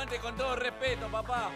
Aguante con todo respeto, papá.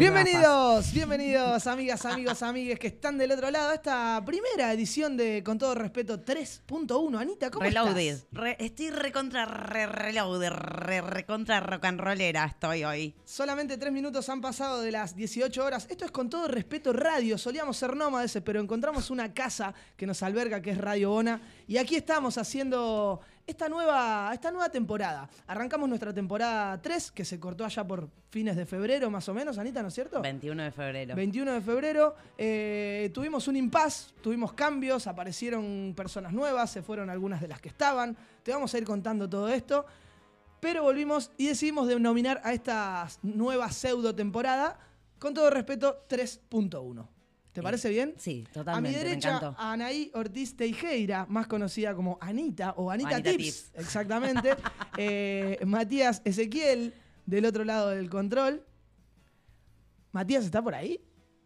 Bienvenidos, bienvenidos amigas, amigos, amigues que están del otro lado a esta primera edición de Con todo respeto 3.1. Anita, ¿cómo Reloaded. estás? Re- estoy recontra re reloaded, re recontra rock and rollera estoy hoy. Solamente tres minutos han pasado de las 18 horas. Esto es con todo respeto radio. Solíamos ser nómades, pero encontramos una casa que nos alberga, que es Radio Bona. Y aquí estamos haciendo esta nueva, esta nueva temporada. Arrancamos nuestra temporada 3, que se cortó allá por fines de febrero, más o menos, Anita, ¿no es cierto? 21 de febrero. 21 de febrero. eh, tuvimos un impas, tuvimos cambios, aparecieron personas nuevas, se fueron algunas de las que estaban. Te vamos a ir contando todo esto. Pero volvimos y decidimos denominar a esta nueva pseudo temporada, con todo respeto, 3.1. ¿Te Sí. parece bien? Sí, A mi totalmente. me derecha. Anaí Ortiz Teijeira, más conocida como Anita o Anita, Anita Tips. Tips. Exactamente. Eh, Matías Ezequiel, del otro lado del control. Matías, ¿está por ahí?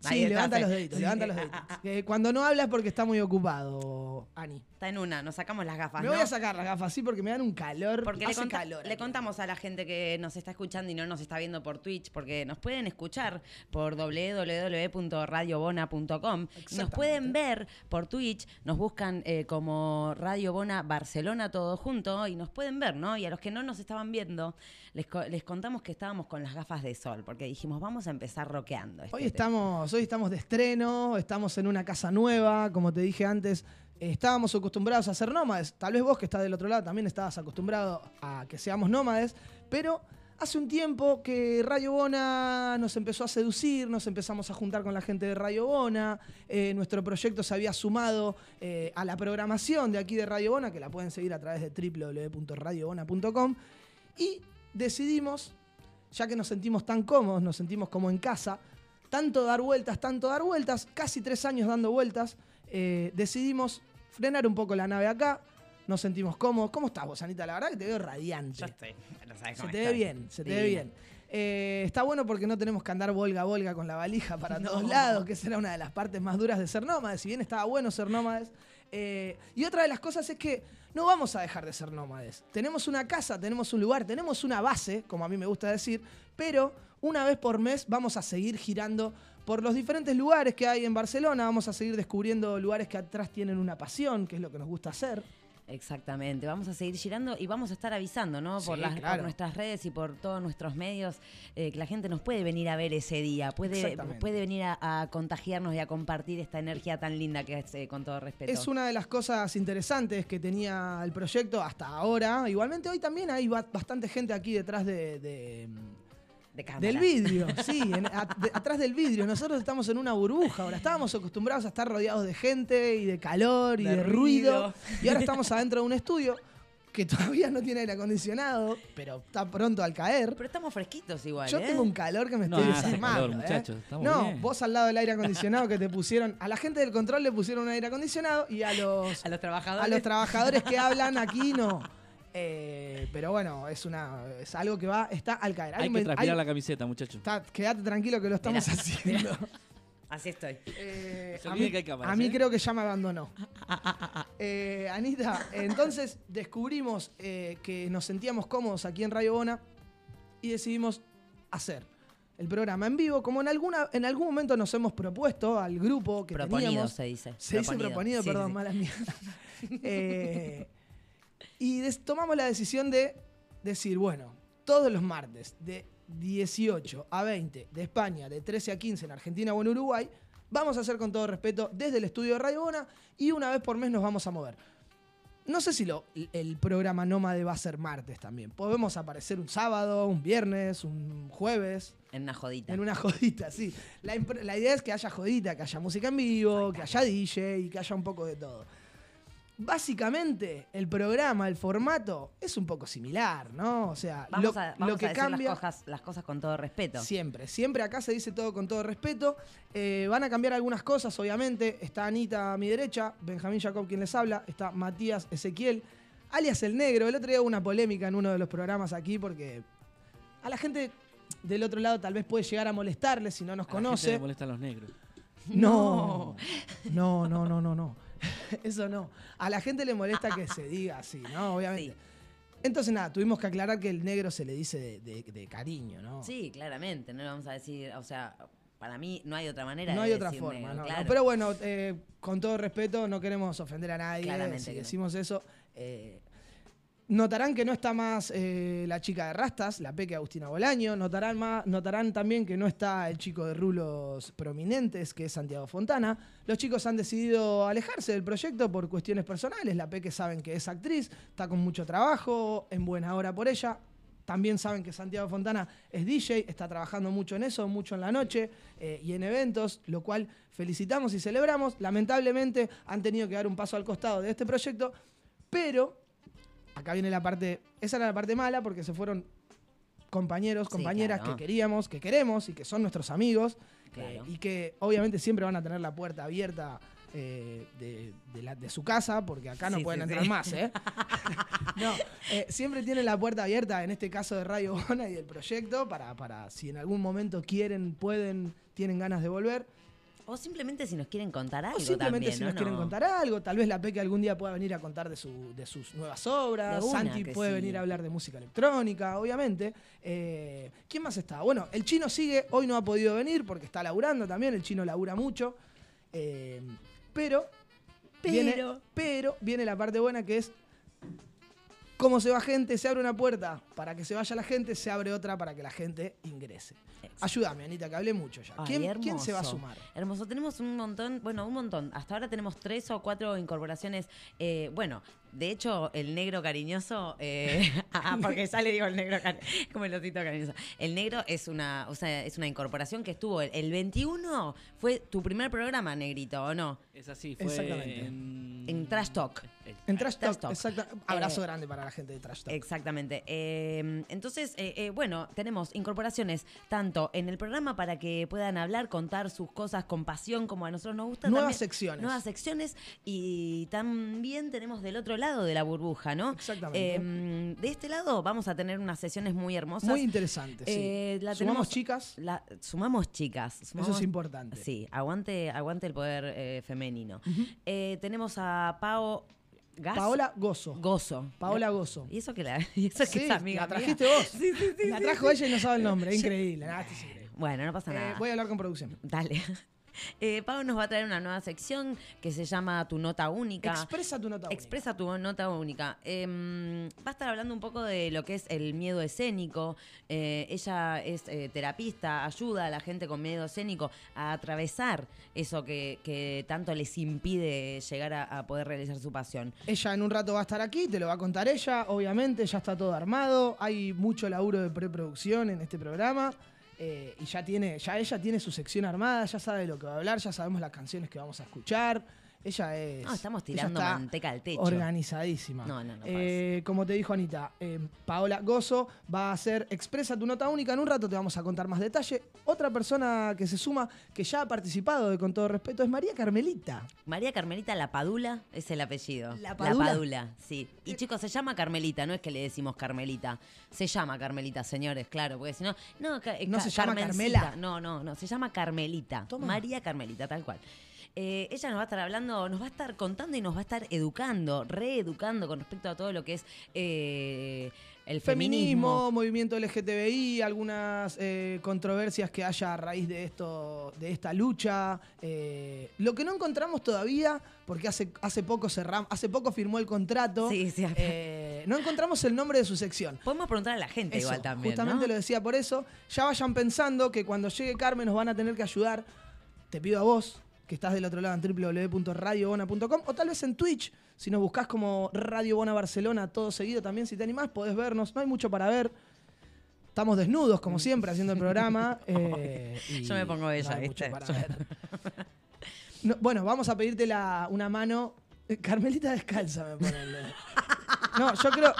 Ahí Sí, está, levanta sí. los deditos, Sí, levanta los Ah, deditos. ah, ah. Cuando no habla es porque está muy ocupado, Ani. Está en una, nos sacamos las gafas, Me ¿no? voy a sacar las gafas, sí, porque me dan un calor. Porque le, conta- calor. le contamos a la gente que nos está escuchando y no nos está viendo por Twitch, porque nos pueden escuchar por www.radiobona.com. Nos pueden ver por Twitch, nos buscan eh, como Radio Bona Barcelona todo junto y nos pueden ver, ¿no? Y a los que no nos estaban viendo, les, les contamos que estábamos con las gafas de sol, porque dijimos, vamos a empezar rockeando. este Hoy tema. estamos, hoy estamos de estreno, estamos en una casa nueva, como te dije antes, estábamos acostumbrados a ser nómades. Tal vez vos que estás del otro lado también estabas acostumbrado a que seamos nómades, pero hace un tiempo que Radio Bona nos empezó a seducir, nos empezamos a juntar con la gente de Radio Bona, eh, nuestro proyecto se había sumado eh, a la programación de aquí de Radio Bona, que la pueden seguir a través de www.radiobona.com, y decidimos ya que nos sentimos tan cómodos, nos sentimos como en casa, tanto dar vueltas, tanto dar vueltas, casi tres años dando vueltas, eh, decidimos frenar un poco la nave acá, nos sentimos cómodos. ¿Cómo estás vos, Anita? La verdad que te veo radiante. Yo estoy, no sabes Se te ve bien, se te ve bien. Eh, está bueno porque no tenemos que andar volga a volga con la valija para No. todos lados, que esa era una de las partes más duras de ser nómades. Si bien estaba bueno ser nómades. eh, y otra de las cosas es que no vamos a dejar de ser nómades. Tenemos una casa, tenemos un lugar, tenemos una base, como a mí me gusta decir, pero una vez por mes vamos a seguir girando por los diferentes lugares que hay en Barcelona. Vamos a seguir descubriendo lugares que atrás tienen una pasión, que es lo que nos gusta hacer. Exactamente, vamos a seguir girando y vamos a estar avisando, ¿no? Por, Sí, las, por nuestras redes y por todos nuestros medios, eh, que la gente nos puede venir a ver ese día, puede, puede venir a, a contagiarnos y a compartir esta energía tan linda que es, eh, con todo respeto. Es una de las cosas interesantes que tenía el proyecto hasta ahora. Igualmente hoy también hay ba- bastante gente aquí detrás de, de- de cámara. del vidrio, sí, en- a- de- atrás del vidrio. Nosotros estamos en una burbuja ahora. Estábamos acostumbrados a estar rodeados de gente y de calor y de, De ruido. ruido. Y ahora estamos adentro de un estudio que todavía no tiene aire acondicionado, pero está pronto al caer. Pero estamos fresquitos igual, Yo ¿eh? tengo un calor que me No estoy desarmando. calor, ¿eh? muchachos, estamos No, bien. vos al lado del aire acondicionado que te pusieron. A la gente del control le pusieron un aire acondicionado y a los A los trabajadores. a los trabajadores que hablan aquí no. Eh, pero bueno, es una es algo que va, está al caer. Hay un que transpirar hay- la camiseta, muchachos. está- quédate tranquilo que lo estamos Mirá, haciendo. Así estoy. Eh, Se a olvide mí, que hay cámaras, a mí ¿eh? creo que ya me abandonó. Eh, Anita, entonces descubrimos eh, que nos sentíamos cómodos aquí en Radio Bona y decidimos hacer el programa en vivo, como en alguna en algún momento nos hemos propuesto al grupo que Proponido teníamos. se dice. Se dice proponido, Sí, perdón, sí. mala mía. Eh, y tomamos la decisión de decir, bueno, todos los martes de 18 a 20 de España, de 13 a 15 en Argentina o en Uruguay, vamos a hacer con todo respeto desde el estudio de Radio Bona y una vez por mes nos vamos a mover. No sé si lo, el programa Nómade va a ser martes también. Podemos aparecer un sábado, un viernes, un jueves. En una jodita. En una jodita, sí. La, la idea es que haya jodita, que haya música en vivo, que haya DJ y que haya un poco de todo. Básicamente, el programa, el formato, es un poco similar, ¿no? O sea, Vamos lo, a, vamos lo que a decir cambia. las, cosas, las cosas con todo respeto. Siempre, siempre acá se dice todo con todo respeto. Eh, van a cambiar algunas cosas, obviamente. Está Anita a mi derecha, Benjamín Jacob quien les habla, está Matías Ezequiel, alias El Negro. El otro día hubo una polémica en uno de los programas aquí porque a la gente del otro lado tal vez puede llegar a molestarle si no nos A la gente conoce. le molestan los negros. No, no, no, no, no, no. Eso no. A la gente le molesta que se diga así, ¿no? Obviamente. Sí. Entonces, nada, tuvimos que aclarar que el negro se le dice de, de- de cariño, ¿no? Sí, claramente, no le vamos a decir, o sea, para mí no hay otra manera No de hay otra forma, negro, no, no. claro. Pero bueno, eh, con todo respeto, no queremos ofender a nadie. Claramente si decimos eso. eh, notarán que no está más eh, la chica de Rastas, la Peque Agustina Bolaño. Notarán, más, notarán también que no está el chico de rulos prominentes, que es Santiago Fontana. Los chicos han decidido alejarse del proyecto por cuestiones personales. La Peque saben que es actriz, está con mucho trabajo, en buena hora por ella. También saben que Santiago Fontana es DJ, está trabajando mucho en eso, mucho en la noche eh, y en eventos, lo cual felicitamos y celebramos. Lamentablemente han tenido que dar un paso al costado de este proyecto, pero acá viene la parte, esa era la parte mala porque se fueron compañeros, Sí, compañeras claro. que queríamos, que queremos y que son nuestros amigos Claro. eh, y que obviamente siempre van a tener la puerta abierta eh, de, de la- de su casa, porque acá no Sí, pueden sí, entrar sí. más, ¿eh? no, eh, siempre tienen la puerta abierta, en este caso de Radio Bona y del proyecto, para, para si en algún momento quieren, pueden, tienen ganas de volver. O simplemente si nos quieren contar algo O simplemente también, si ¿no? nos quieren contar algo, tal vez la Peque algún día pueda venir a contar de, su, de sus nuevas obras, una, Santi puede sí. venir a hablar de música electrónica, obviamente. Eh, ¿Quién más está? Bueno, el chino sigue, hoy no ha podido venir porque está laburando también, el chino labura mucho. Eh, pero, Viene, Pero. pero viene la parte buena que es como se va gente, se abre una puerta para que se vaya la gente, se abre otra para que la gente ingrese. Exacto. Ayúdame, Anita, que hablé mucho ya. Ay, ¿Quién, quién se va a sumar? Hermoso, tenemos un montón, bueno, un montón. Hasta ahora tenemos tres o cuatro incorporaciones. eh, bueno, de hecho, el negro cariñoso, eh, ah, porque ya le digo el negro cari- como el osito cariñoso. El negro es una, o sea, es una incorporación que estuvo el, el 21, fue tu primer programa, negrito, ¿o no? Es así, fue Exactamente. en... En Trash Talk. En Trash Trash Talk, Talk. exacto. Abrazo Eh, grande para la gente de Trash Talk. Exactamente. Eh, entonces, eh, eh, bueno, tenemos incorporaciones tanto en el programa para que puedan hablar, contar sus cosas con pasión como a nosotros nos gusta. Nuevas también- secciones. Nuevas secciones y también tenemos del otro lado de la burbuja, ¿no? Exactamente. Eh, de este lado vamos a tener unas sesiones muy hermosas. Muy interesante, sí. Eh, la Sumamos tenemos- chicas. La- sumamos chicas. Eso es importante. Sí, aguante, aguante el poder eh, femenino. Eh, tenemos a Pao Gas. Paola Gozo. Gozo. Paola Gozo. Y eso que la, y eso que es amiga la mía. trajiste vos. Sí, sí, sí, la trajo sí. ella y no sabe el nombre. Increíble. Nada, esto es increíble. Bueno, no pasa Eh, nada. voy a hablar con producción. Dale. Eh, Pau nos va a traer una nueva sección que se llama Tu Nota Única. Expresa tu nota única. Expresa tu nota única. Em, va a estar hablando un poco de lo que es el miedo escénico. Eh, ella es eh, terapista, ayuda a la gente con miedo escénico a atravesar eso que, que tanto les impide llegar a, a poder realizar su pasión. Ella en un rato va a estar aquí, te lo va a contar ella, obviamente, ya está todo armado, hay mucho laburo de preproducción en este programa. Eh, y ya tiene, ya ella tiene su sección armada, ya sabe lo que va a hablar, ya sabemos las canciones que vamos a escuchar. Ella es. No, estamos tirando manteca al techo. Organizadísima. No, no, no Eh, como te dijo Anita, eh, Paola Gozo va a hacer Expresa tu nota única. En un rato te vamos a contar más detalle. Otra persona que se suma, que ya ha participado de Con todo respeto, es María Carmelita. María Carmelita La Padula es el apellido. ¿La Padula? sí. Y chicos, se llama Carmelita, no es que le decimos Carmelita. Se llama Carmelita, señores, claro, porque si no. No, ca- ¿No ca- se llama. Carmela? No, no, no, se llama Carmelita. Toma. María Carmelita, tal cual. Eh, ella nos va a estar hablando, nos va a estar contando y nos va a estar educando, reeducando con respecto a todo lo que es eh, el Feminismo, feminismo. movimiento LGTBI, algunas eh, controversias que haya a raíz de esto, de esta lucha. eh, lo que no encontramos todavía, porque hace, hace poco cerramos, hace poco firmó el contrato. Sí, sí. no encontramos el nombre de su sección. Podemos preguntar a la gente Eso, igual también. Justamente ¿no? lo decía por eso. Ya vayan pensando que cuando llegue Carmen nos van a tener que ayudar. Te pido a vos, que estás del otro lado en www.radiobona.com o tal vez en Twitch. Si nos buscás como Radio Bona Barcelona, todo seguido también, si te animás, podés vernos. No hay mucho para ver. Estamos desnudos, como siempre, haciendo el programa. eh, y Yo me pongo no hay mucho ¿viste? para Yo- ver. No, bueno, vamos a pedirte la- una mano. Eh, Carmelita descalza, me pone el. No, yo creo,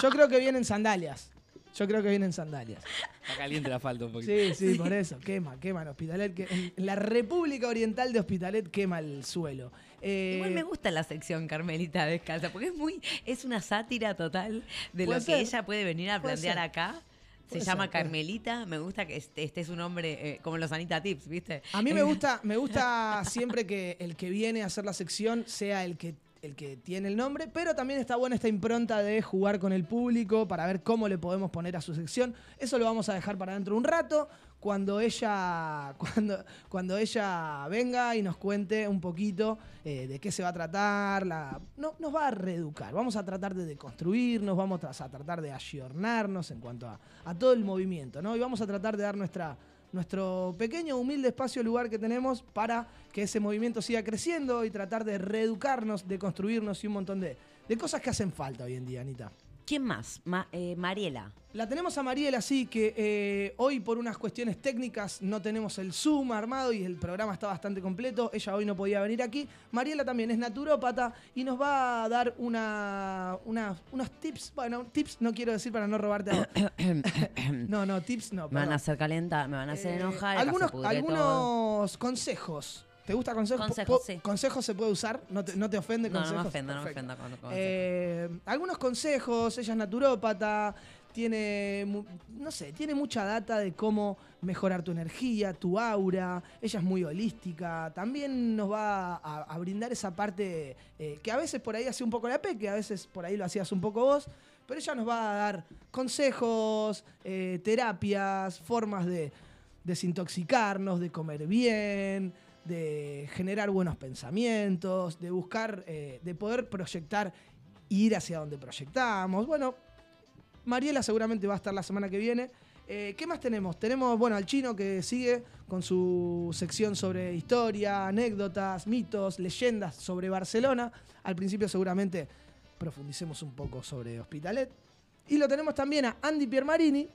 yo creo que vienen sandalias. Yo creo que vienen sandalias. Está caliente la falta un poquito. Sí, sí, por eso. Quema, quema en Hospitalet. que- en la República Oriental de Hospitalet quema el suelo. Eh, Igual me gusta la sección Carmelita Descalza, porque es muy, es una sátira total de lo que ella puede venir a plantear ser. acá. Se Puede llama ser, puede- Carmelita. Me gusta que este, este es un nombre eh, como los Anita Tips, ¿viste? A mí me gusta, me gusta siempre que el que viene a hacer la sección sea el que, el que tiene el nombre, pero también está buena esta impronta de jugar con el público para ver cómo le podemos poner a su sección. Eso lo vamos a dejar para dentro de un rato, cuando ella, cuando, cuando ella venga y nos cuente un poquito eh, de qué se va a tratar. La, no, nos va a reeducar. Vamos a tratar de deconstruirnos, vamos a tratar de ayornarnos en cuanto a, a todo el movimiento, ¿no? Y vamos a tratar de dar nuestra nuestro pequeño, humilde espacio, lugar que tenemos para que ese movimiento siga creciendo y tratar de reeducarnos, de construirnos y un montón de, de cosas que hacen falta hoy en día, Anita. ¿Quién más? Ma- eh, Mariela. La tenemos a Mariela, sí, que eh, hoy por unas cuestiones técnicas no tenemos el Zoom armado y el programa está bastante completo. Ella hoy no podía venir aquí. Mariela también es naturópata y nos va a dar una, una- unos tips. Bueno, tips no quiero decir para no robarte a No, no, tips no. Me van a hacer calentar, me van a hacer Eh, enojar. algunos, algunos consejos. ¿Te gusta consejos? Consejos, Po- sí. ¿Consejos se puede usar? ¿No te, no te ofende No, no me consejos? ofenda, no me ofenda con Eh, algunos consejos, ella es naturópata, tiene, no sé, tiene mucha data de cómo mejorar tu energía, tu aura, ella es muy holística, también nos va a, a brindar esa parte eh, que a veces por ahí hace un poco la peque, a veces por ahí lo hacías un poco vos, pero ella nos va a dar consejos, eh, terapias, formas de desintoxicarnos, de comer bien, de generar buenos pensamientos, de buscar, eh, de poder proyectar ir hacia donde proyectamos. Bueno, Mariela seguramente va a estar la semana que viene. Eh, ¿Qué más tenemos? Tenemos, bueno, al chino que sigue con su sección sobre historia, anécdotas, mitos, leyendas sobre Barcelona. Al principio seguramente profundicemos un poco sobre Hospitalet. Y lo tenemos también a Andy Piermarini,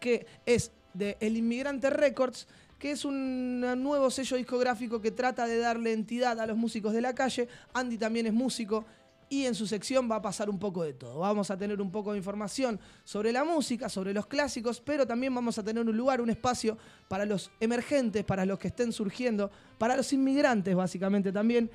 que es de El Inmigrante Records, que es un nuevo sello discográfico que trata de darle entidad a los músicos de la calle. Andy también es músico y en su sección va a pasar un poco de todo. Vamos a tener un poco de información sobre la música, sobre los clásicos, pero también vamos a tener un lugar, un espacio para los emergentes, para los que estén surgiendo, para los inmigrantes básicamente también.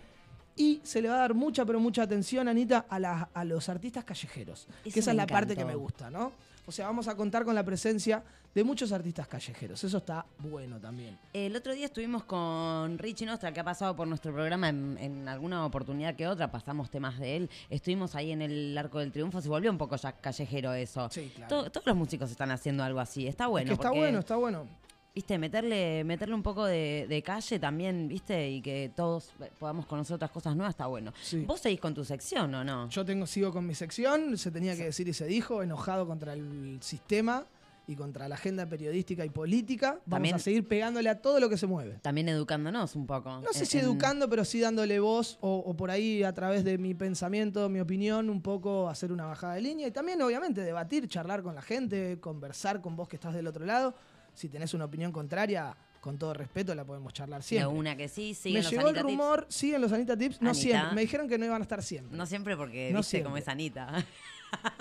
Y se le va a dar mucha, pero mucha atención, Anita, a, la- a los artistas callejeros. Eso que esa es la parte que me gusta, ¿no? O sea, vamos a contar con la presencia de muchos artistas callejeros. Eso está bueno también. El otro día estuvimos con Richie Nostra, que ha pasado por nuestro programa en, en alguna oportunidad que otra, pasamos temas de él. Estuvimos ahí en el Arco del Triunfo, se volvió un poco ya callejero eso. Sí, claro. To- todos los músicos están haciendo algo así, está bueno. es que está porque, bueno, está bueno. Viste, meterle, meterle un poco de, de calle también, viste, y que todos podamos conocer otras cosas nuevas, está bueno. Sí. ¿Vos seguís con tu sección o no? Yo tengo, sigo con mi sección, se tenía que decir y se dijo, enojado contra el sistema y contra la agenda periodística y política. Vamos También- a seguir pegándole a todo lo que se mueve. También educándonos un poco. No sé en- si educando, pero sí dándole voz o, o por ahí a través de mi pensamiento, mi opinión, un poco hacer una bajada de línea y también obviamente debatir, charlar con la gente, conversar con vos que estás del otro lado. Si tenés una opinión contraria, con todo respeto la podemos charlar De siempre. una que sí, Me siguen los llegó el Anita Tips. rumor, siguen los Anita Tips, no Anita. siempre. Me dijeron que no iban a estar siempre. No siempre porque No viste cómo es Anita.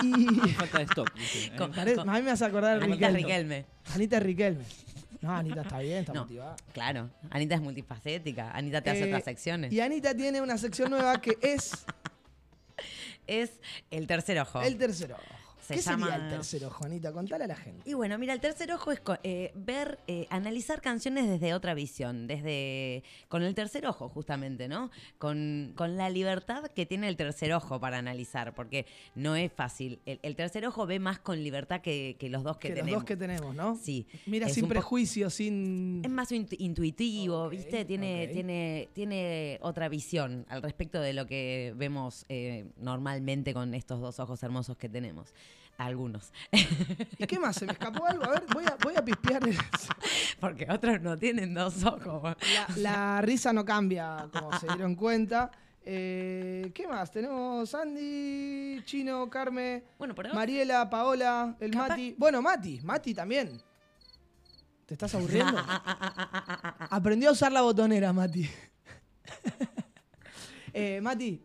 Y Falta de stock. dice, ¿eh? Con- a mí me hace acordar de Anita Riquelme. Riquelme. Anita Riquelme. No, Anita está bien, está No, motivada. claro. Anita es multifacética. Anita te hace Eh, otras secciones. Y Anita tiene una sección nueva que es Es el tercer ojo. el tercer ojo. Se ¿Qué llama- sería el tercer ojo, Anita? Contale a la gente. Y bueno, mira, el tercer ojo es eh, ver, eh, analizar canciones desde otra visión, desde con el tercer ojo justamente, ¿no? Con, con la libertad que tiene el tercer ojo para analizar, porque no es fácil. El, el tercer ojo ve más con libertad que, que los dos que, Que, los tenemos. dos que tenemos, ¿no? Sí. Mira, sin prejuicio, sin... Es más intu- intuitivo, ¿viste? Tiene, tiene, tiene otra visión al respecto de lo que vemos eh, normalmente con estos dos ojos hermosos que tenemos. Algunos. ¿Y qué más? ¿Se me escapó algo? A ver, voy a, voy a pispear. Porque otros no tienen dos ojos. La, la risa no cambia, como se dieron cuenta. Eh, ¿Qué más? Tenemos Andy, Chino, Carme, Bueno, por ahora. Mariela, Paola, el Capaz- Mati. Bueno, Mati, Mati también. ¿Te estás aburriendo? Aprendió a usar la botonera, Mati. Eh, Mati,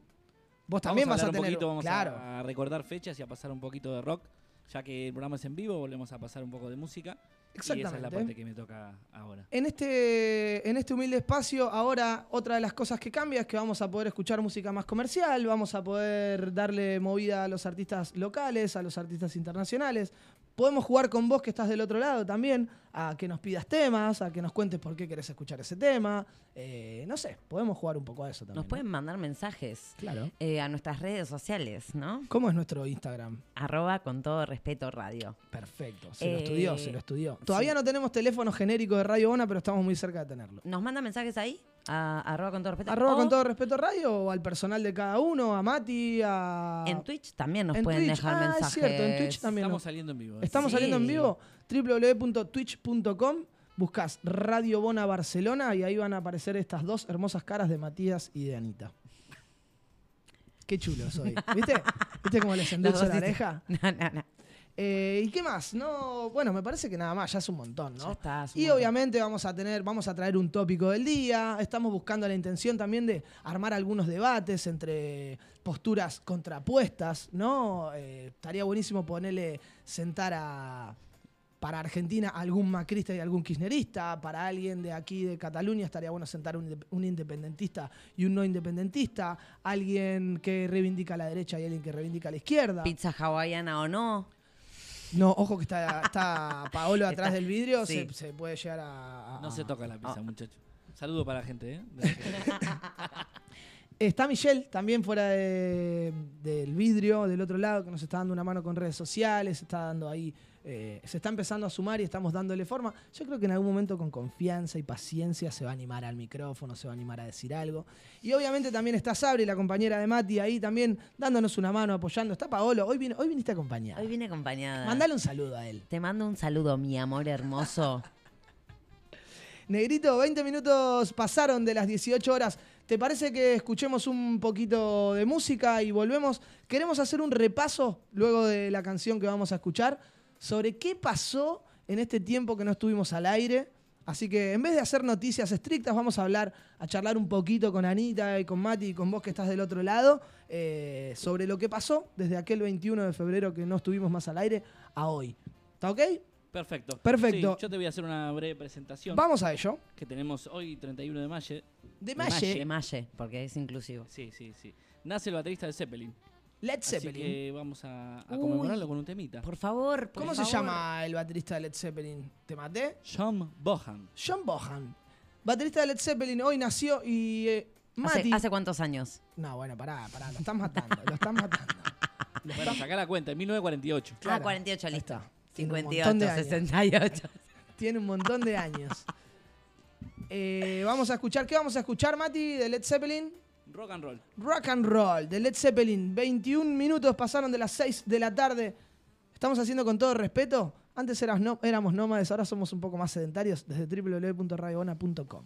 vos también Vamos vas a, hablar un tener. poquito, vamos claro. a recordar fechas y a pasar un poquito de rock. Ya que el programa es en vivo, volvemos a pasar un poco de música. Y esa es la Exactamente. parte que me toca ahora. En este, en este humilde espacio, ahora otra de las cosas que cambia es que vamos a poder escuchar música más comercial, vamos a poder darle movida a los artistas locales, a los artistas internacionales. Podemos jugar con vos que estás del otro lado también, a que nos pidas temas, a que nos cuentes por qué querés escuchar ese tema. Eh, no sé, podemos jugar un poco a eso también. Nos ¿no? pueden mandar mensajes Claro. eh, a nuestras redes sociales, ¿no? ¿Cómo es nuestro Instagram? Arroba con todo respeto radio. Perfecto, se lo Eh, estudió, se lo estudió. Todavía no tenemos teléfono genérico de Radio Bona, pero estamos muy cerca de tenerlo. ¿Nos mandan mensajes ahí? A, arroba con todo respeto. Arroba O con todo respeto radio o al personal de cada uno, a Mati, a... En Twitch también nos En pueden Twitch. dejar Ah, es mensajes. cierto, en Twitch también. Estamos nos- saliendo en vivo. ¿eh? Estamos Sí. saliendo en vivo, www.twitch.com, buscas Radio Bona Barcelona y ahí van a aparecer estas dos hermosas caras de Matías y de Anita. Qué chulo soy. ¿Viste? ¿Viste cómo les endulzo la oreja? No, no, no. Eh, ¿Y qué más? No, bueno, me parece que nada más, ya es un montón, Ya ¿no? está, es un Y montón. obviamente vamos a tener, vamos a traer un tópico del día. Estamos buscando la intención también de armar algunos debates entre posturas contrapuestas, ¿no? Eh, estaría buenísimo ponerle sentar a para Argentina algún macrista y algún kirchnerista, para alguien de aquí de Cataluña estaría bueno sentar un, un independentista y un no independentista, alguien que reivindica la derecha y alguien que reivindica la izquierda. Pizza hawaiana o no. No, ojo que está, está Paolo atrás Está- del vidrio, sí. se, se puede llegar a... a- No se toca la pizza, Ah. muchacho. Saludo para la gente, ¿eh? Está Michelle también fuera de- del vidrio, del otro lado, que nos está dando una mano con redes sociales, está dando ahí, eh, se está empezando a sumar y estamos dándole forma. Yo creo que en algún momento con confianza y paciencia se va a animar al micrófono, se va a animar a decir algo. Y obviamente también está Sabri, la compañera de Mati, ahí también dándonos una mano, apoyando. Está Paolo, hoy, vine- hoy viniste acompañado. Hoy viene acompañada. Mandale un saludo a él. Te mando un saludo, mi amor hermoso. Negrito, 20 minutos pasaron de las 18 horas. ¿Te parece que escuchemos un poquito de música y volvemos? Queremos hacer un repaso luego de la canción que vamos a escuchar sobre qué pasó en este tiempo que no estuvimos al aire. Así que en vez de hacer noticias estrictas, vamos a hablar, a charlar un poquito con Anita y con Mati y con vos que estás del otro lado eh, sobre lo que pasó desde aquel 21 de febrero que no estuvimos más al aire a hoy. ¿Está ok? Perfecto. Perfecto. Sí, yo te voy a hacer una breve presentación Vamos a ello. que tenemos hoy, 31 de mayo. De Malle, Malle, Malle, porque es inclusivo. Sí, sí, sí. Nace el baterista de Zeppelin. Led Así Zeppelin. que vamos a, a Uy. conmemorarlo con un temita. Por favor, por ¿Cómo se favor. llama el baterista de Led Zeppelin? ¿Te maté? John Bohan. John Bohan. Baterista de Led Zeppelin hoy nació y eh, ¿Hace, Mati. hace cuántos años? No, bueno, pará, pará, lo están matando, lo están matando. Lo Bueno, están- sacá la cuenta, en 1948. Claro. Ah, 48, Ahí listo. está. Tiene un 58, montón de años. 68. Tiene un montón de años. Eh, vamos a escuchar, ¿qué vamos a escuchar, Mati, de Led Zeppelin? Rock and roll. Rock and Roll, de Led Zeppelin. 21 minutos pasaron de las 6 de la tarde. Estamos haciendo con todo respeto. Antes eras éramos nómades, ahora somos un poco más sedentarios desde www.radiobona.com.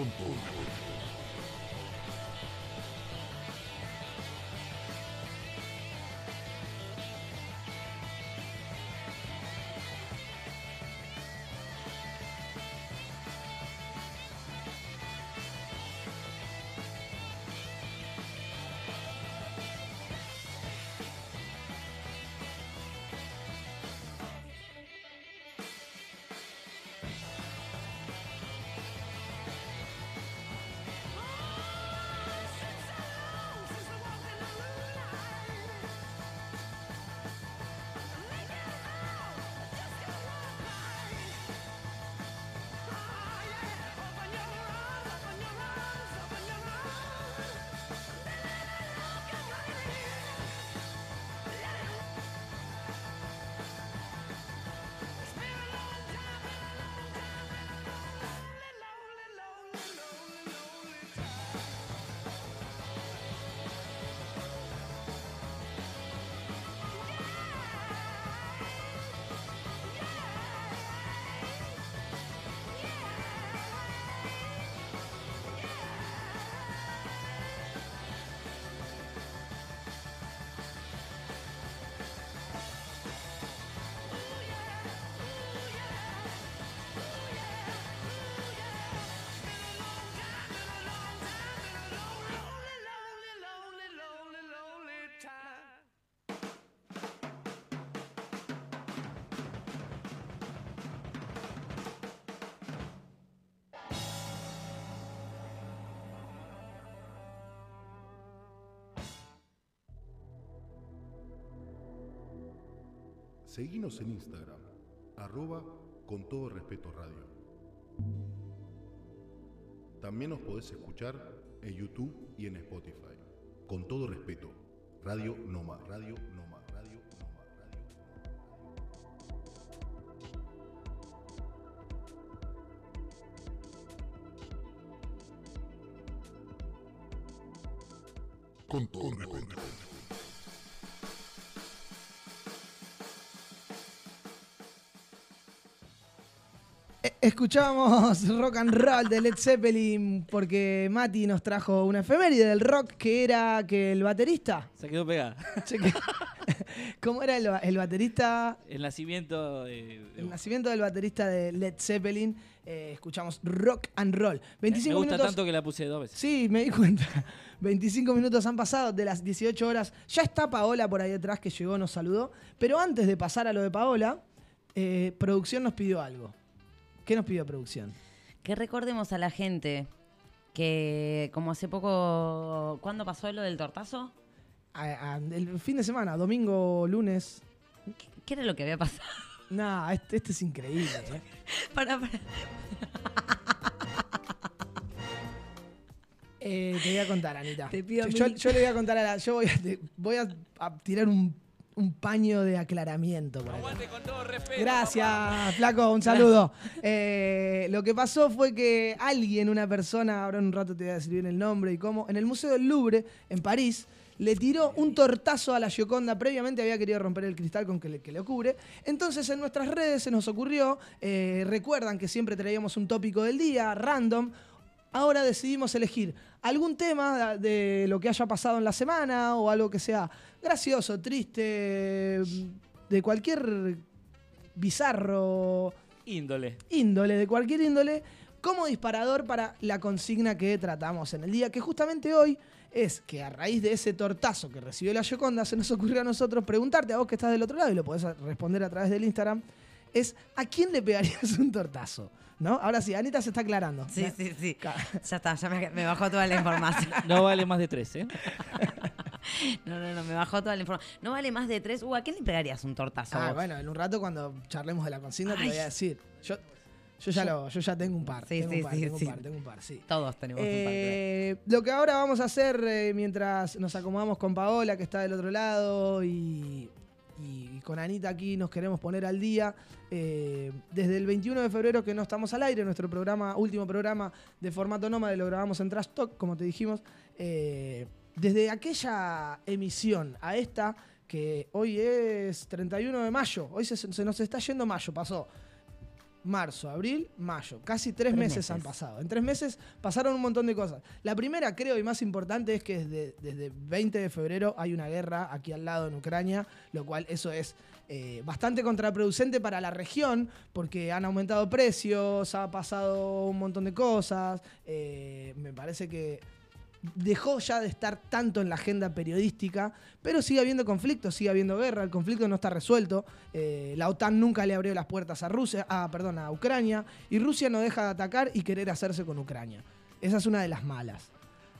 control. Seguinos en Instagram, arroba con todo respeto radio. También nos podés escuchar en YouTube y en Spotify. Con todo respeto, Radio Noma, Radio Escuchamos rock and roll de Led Zeppelin porque Mati nos trajo una efeméride del rock que era que el baterista. Se quedó pegada. ¿Cómo era el, ba- el baterista? El nacimiento de. de- El nacimiento del baterista de Led Zeppelin. Eh, escuchamos rock and roll. 25 me gusta minutos. tanto que la puse dos veces. Sí, me di cuenta. 25 minutos han pasado de las 18 horas. Ya está Paola por ahí atrás que llegó, nos saludó. Pero antes de pasar a lo de Paola, eh, producción nos pidió algo. ¿Qué nos pidió producción? Que recordemos a la gente que como hace poco, ¿cuándo pasó lo del tortazo? A- a- el fin de semana, domingo, lunes. ¿Qué, qué era lo que había pasado? Nah, este, este es increíble. ¿eh? Para, para. Eh, te voy a contar, Anita. Te pido yo, mil- yo le voy a contar a la. Yo voy a, te- voy a- a tirar un, un paño de aclaramiento. Por acá. con todo respeto. Gracias, Flaco, un saludo. Eh, lo que pasó fue que alguien, una persona, ahora en un rato te voy a decir bien el nombre y cómo, en el Museo del Louvre, en París, le tiró un tortazo a la Gioconda. Previamente había querido romper el cristal con que le, que le cubre. Entonces en nuestras redes se nos ocurrió, eh, recuerdan que siempre traíamos un tópico del día, random. Ahora decidimos elegir algún tema de lo que haya pasado en la semana o algo que sea gracioso, triste, de cualquier bizarro Índole. índole, de cualquier índole, como disparador para la consigna que tratamos en el día, que justamente hoy es que a raíz de ese tortazo que recibió la Yoconda, se nos ocurrió a nosotros preguntarte, a vos que estás del otro lado y lo podés responder a través del Instagram, es ¿a quién le pegarías un tortazo? ¿No? Ahora sí, Anita se está aclarando. Sí, sí, sí. Ya está, ya me, me bajó toda la información. No vale más de tres, ¿eh? No, no, no, me bajó toda la información. No vale más de tres. Uh, ¿a quién le pegarías un tortazo? Ah, vos? bueno, en un rato cuando charlemos de la consigna te Ay. lo voy a decir. Yo, yo, ya, lo, yo ya tengo un par. Sí, tengo sí, un par, sí, tengo sí. un par, tengo un par, sí. Todos tenemos un par. Eh, lo que ahora vamos a hacer eh, mientras nos acomodamos con Paola, que está del otro lado, y, y con Anita aquí nos queremos poner al día. eh, desde el 21 de febrero que no estamos al aire, nuestro programa, último programa de formato nómade, lo grabamos en Trash Talk, como te dijimos. Desde aquella emisión a esta, que hoy es 31 de mayo, hoy se, se nos está yendo mayo, pasó marzo, abril, mayo. Casi tres, Tres meses, meses. han pasado. En tres meses pasaron un montón de cosas. La primera, creo, y más importante es que desde, desde 20 de febrero hay una guerra aquí al lado en Ucrania, lo cual eso es eh, bastante contraproducente para la región, porque han aumentado precios, ha pasado un montón de cosas. eh, me parece que dejó ya de estar tanto en la agenda periodística, pero sigue habiendo conflicto, sigue habiendo guerra, el conflicto no está resuelto. eh, la OTAN nunca le abrió las puertas a Rusia, ah, perdón, a Ucrania, y Rusia no deja de atacar y querer hacerse con Ucrania. Esa es una de las malas.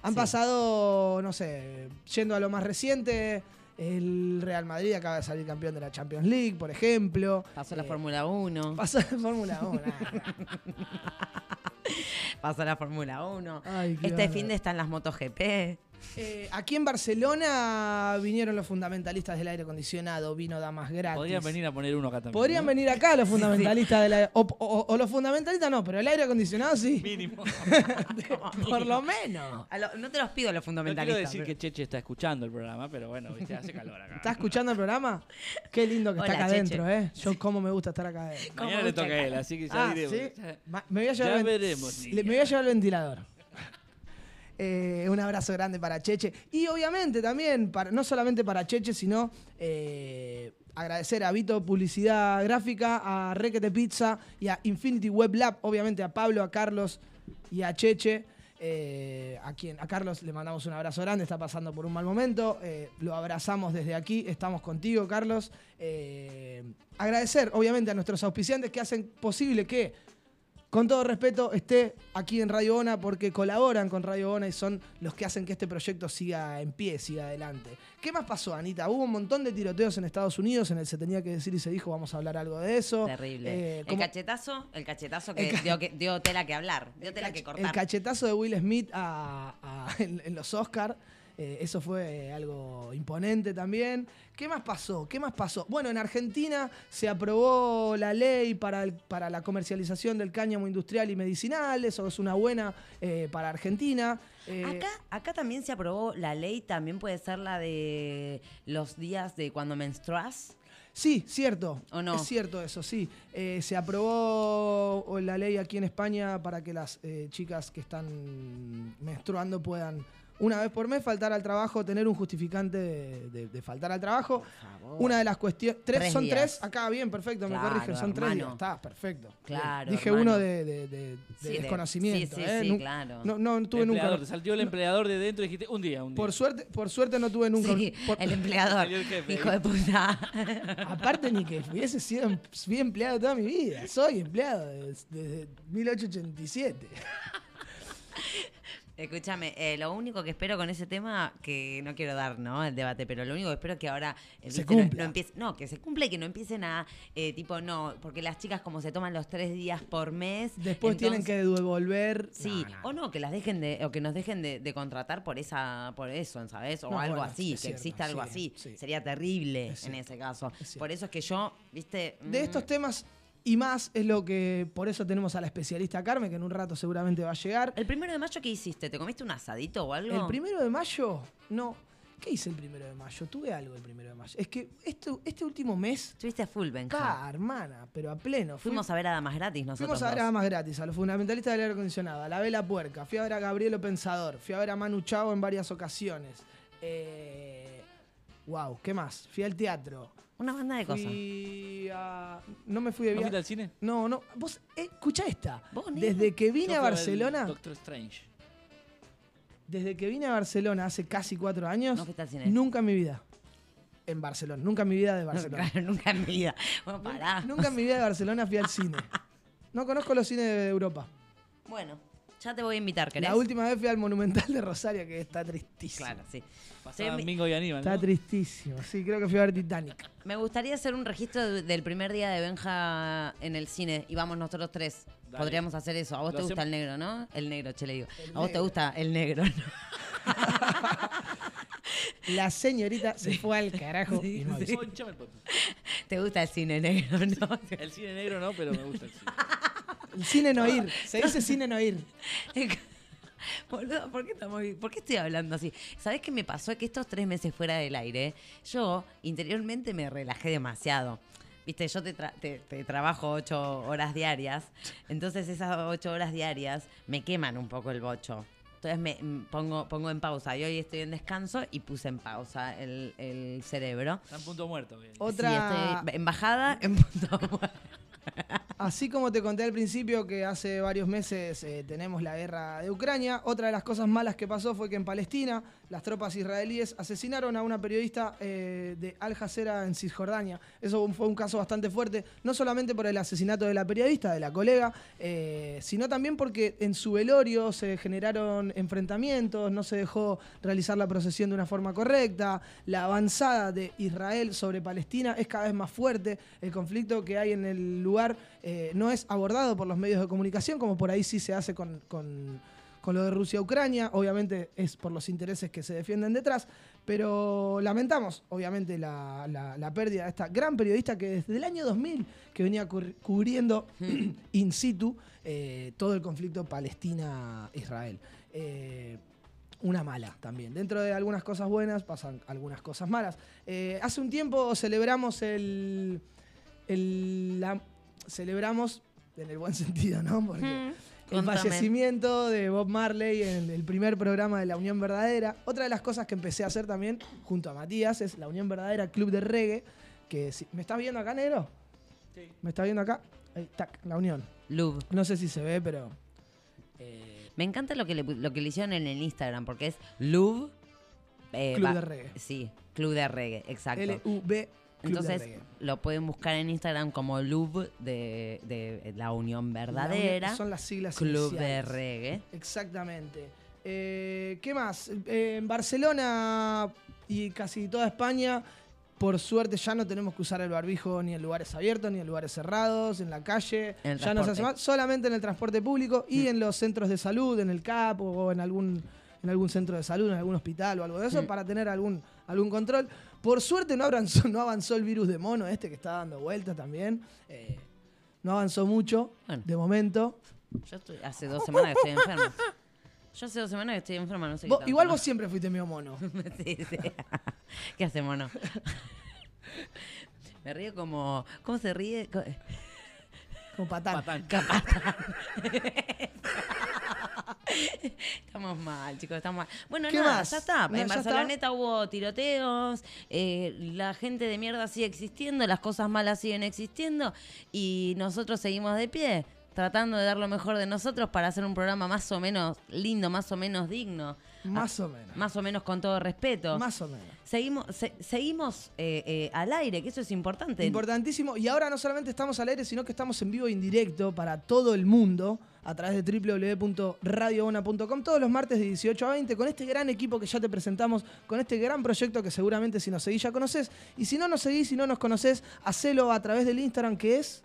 Han Sí. pasado, no sé, yendo a lo más reciente, el Real Madrid acaba de salir campeón de la Champions League, por ejemplo. Pasó la Eh, Fórmula 1. Pasó la Fórmula 1. Pasó la Fórmula 1. Ay, qué Este fin de están las MotoGP. Eh, aquí en Barcelona vinieron los fundamentalistas del aire acondicionado, vino damas gratis. Podrían venir a poner uno acá también. Podrían ¿no? venir acá los fundamentalistas del aire. O, o- o los fundamentalistas no, pero el aire acondicionado sí. Mínimo. Por lo menos. Lo- no te los pido a los No quiero fundamentalistas. decir que Cheche está escuchando el programa, pero bueno, viste, hace calor acá. ¿Estás escuchando el programa? Qué lindo que está acá adentro, ¿eh? Yo cómo me gusta estar acá adentro. ¿Cómo Mañana le toca a él, así que ya Ah, diremos. ¿sí? Ya- Ma- Me voy a llevar Ya el ven- veremos, Le- Me voy a llevar el ventilador. Eh, un abrazo grande para Cheche. Y obviamente también, para, no solamente para Cheche, sino eh, agradecer a Vito Publicidad Gráfica, a Requete Pizza y a Infinity Web Lab, obviamente a Pablo, a Carlos y a Cheche. eh, a, quien, a Carlos le mandamos un abrazo grande, está pasando por un mal momento. lo abrazamos desde aquí, estamos contigo, Carlos. Agradecer, obviamente, a nuestros auspiciantes que hacen posible que con todo respeto, esté aquí en Radio Bona porque colaboran con Radio Bona y son los que hacen que este proyecto siga en pie, siga adelante. ¿Qué más pasó, Anita? Hubo un montón de tiroteos en Estados Unidos, en el se tenía que decir y se dijo, vamos a hablar algo de eso. Terrible. Eh, el cachetazo, el cachetazo que, El ca- dio, que dio tela que hablar, dio tela que el cortar. cachetazo de Will Smith a- a- en, en los Oscars. Eso fue eh, algo imponente también. ¿Qué más pasó? ¿Qué más pasó? Bueno, en Argentina se aprobó la ley para, el- para la comercialización del cáñamo industrial y medicinal. Eso es una buena eh, para Argentina. Eh, Acá, acá también se aprobó la ley, también puede ser la de los días de cuando menstruas. Sí, cierto. ¿O no? Es cierto eso, sí. Eh, se aprobó la ley aquí en España para que las eh, chicas que están menstruando puedan, una vez por mes, faltar al trabajo, tener un justificante de, de- de faltar al trabajo. favor. Una de las cuestiones. Tres, Tres son días. tres. Acá, bien, perfecto, Claro, me corrigen. Son tres días. Está, perfecto. Claro, Dije hermano. uno de, de- de- de Sí, de- desconocimiento. sí, sí, ¿eh? sí, claro. No, no tuve nunca. te saltió el empleador de dentro y dijiste un día, un día. Por suerte, por suerte no tuve nunca. Sí, por- el empleador, el jefe. hijo de puta. Aparte ni que hubiese sido em- fui empleado toda mi vida. Soy empleado des- desde 1887. Escúchame, eh, lo único que espero con ese tema, que no quiero dar, ¿no? El debate, pero lo único que espero es que ahora eh, Se no- cumpla. No, empiece, no, que se cumpla y que no empiecen a, eh, tipo, no, porque las chicas como se toman los tres días por mes. Después tienen que devolver. Sí, No, no. o no, que las dejen de, o que nos dejen de, de contratar por esa, por eso, ¿sabes? O No, algo bueno, así, que cierto, exista algo sí, así. sí. Sería terrible Es en cierto, ese caso. es. Por eso es que yo, viste. De mm, estos temas y más es lo que por eso tenemos a la especialista Carmen, que en un rato seguramente va a llegar. El primero de mayo, ¿qué hiciste? ¿Te comiste un asadito o algo? El primero de mayo, no. ¿Qué hice el primero de mayo? Tuve algo el primero de mayo. Es que este, este último mes, Estuviste a full, Benja. pa, hermana, pero a pleno. Fui- Fuimos a ver a Damas gratis nosotros. Fuimos a ver a dos. más gratis, a los fundamentalistas del aire acondicionado, a la Vela Puerca, fui a ver a Gabrielo Pensador, fui a ver a Manu Chao en varias ocasiones. Eh, wow, ¿qué más? Fui al teatro. Una banda de cosas. Fui a... No me fui de ¿No fuiste viaje. al cine? No, no. Vos, eh, escucha esta. Vos. Desde que vine Yo a ver Barcelona, Doctor Strange. desde que vine a Barcelona hace casi cuatro años, No fuiste al cine. nunca en mi vida. En Barcelona, nunca en mi vida de No, Barcelona. claro, nunca en mi vida. Bueno, pará. Nunca en mi vida de Barcelona fui al cine. No conozco los cines de Europa. Bueno, ya te voy a invitar, ¿querés? La última vez fui al Monumental de Rosario, que está tristísimo. Claro, sí. Pasaban Sí, Mingo y Aníbal, Está ¿no? tristísimo. Sí, creo que fui a ver Titanic. Me gustaría hacer un registro de- del primer día de Benja en el cine y vamos nosotros tres. Dale. Podríamos hacer eso. A vos Lo te gusta hacemos. el negro, ¿no? El negro, che, le digo. El a vos te negro. gusta el negro, ¿no? La señorita se fue al carajo Sí, y no avisó. Ponchame el poto. Te gusta el cine negro, ¿no? El cine negro no, pero me gusta el cine. El cine no ir. Se dice cine no ir. Boludo, ¿por qué, estamos, ¿por qué estoy hablando así? ¿Sabés qué me pasó? Que estos tres meses fuera del aire, yo interiormente me relajé demasiado. Viste, yo te, tra- te- te trabajo ocho horas diarias, entonces esas ocho horas diarias me queman un poco el bocho. Entonces me mm, pongo, pongo en pausa. Y hoy estoy en descanso y puse en pausa el, el cerebro. Está en punto muerto. bien. Otra- Sí, estoy en bajada, en punto muerto. Así como te conté al principio que hace varios meses eh, tenemos la guerra de Ucrania, otra de las cosas malas que pasó fue que en Palestina las tropas israelíes asesinaron a una periodista eh, de Al Jazeera en Cisjordania. Eso fue un caso bastante fuerte, no solamente por el asesinato de la periodista, de la colega, eh, sino también porque en su velorio se generaron enfrentamientos, no se dejó realizar la procesión de una forma correcta, la avanzada de Israel sobre Palestina es cada vez más fuerte, el conflicto que hay en el lugar eh, no es abordado por los medios de comunicación, como por ahí sí se hace con, con- con lo de Rusia-Ucrania, obviamente es por los intereses que se defienden detrás, pero lamentamos obviamente la, la- la pérdida de esta gran periodista que desde el año 2000 que venía cubriendo in situ eh, todo el conflicto Palestina-Israel. Eh, una mala también. Dentro de algunas cosas buenas pasan algunas cosas malas. Eh, hace un tiempo celebramos el, el- la- celebramos en el buen sentido, ¿no? Porque el Contame. fallecimiento de Bob Marley en el primer programa de La Unión Verdadera. Otra de las cosas que empecé a hacer también junto a Matías es La Unión Verdadera Club de Reggae. Que si- ¿Me estás viendo acá, negro? Sí. ¿Me estás viendo acá? Ahí, tac, La Unión. Lube. No sé si se ve, pero... eh, Me encanta lo que le, lo que le hicieron en el Instagram, porque es Lube. eh, Club va- de Reggae. Sí, Club de Reggae, exacto. L-U-B Entonces lo pueden buscar en Instagram como Lub de, de la Unión La Verdadera. unión- Son las siglas Club de. Reggae. Exactamente. Eh, ¿Qué más? Eh, en Barcelona y casi toda España, por suerte ya no tenemos que usar el barbijo ni en lugares abiertos, ni en lugares cerrados, en la calle. En ya no se hace más, solamente en el transporte público y Mm. en los centros de salud, en el CAP o en algún, en algún centro de salud, en algún hospital o algo de eso, Mm. para tener algún, algún control. Por suerte no avanzó, no avanzó el virus de mono este que está dando vueltas también. Eh, no avanzó mucho, Bueno. de momento. Yo estoy, hace dos semanas que estoy enferma. Yo hace dos semanas que estoy enferma, no sé qué Vos- tanto, igual ¿no? vos siempre fuiste medio mono. sí, sí. ¿Qué hacemos, no? Me río como... ¿Cómo se ríe? Patán. Patán. Estamos mal, chicos, estamos mal. Bueno, ¿Qué nada, más? ya está. No, en Barceloneta hubo tiroteos, eh, la gente de mierda sigue existiendo, las cosas malas siguen existiendo y nosotros seguimos de pie, tratando de dar lo mejor de nosotros para hacer un programa más o menos lindo, más o menos digno, Más o menos. más o menos con todo respeto. Más o menos. Seguimos, se- seguimos eh, eh, al aire, que eso es importante. Importantísimo. Y ahora no solamente estamos al aire, sino que estamos en vivo e indirecto para todo el mundo a través de www.radiobona.com todos los martes de 18 a 20 con este gran equipo que ya te presentamos, con este gran proyecto que seguramente si nos seguís ya conoces. Y si no nos seguís, si no nos conoces, hacelo a través del Instagram que es...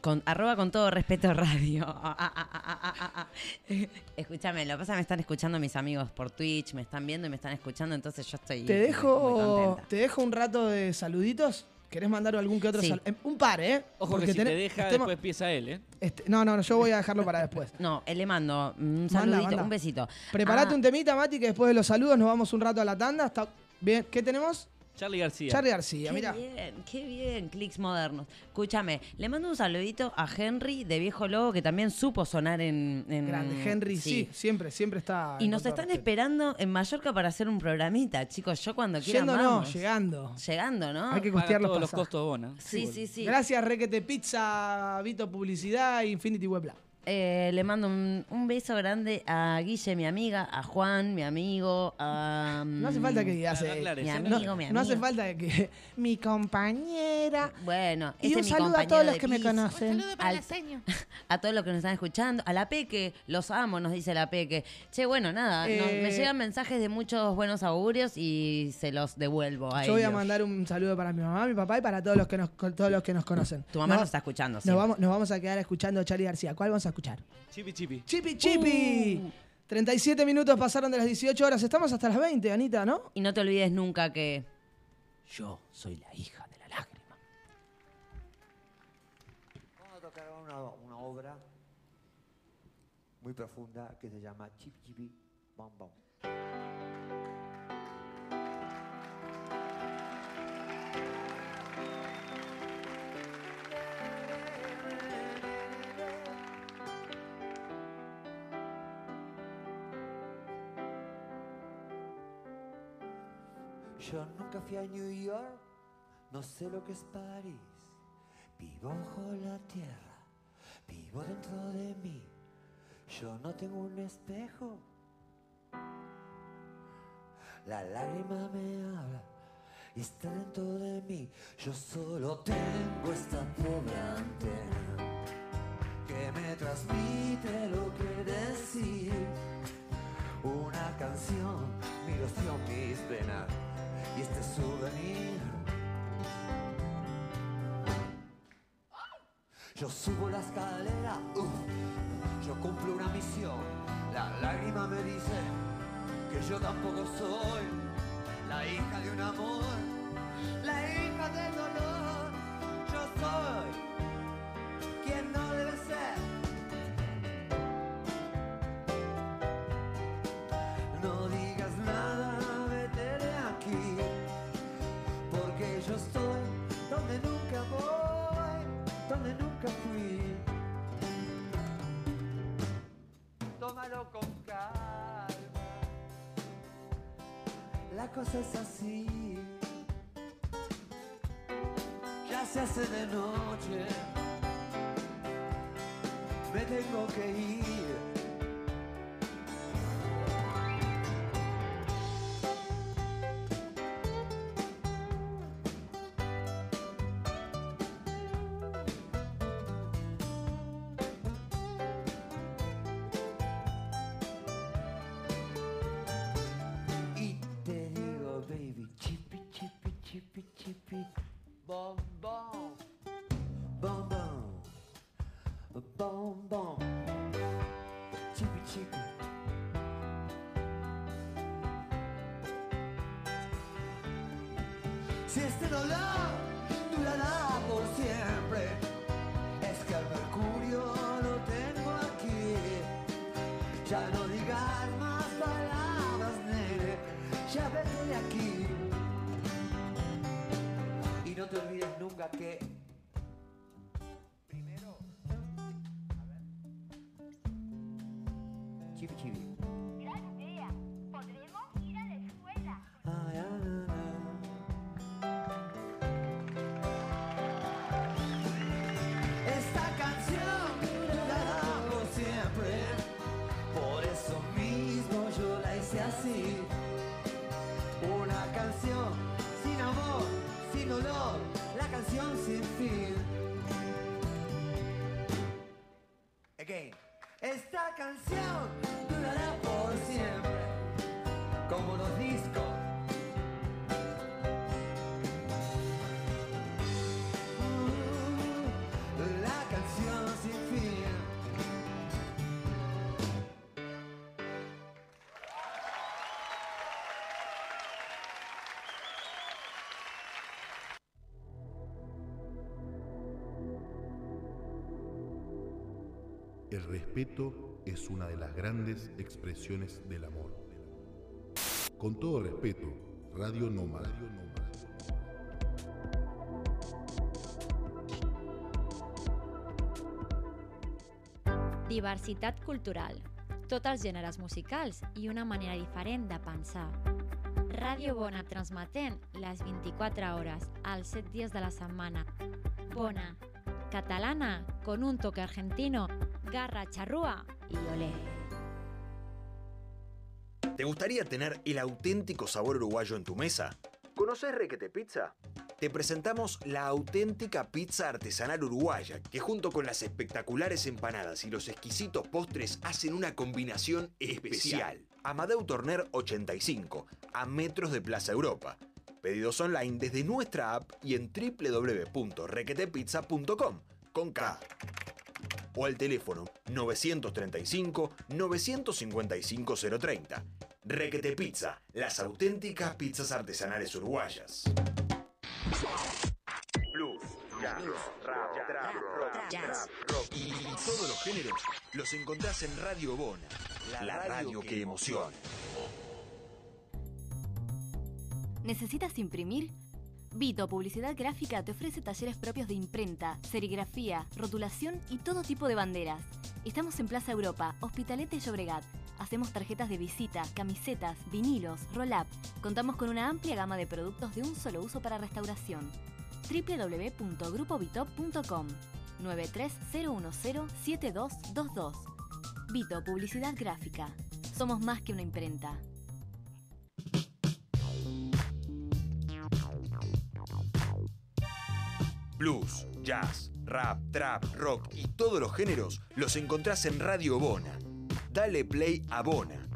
Con, arroba con todo respeto radio. Ah, ah, ah. Escúchame, lo que pasa es que me están escuchando mis amigos por Twitch, me están viendo y me están escuchando, entonces yo estoy Te muy dejo, contenta. te dejo un rato de saluditos. ¿Querés mandar algún que otro Sí. sal- em, Un par, ¿eh? Ojo Porque que si te deja, estemos- después empieza él, ¿eh? este- no, no, no, yo voy a dejarlo para después. No, eh, le mando un Manda, saludito, manda. un besito. Preparate Ah, un temita, Mati, que después de los saludos nos vamos un rato a la tanda. Está bien. ¿Qué tenemos? Charlie García. Charlie García, Qué mira. bien, qué bien, clics modernos. Escúchame, le mando un saludito a Henry de Viejo Lobo, que también supo sonar en... en- Grande, Henry, sí. siempre, siempre está. Y nos están esperando en Mallorca para hacer un programita, chicos. Yo cuando quieran Yendo no, llegando. Llegando, ¿no? Hay que costear los todos los costos Bona. Sí, sí, sí. Gracias, Requete Pizza, Vito Publicidad Infinity Web Lab. Eh, le mando un, un beso grande a Guille, mi amiga, a Juan, mi amigo, a... No hace falta que digas. Claro, eh, aclares, mi amigo, no, mi no hace amigo. falta que. Mi compañera. Bueno, Y un es mi saludo a todos los que me conocen. Al- a todos los que nos están escuchando, a la Peque, los amo, nos dice la Peque. Che, bueno, nada, no- Eh, me llegan mensajes de muchos buenos augurios y se los devuelvo a Yo voy a mandar un saludo para mi mamá, mi papá y para todos los que nos, todos los que nos conocen. Tu mamá Nos- nos está escuchando, sí. Nos vamos, nos vamos a quedar escuchando a Charlie García. ¿Cuál vamos a escuchar? Chipi chipi. Chipi Chipi. Uh. 37 minutos pasaron de las 18 horas. Estamos hasta las 20, Anita, ¿no? Y no te olvides nunca que yo soy la hija de la lágrima. Vamos a tocar una, una obra muy profunda que se llama Chip Chipi Bom Bom. Yo nunca fui a New York, no sé lo que es París. Vivo bajo la tierra, vivo dentro de mí. Yo no tengo un espejo. La lágrima me habla y está dentro de mí. Yo solo tengo esta pobre antena que me transmite lo que decir. Una canción, mi ilusión, mis venas y este souvenir. Yo subo la escalera, uf, yo cumplo una misión. La lágrima me dice que yo tampoco soy la hija de un amor, la hija del dolor. Yo soy quien no debe cosa es así. Ya se hace de noche, me tengo que ir. Si este dolor durará por siempre, es que al mercurio lo tengo aquí. Ya no digas más palabras, nene, ya vete de aquí. Y no te olvides nunca que primero, a ver, chibi chibi. El respeto es una de las grandes expresiones del amor. Con todo respeto, Radio Nómada. Diversitat cultural. Tots els gèneres musicals i una manera diferent de pensar. Ràdio Bona transmetent les 24 hores, els 7 dies de la setmana. Bona. Catalana, con un toque argentino, garra charrúa y olé. ¿Te gustaría tener el auténtico sabor uruguayo en tu mesa? ¿Conoces Requete Pizza? Te presentamos la auténtica pizza artesanal uruguaya, que junto con las espectaculares empanadas y los exquisitos postres hacen una combinación especial. Amadeu Torner 85, a metros de Plaza Europa. Pedidos online desde nuestra app y en www.requetepizza.com con K. O al teléfono 935 955 030. Requete Pizza, las auténticas pizzas artesanales uruguayas. Blues, jazz, rap, trap, rock, trap, rock y todos los géneros los encontrás en Radio Bona, la radio que emociona. ¿Necesitas imprimir? Vito Publicidad Gráfica te ofrece talleres propios de imprenta, serigrafía, rotulación y todo tipo de banderas. Estamos en Plaza Europa, Hospitalete y Llobregat. Hacemos tarjetas de visita, camisetas, vinilos, roll-up. Contamos con una amplia gama de productos de un solo uso para restauración. www.grupovitop.com 930107222 Vito Publicidad Gráfica. Somos más que una imprenta. Blues, jazz, rap, trap, rock y todos los géneros los encontrás en Radio Bona. Dale play a Bona.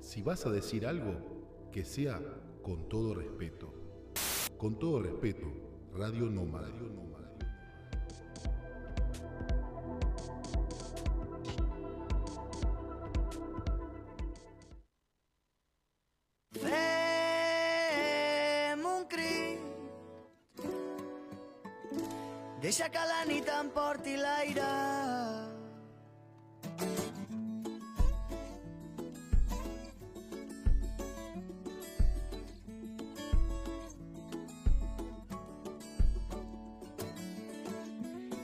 Si vas a decir algo, que sea con todo respeto. Con todo respeto, Radio Nómada. Deixa que la nit emporti l'aire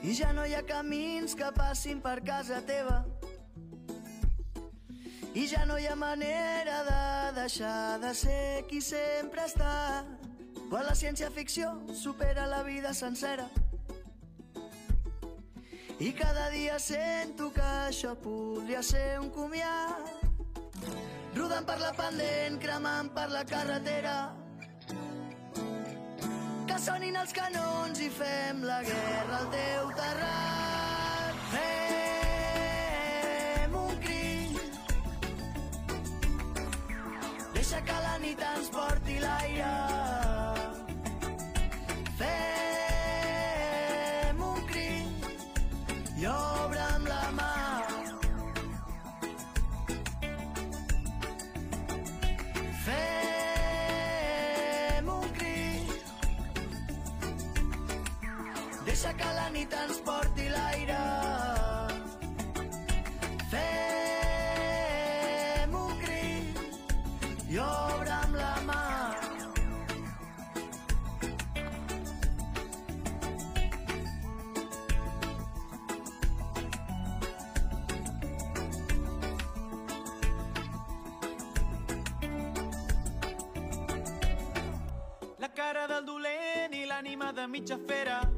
I ja no hi ha camins que passin per casa teva i ja no hi ha manera de deixar de ser qui sempre estat. Quan la ciència-ficció supera la vida sencera. I cada dia sento que això podria ser un comiat. Rodant per la pendent, cremant per la carretera. Que sonin els canons i fem la guerra al teu terrat. Fem un crit, deixa que la nit ens porti l'aire. Mitja fera.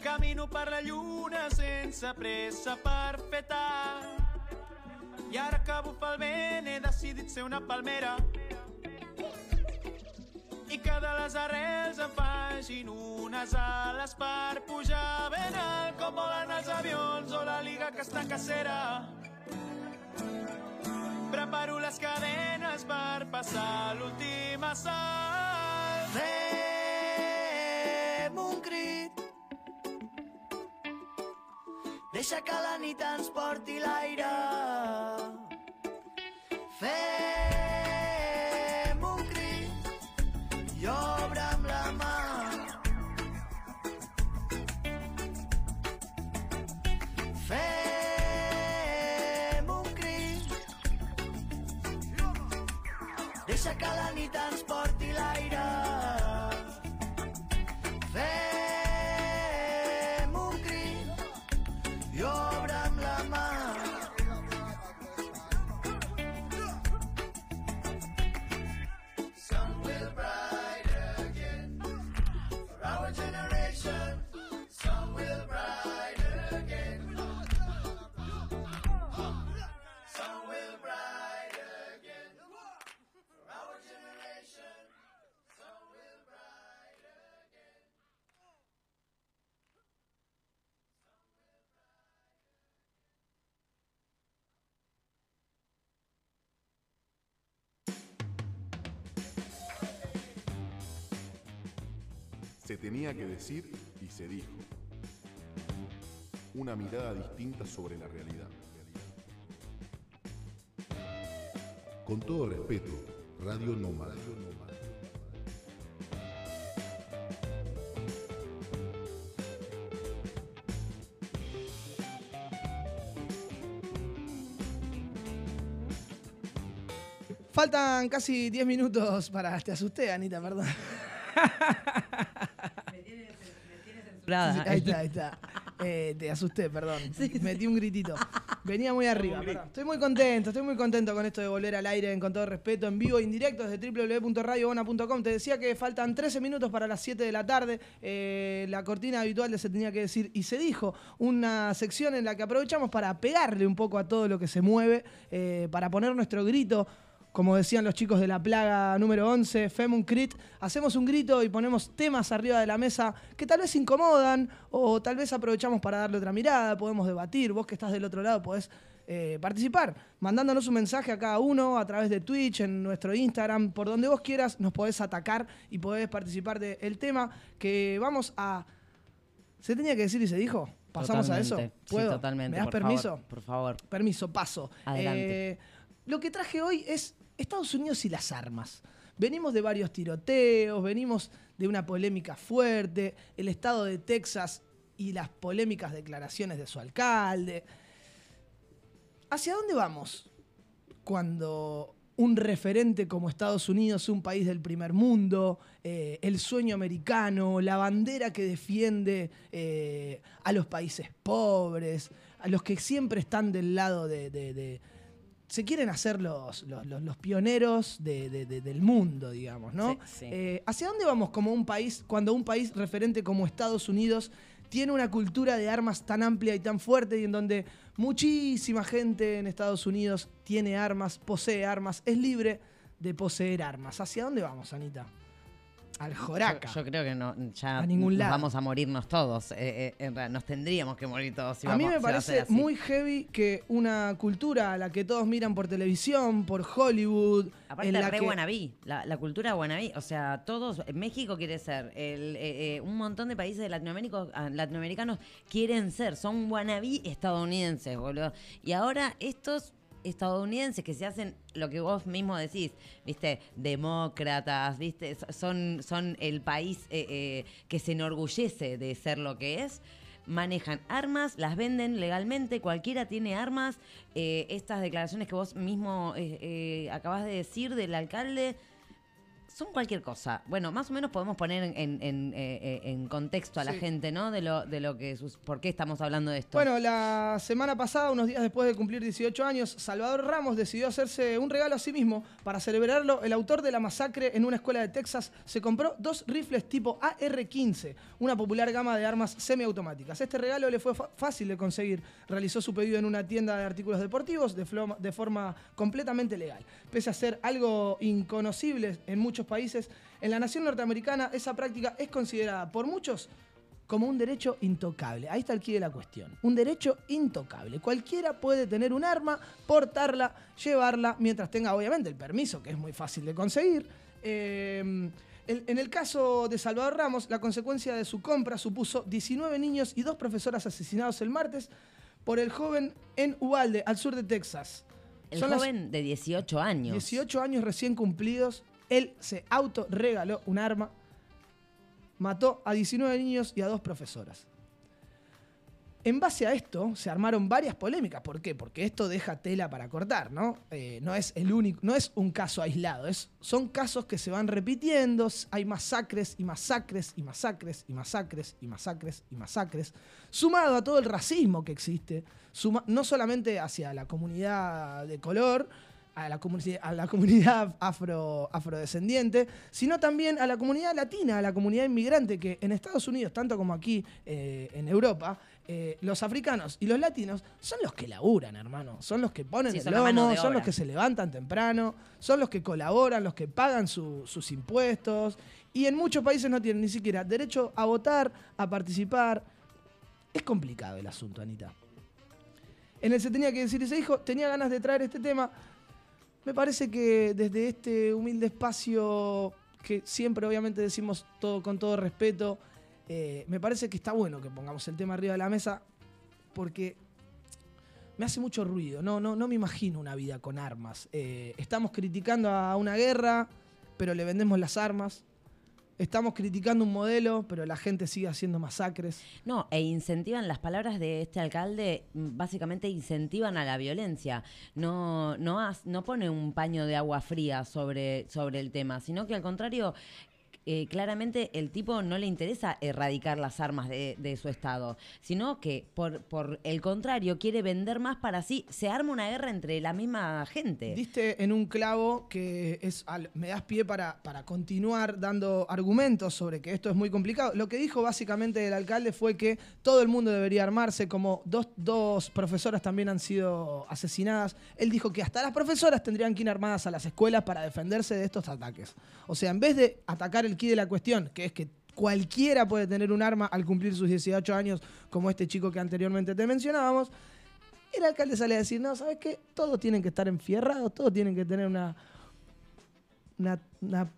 Camino per la lluna sense pressa per fer tard. I ara que bufa el vent he decidit ser una palmera. I que de les arrels em facin unes ales per pujar ben alt com volen els avions o la liga que està cacera. Preparo les cadenes per passar l'últim assalt. Deixa que la nit ens porti l'aire. Fem Se tenía que decir y se dijo. Una mirada distinta sobre la realidad. Con todo respeto, Radio Nómada. Faltan casi 10 minutos para. Te asusté, Anita, perdón. Sí, ahí está, ahí está. Eh, te asusté, perdón. Metí un gritito. Venía muy arriba. perdón. Estoy muy contento, estoy muy contento con esto de volver al aire en con todo respeto, en vivo, e indirecto desde www.radiobona.com. Te decía que faltan 13 minutos para las 7 de la tarde. Eh, la cortina habitual de Se tenía que decir y se dijo. Una sección en la que aprovechamos para pegarle un poco a todo lo que se mueve, eh, para poner nuestro grito como decían los chicos de la plaga número 11, Femun Crit, hacemos un grito y ponemos temas arriba de la mesa que tal vez incomodan o tal vez aprovechamos para darle otra mirada, podemos debatir, vos que estás del otro lado podés eh, participar, mandándonos un mensaje a cada uno a través de Twitch, en nuestro Instagram, por donde vos quieras, nos podés atacar y podés participar del tema que vamos a... ¿Se tenía que decir y se dijo? ¿Pasamos a eso? Totalmente. Sí, ¿Puedo? totalmente, ¿Me das por permiso? favor, por favor. Permiso, paso. Adelante. Eh, lo que traje hoy es Estados Unidos y las armas. Venimos de varios tiroteos, venimos de una polémica fuerte, el estado de Texas y las polémicas declaraciones de su alcalde. ¿Hacia dónde vamos cuando un referente como Estados Unidos, un país del primer mundo, eh, el sueño americano, la bandera que defiende eh, a los países pobres, a los que siempre están del lado de... se quieren hacer los, los- los- los pioneros de- de- de- del mundo, digamos, ¿no? Sí, sí. Eh, ¿Hacia dónde vamos como un país, cuando un país referente como Estados Unidos tiene una cultura de armas tan amplia y tan fuerte y en donde muchísima gente en Estados Unidos tiene armas, posee armas, es libre de poseer armas? ¿Hacia dónde vamos, Anita? Al Joraca. Yo, yo creo que no, ya A ningún lado. vamos a morirnos todos. eh, eh, en realidad, nos tendríamos que morir todos. si a mí vamos- me a ser parece muy heavy que una cultura a la que todos miran por televisión, por Hollywood, Aparte, en la re que- guanabí, la, la cultura guanabí. O sea, todos, México quiere ser, el, eh, eh, un montón de países de Latinoamérica, ah, latinoamericanos quieren ser, son guanabí estadounidenses, boludo. Y ahora estos estadounidenses que se hacen lo que vos mismo decís, viste, demócratas, viste, So- son, son el país eh, eh, que se enorgullece de ser lo que es. Manejan armas, las venden legalmente, cualquiera tiene armas. Eh, estas declaraciones que vos mismo eh, eh, acabas de decir del alcalde son cualquier cosa. Bueno, más o menos podemos poner en, en- en, eh, en contexto a la Sí. gente, ¿no? De lo, de lo que sus- por qué estamos hablando de esto. Bueno, la semana pasada, unos días después de cumplir 18 años, Salvador Ramos decidió hacerse un regalo a sí mismo. Para celebrarlo, el autor de la masacre en una escuela de Texas se compró dos rifles tipo AR-15, una popular gama de armas semiautomáticas. Este regalo le fue fácil de conseguir. Realizó su pedido en una tienda de artículos deportivos de, de forma completamente legal. Pese a ser algo inconocible en muchos países, en la nación norteamericana esa práctica es considerada por muchos como un derecho intocable. Ahí está el quid de la cuestión. Un derecho intocable. Cualquiera puede tener un arma, portarla, llevarla, mientras tenga obviamente el permiso, que es muy fácil de conseguir. Eh, en el caso de Salvador Ramos, la consecuencia de su compra supuso 19 niños y dos profesoras asesinados el martes por el joven en Uvalde, al sur de Texas. el Son joven de 18 años. 18 años recién cumplidos, él se autorregaló un arma, mató a 19 niños y a dos profesoras. En base a esto se armaron varias polémicas. ¿Por qué? Porque esto deja tela para cortar, ¿no? Eh, no es el único, no es un caso aislado, son casos que se van repitiendo, hay masacres y masacres y masacres y masacres y masacres y masacres, sumado a todo el racismo que existe, no solamente hacia la comunidad de color, a la, a la comunidad afro, afrodescendiente, sino también a la comunidad latina, a la comunidad inmigrante, que en Estados Unidos, tanto como aquí eh, en Europa, eh, los africanos y los latinos son los que laburan, hermano. Son los que ponen Sí, el lomo, son los que se levantan temprano, son los que colaboran, los que pagan su- sus impuestos. Y en muchos países no tienen ni siquiera derecho a votar, a participar. Es complicado el asunto, Anita. En el Se Tenía que decir y se dijo, tenía ganas de traer este tema. Me parece que desde este humilde espacio, que siempre obviamente decimos todo con todo respeto, eh, me parece que está bueno que pongamos el tema arriba de la mesa, porque me hace mucho ruido. No, no, no me imagino una vida con armas. Eh, estamos criticando a una guerra, pero le vendemos las armas. Estamos criticando un modelo, pero la gente sigue haciendo masacres. No, e incentivan, las palabras de este alcalde mm, básicamente incentivan a la violencia. No, no, no pone un paño de agua fría sobre, sobre el tema, sino que al contrario, eh, claramente el tipo no le interesa erradicar las armas de, su estado, sino que por, el contrario quiere vender más para así se arma una guerra entre la misma gente. Diste en un clavo que es me das pie para, para continuar dando argumentos sobre que esto es muy complicado. Lo que dijo básicamente el alcalde fue que todo el mundo debería armarse, como dos, dos profesoras también han sido asesinadas. Él dijo que hasta las profesoras tendrían que ir armadas a las escuelas para defenderse de estos ataques. O sea, en vez de atacar el quid de la cuestión, que es que cualquiera puede tener un arma al cumplir sus 18 años, como este chico que anteriormente te mencionábamos, el alcalde sale a decir, no, ¿sabes qué? Todos tienen que estar enfierrados, todos tienen que tener una, una, una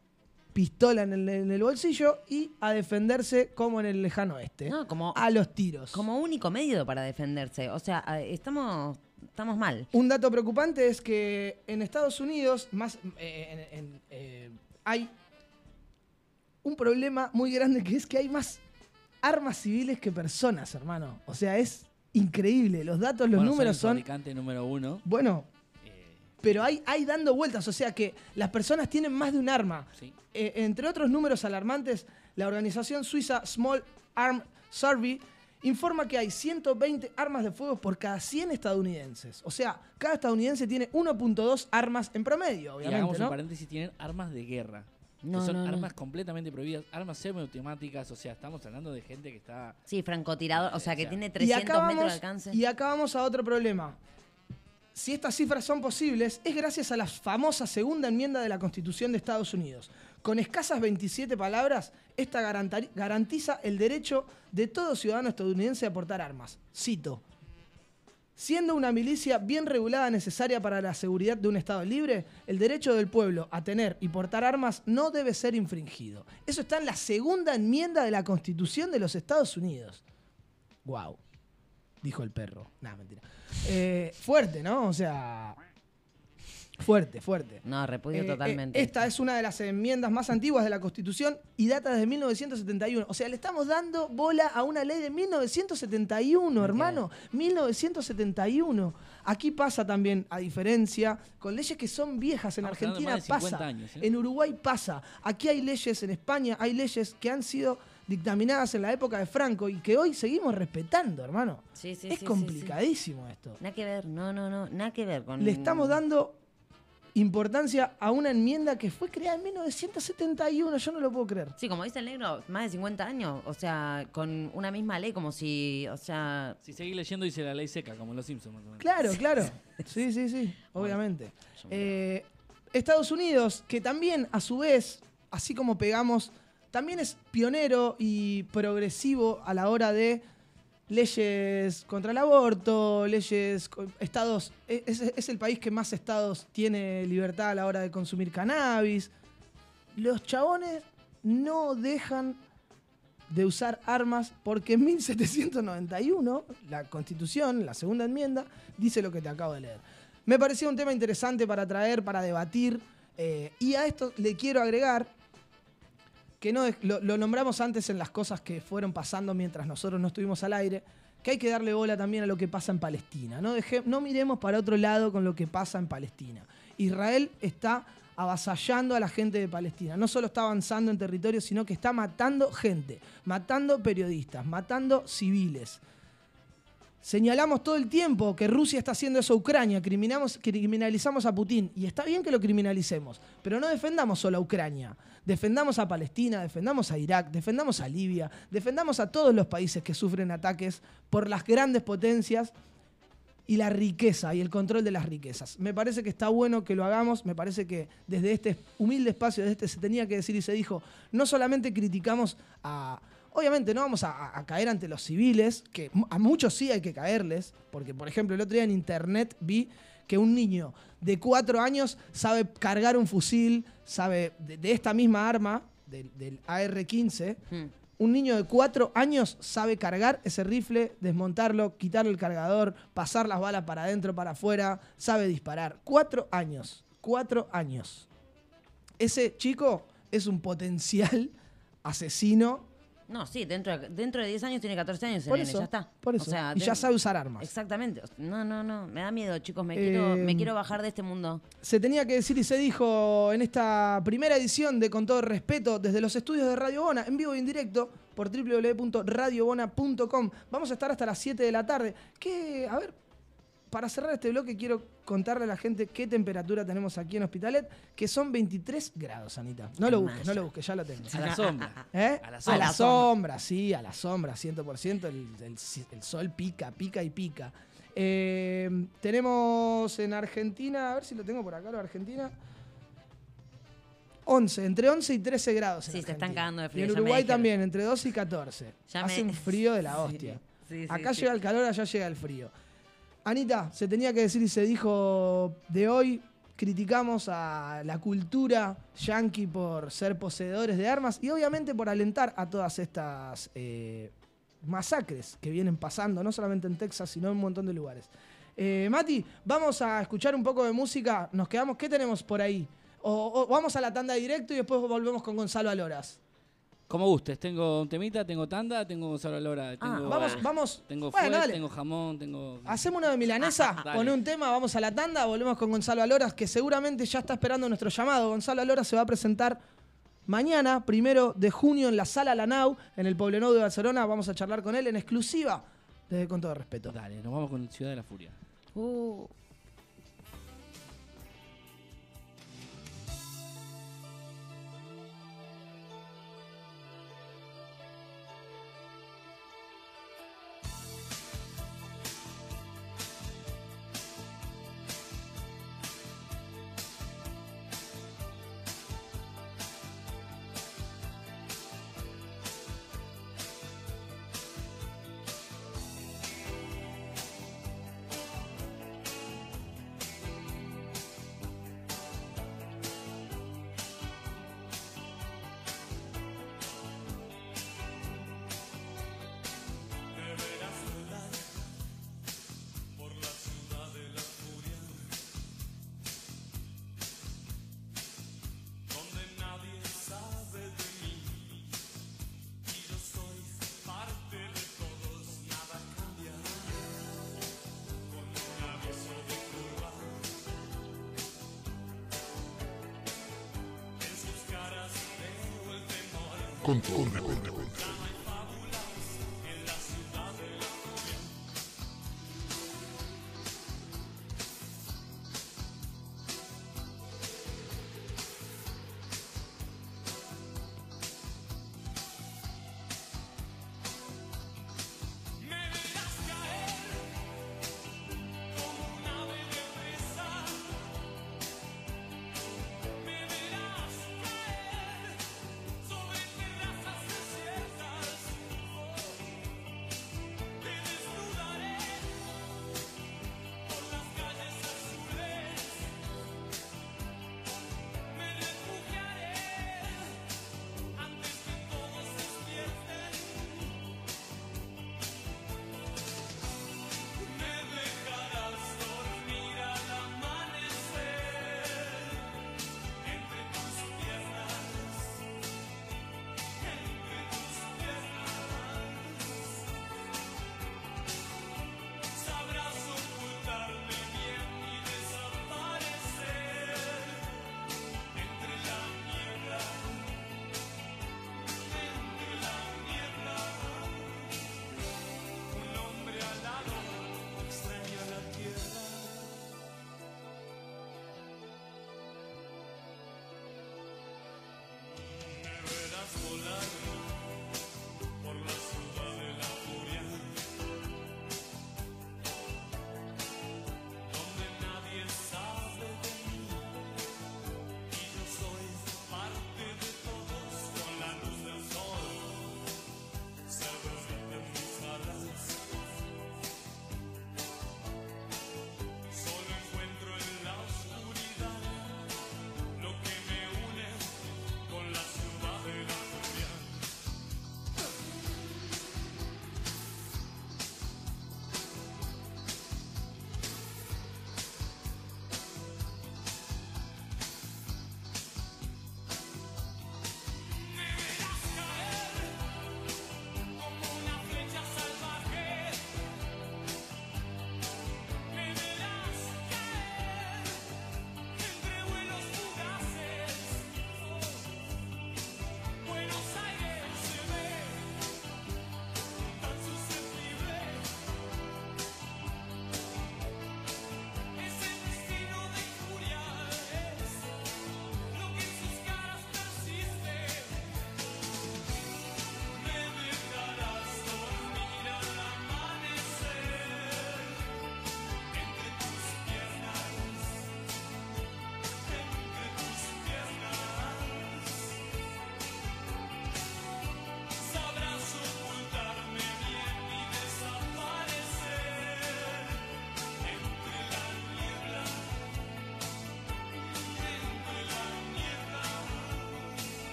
pistola en el, en el bolsillo y a defenderse como en el lejano oeste. No, como, a los tiros. como único medio para defenderse. O sea, estamos, estamos mal. Un dato preocupante es que en Estados Unidos más, eh, en- en, eh, hay un problema muy grande que es que hay más armas civiles que personas, hermano. O sea, es increíble. Los datos, los Bueno, números son el fabricante número uno. Bueno, Eh, pero hay, hay dando vueltas, o sea que las personas tienen más de un arma. Sí. Eh, entre otros números alarmantes, la organización suiza Small Arm Survey informa que hay 120 armas de fuego por cada 100 estadounidenses. O sea, cada estadounidense tiene 1.2 armas en promedio, y obviamente, hagamos un paréntesis, tienen armas de guerra. No, que son no, no. armas completamente prohibidas, armas semiautomáticas, o sea, estamos hablando de gente que está... Sí, francotirador, o sea, que O sea, tiene Y 300 acá, metros de alcance. y acá vamos a otro problema. Si estas cifras son posibles, es gracias a la famosa segunda enmienda de la Constitución de Estados Unidos, Con escasas 27 palabras, esta garantiza el derecho de todo ciudadano estadounidense a portar armas. Cito. Siendo una milicia bien regulada necesaria para la seguridad de un Estado libre, el derecho del pueblo a tener y portar armas no debe ser infringido. Eso está en la segunda enmienda de la Constitución de los Estados Unidos. Wow, dijo el perro. Nada, mentira. Eh, fuerte, ¿no? O sea, fuerte, fuerte. No, repudio Eh, totalmente. eh, esta es una de las enmiendas más antiguas de la Constitución y data desde 1971. O sea, le estamos dando bola a una ley de 1971, hermano. 1971. Aquí pasa también, a diferencia, con leyes que son viejas. En Estamos Argentina más de 50 pasa. años, ¿eh? En Uruguay pasa. Aquí hay leyes, en España hay leyes que han sido dictaminadas en la época de Franco y que hoy seguimos respetando, hermano. Sí, sí, es sí, complicadísimo esto. Nada que ver, no, no, no, nada que ver con... Le estamos dando importancia a una enmienda que fue creada en 1971. Yo no lo puedo creer. Sí, como dice el negro, más de 50 años, o sea, con una misma ley, como si, o sea... Si seguís leyendo, dice la ley seca, como en los Simpsons. más o menos. Claro, claro. Sí, sí, sí, obviamente. Eh, Estados Unidos, que también a su vez, así como pegamos, también es pionero y progresivo a la hora de leyes contra el aborto, leyes, estados, e, es, el país que más estados tiene libertad a la hora de consumir cannabis. Los chabones no dejan de usar armas porque en 1791 la constitución, la segunda enmienda, dice lo que te acabo de leer. Me pareció un tema interesante para traer, para debatir, eh, y a esto le quiero agregar que no, lo, nombramos antes en las cosas que fueron pasando mientras nosotros no estuvimos al aire, que hay que darle bola también a lo que pasa en Palestina. No, no miremos para otro lado con lo que pasa en Palestina. Israel está avasallando a la gente de Palestina. No solo está avanzando en territorio, sino que está matando gente, matando periodistas, matando civiles. Señalamos todo el tiempo que Rusia está haciendo eso a Ucrania, criminalizamos a Putin. Y está bien que lo criminalicemos, pero no defendamos solo a Ucrania. Defendamos a Palestina, defendamos a Irak, defendamos a Libia, defendamos a todos los países que sufren ataques por las grandes potencias y la riqueza y el control de las riquezas. Me parece que está bueno que lo hagamos, me parece que desde este humilde espacio, desde este se tenía que decir y se dijo, no solamente criticamos a... Obviamente no vamos a, a caer ante los civiles, que a muchos sí hay que caerles, porque por ejemplo el otro día en internet vi que un niño de cuatro años sabe cargar un fusil, sabe de, de esta misma arma, del, del AR-15, un niño de cuatro años sabe cargar ese rifle, desmontarlo, quitarle el cargador, pasar las balas para adentro, para afuera, sabe disparar. Cuatro años, cuatro años. Ese chico es un potencial asesino. No, sí, dentro de, dentro de 10 años tiene 14 años el Por nene, eso, ya está. por O eso. sea, Y ya sabe usar armas. Exactamente. No, no, no, me da miedo, chicos, me, Eh, quiero, me quiero bajar de este mundo. Se tenía que decir y se dijo en esta primera edición de Con todo respeto desde los estudios de Radio Bona, en vivo y en directo por www.radiobona.com. Vamos a estar hasta las 7 de la tarde. Que, a ver, para cerrar este bloque quiero contarle a la gente qué temperatura tenemos aquí en Hospitalet, que son 23 grados, Anita. No lo busques, no lo busques, ya lo tengo. A la sombra. ¿Eh? A la A sombra. la sombra, sí, a la sombra, 100%. El, el- el sol pica, pica y pica. Eh, tenemos en Argentina, a ver si lo tengo por acá, lo de Argentina. 11, entre 11 y 13 grados. en Sí, se están cagando de Y frío, en ya me Uruguay también, entre 12 y 14. Ya Hace me- un frío de la hostia. sí, sí, Acá llega el calor, allá llega el frío. Anita, se tenía que decir y se dijo de hoy, criticamos a la cultura yanqui por ser poseedores de armas y obviamente por alentar a todas estas eh, masacres que vienen pasando, no solamente en Texas, sino en un montón de lugares. Eh, Mati, vamos a escuchar un poco de música. Nos quedamos, ¿qué tenemos por ahí? O, o vamos a la tanda directo y después volvemos con Gonzalo Aloras. Como gustes, tengo un temita, tengo tanda, tengo Gonzalo Lora, Ah, tengo, vamos, vamos. tengo Bueno, dale. tengo jamón, tengo... Hacemos una de milanesa, Dale. pone un tema, vamos a la tanda, volvemos con Gonzalo Aloras, que seguramente ya está esperando nuestro llamado. Gonzalo Aloras se va a presentar mañana, primero de junio, en la Sala Lanau, en el Poblenou de Barcelona. Vamos a charlar con él en exclusiva, desde con todo respeto. Dale, nos vamos con Ciudad de la Furia. Uh, Con todo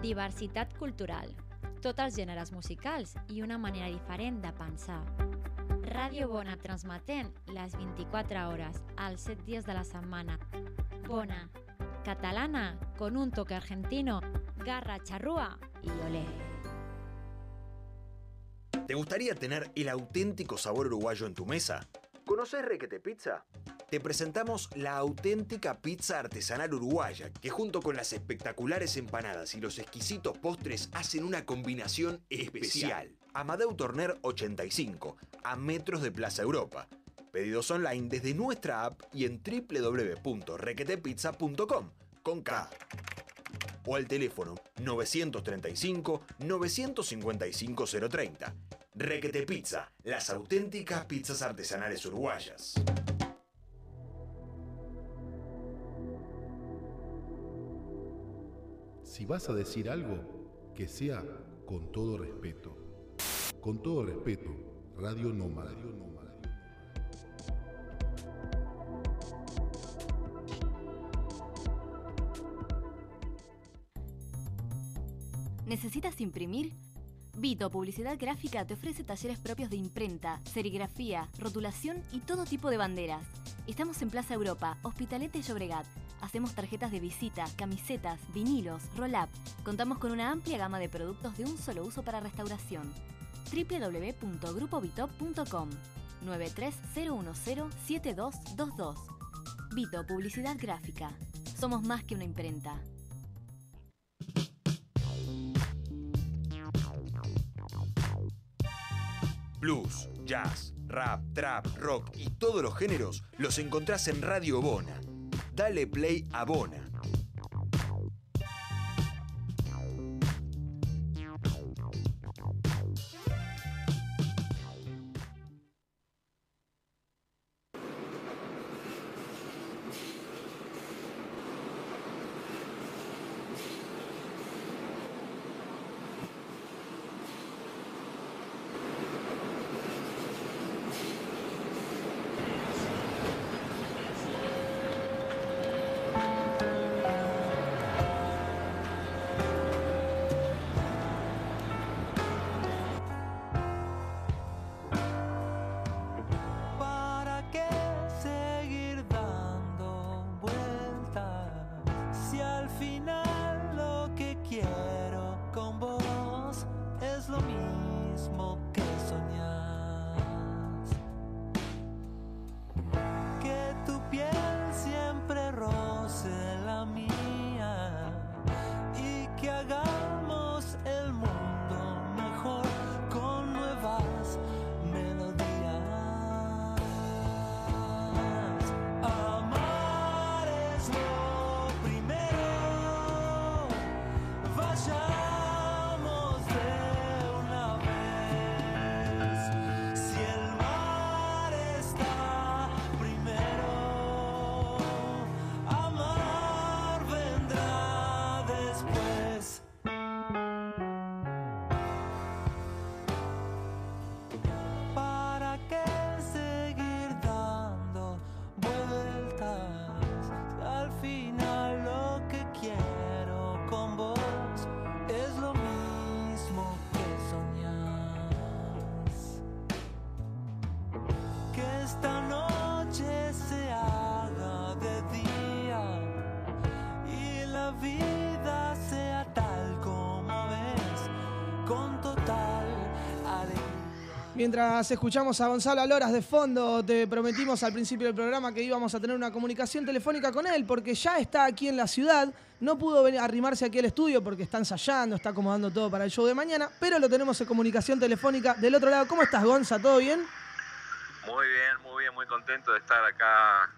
Diversitat cultural, tots els gèneres musicals i una manera diferent de pensar. Ràdio Bona transmetent les 24 hores, els 7 dies de la setmana. Bona, catalana con un toque argentino, garra, charrúa y olé. ¿Te gustaría tener el auténtico sabor uruguayo en tu mesa? ¿Conoces Requete Pizza? Te presentamos la auténtica pizza artesanal uruguaya, que junto con las espectaculares empanadas y los exquisitos postres hacen una combinación especial. Amadeu Torner 85, a metros de Plaza Europa. Pedidos online desde nuestra app y en www.requetepizza.com con K. O al teléfono 935 955 030. Requete Pizza, las auténticas pizzas artesanales uruguayas. Vas a decir algo, que sea con todo respeto. Con todo respeto, Radio Nómada. ¿Necesitas imprimir? Vito Publicidad Gráfica te ofrece talleres propios de imprenta, serigrafía, rotulación y todo tipo de banderas. Estamos en Plaza Europa, Hospitalete y Llobregat. Hacemos tarjetas de visita, camisetas, vinilos, roll-up. Contamos con una amplia gama de productos de un solo uso para restauración. www.grupovitop.com 930107222 Vito Publicidad Gráfica. Somos más que una imprenta. Blues, jazz, rap, trap, rock y todos los géneros los encontrás en Radio Bona. Dale play a sunshine. Mientras escuchamos a Gonzalo Aloras de fondo, te prometimos al principio del programa que íbamos a tener una comunicación telefónica con él, porque ya está aquí en la ciudad. No pudo arrimarse aquí al estudio porque está ensayando, está acomodando todo para el show de mañana, pero lo tenemos en comunicación telefónica del otro lado. ¿Cómo estás, Gonza? ¿Todo bien? Muy bien, muy bien, muy contento de estar acá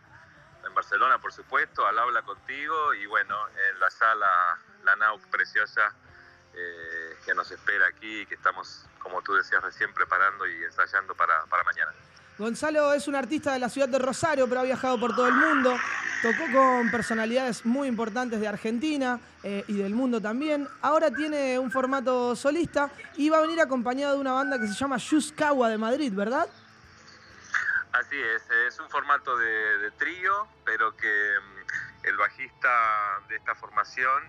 en Barcelona, por supuesto, al habla contigo y bueno, en la sala, la NAUC preciosa eh, que nos espera aquí y que estamos, como tú decías recién, preparando y ensayando para, para mañana. Gonzalo es un artista de la ciudad de Rosario, pero ha viajado por todo el mundo. Tocó con personalidades muy importantes de Argentina eh, y del mundo también. Ahora tiene un formato solista y va a venir acompañado de una banda que se llama Yuskawa de Madrid, ¿verdad? Así es, es un formato de, de trío, pero que mm, el bajista de esta formación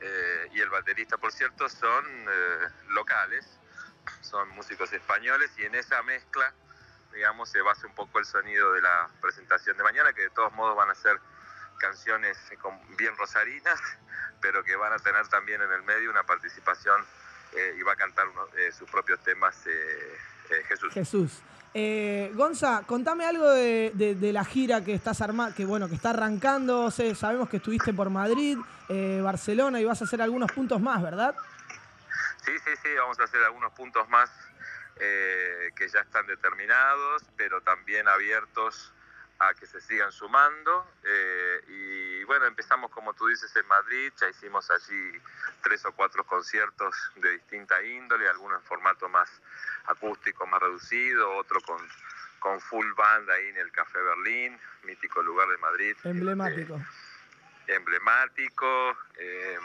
eh, y el baterista, por cierto, son eh, locales, son músicos españoles y en esa mezcla, digamos, se basa un poco el sonido de la presentación de mañana, que de todos modos van a ser canciones bien rosarinas, pero que van a tener también en el medio una participación eh, y va a cantar sus propios temas eh, eh, Jesús. Jesús. Gonza, contame algo de, la gira que estás armando, que bueno, que está arrancando. Sabemos que estuviste por Madrid, Barcelona y vas a hacer algunos puntos más, ¿verdad? Sí, sí, sí, vamos a hacer algunos puntos más eh, que ya están determinados, pero también abiertos a que se sigan sumando. eh, y bueno, empezamos como tú dices en Madrid, ya hicimos allí tres o cuatro conciertos de distinta índole, algunos en formato más acústico, más reducido, otro con, con full band ahí en el Café Berlín, mítico lugar de Madrid Emblemático. emblemático eh,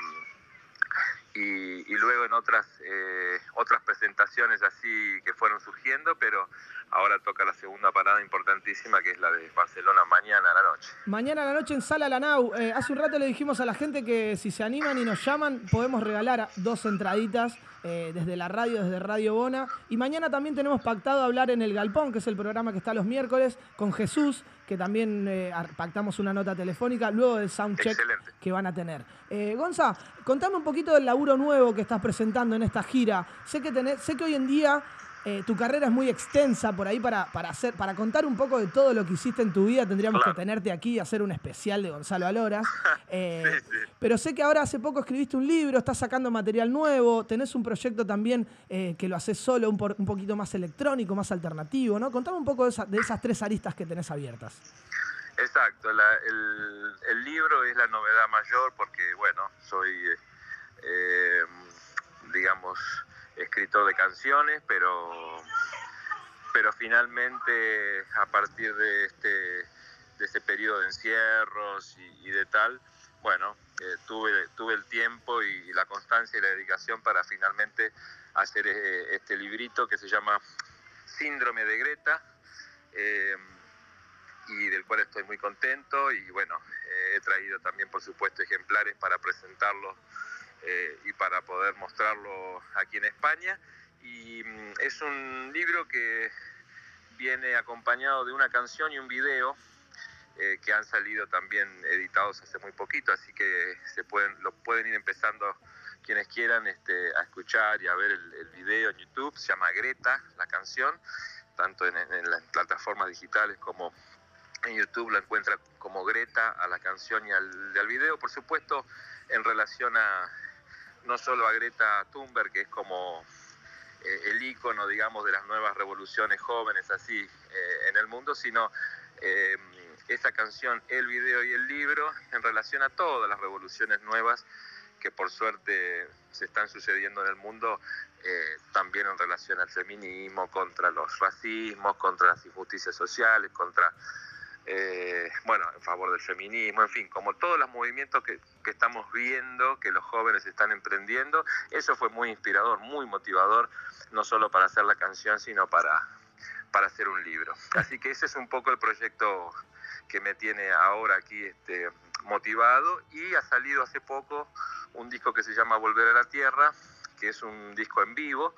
y, luego en otras eh, otras presentaciones así que fueron surgiendo pero ahora toca la segunda parada importantísima que es la de Barcelona mañana a la noche Mañana a la noche en Sala Lanau. Eh, hace un rato le dijimos a la gente que si se animan y nos llaman, podemos regalar dos entraditas eh, desde la radio, desde Radio Bona. Y mañana también tenemos pactado hablar en El Galpón, que es el programa que está los miércoles, con Jesús, que también eh, pactamos una nota telefónica luego del soundcheck que van a tener. Eh, Gonza, contame un poquito del laburo nuevo que estás presentando en esta gira. Sé que, tenés, sé que hoy en día eh, tu carrera es muy extensa por ahí para, para, hacer, para contar un poco de todo lo que hiciste en tu vida. Tendríamos que tenerte aquí y hacer un especial de Gonzalo Aloras. Eh, Pero sé que ahora hace poco escribiste un libro, estás sacando material nuevo, tenés un proyecto también eh, que lo haces solo, un, por- un poquito más electrónico, más alternativo, ¿no? Contame un poco de, esa- de esas tres aristas que tenés abiertas. Exacto, la- el, el libro es la novedad mayor porque, bueno, soy, digamos, escritor de canciones, pero, pero finalmente a partir de este, de ese periodo de encierros y, de tal, bueno, eh, tuve, tuve el tiempo y la constancia y la dedicación para finalmente hacer eh, este librito que se llama Síndrome de Greta. eh, y del cual estoy muy contento y bueno, he traído también por supuesto ejemplares para presentarlo eh, y para poder mostrarlo aquí en España. Y mm, es un libro que viene acompañado de una canción y un video eh, que han salido también editados hace muy poquito, así que se pueden, lo pueden ir empezando quienes quieran este, a escuchar y a ver el, el video en YouTube, se llama Greta, la canción, tanto en, en las plataformas digitales como en YouTube lo encuentra como Greta a la canción y al, al video, por supuesto, en relación a no solo a Greta Thunberg, que es como eh, el ícono, digamos, de las nuevas revoluciones jóvenes así eh, en el mundo, sino eh, esa canción, el video y el libro en relación a todas las revoluciones nuevas que por suerte se están sucediendo en el mundo, también en relación al feminismo, contra los racismos, contra las injusticias sociales, contra eh, bueno, en favor del feminismo, en fin, como todos los movimientos que, estamos viendo, que los jóvenes están emprendiendo, eso fue muy inspirador, muy motivador, no solo para hacer la canción, sino para, para hacer un libro. Así que ese es un poco el proyecto que me tiene ahora aquí este, motivado y ha salido hace poco un disco que se llama Volver a la Tierra, que es un disco en vivo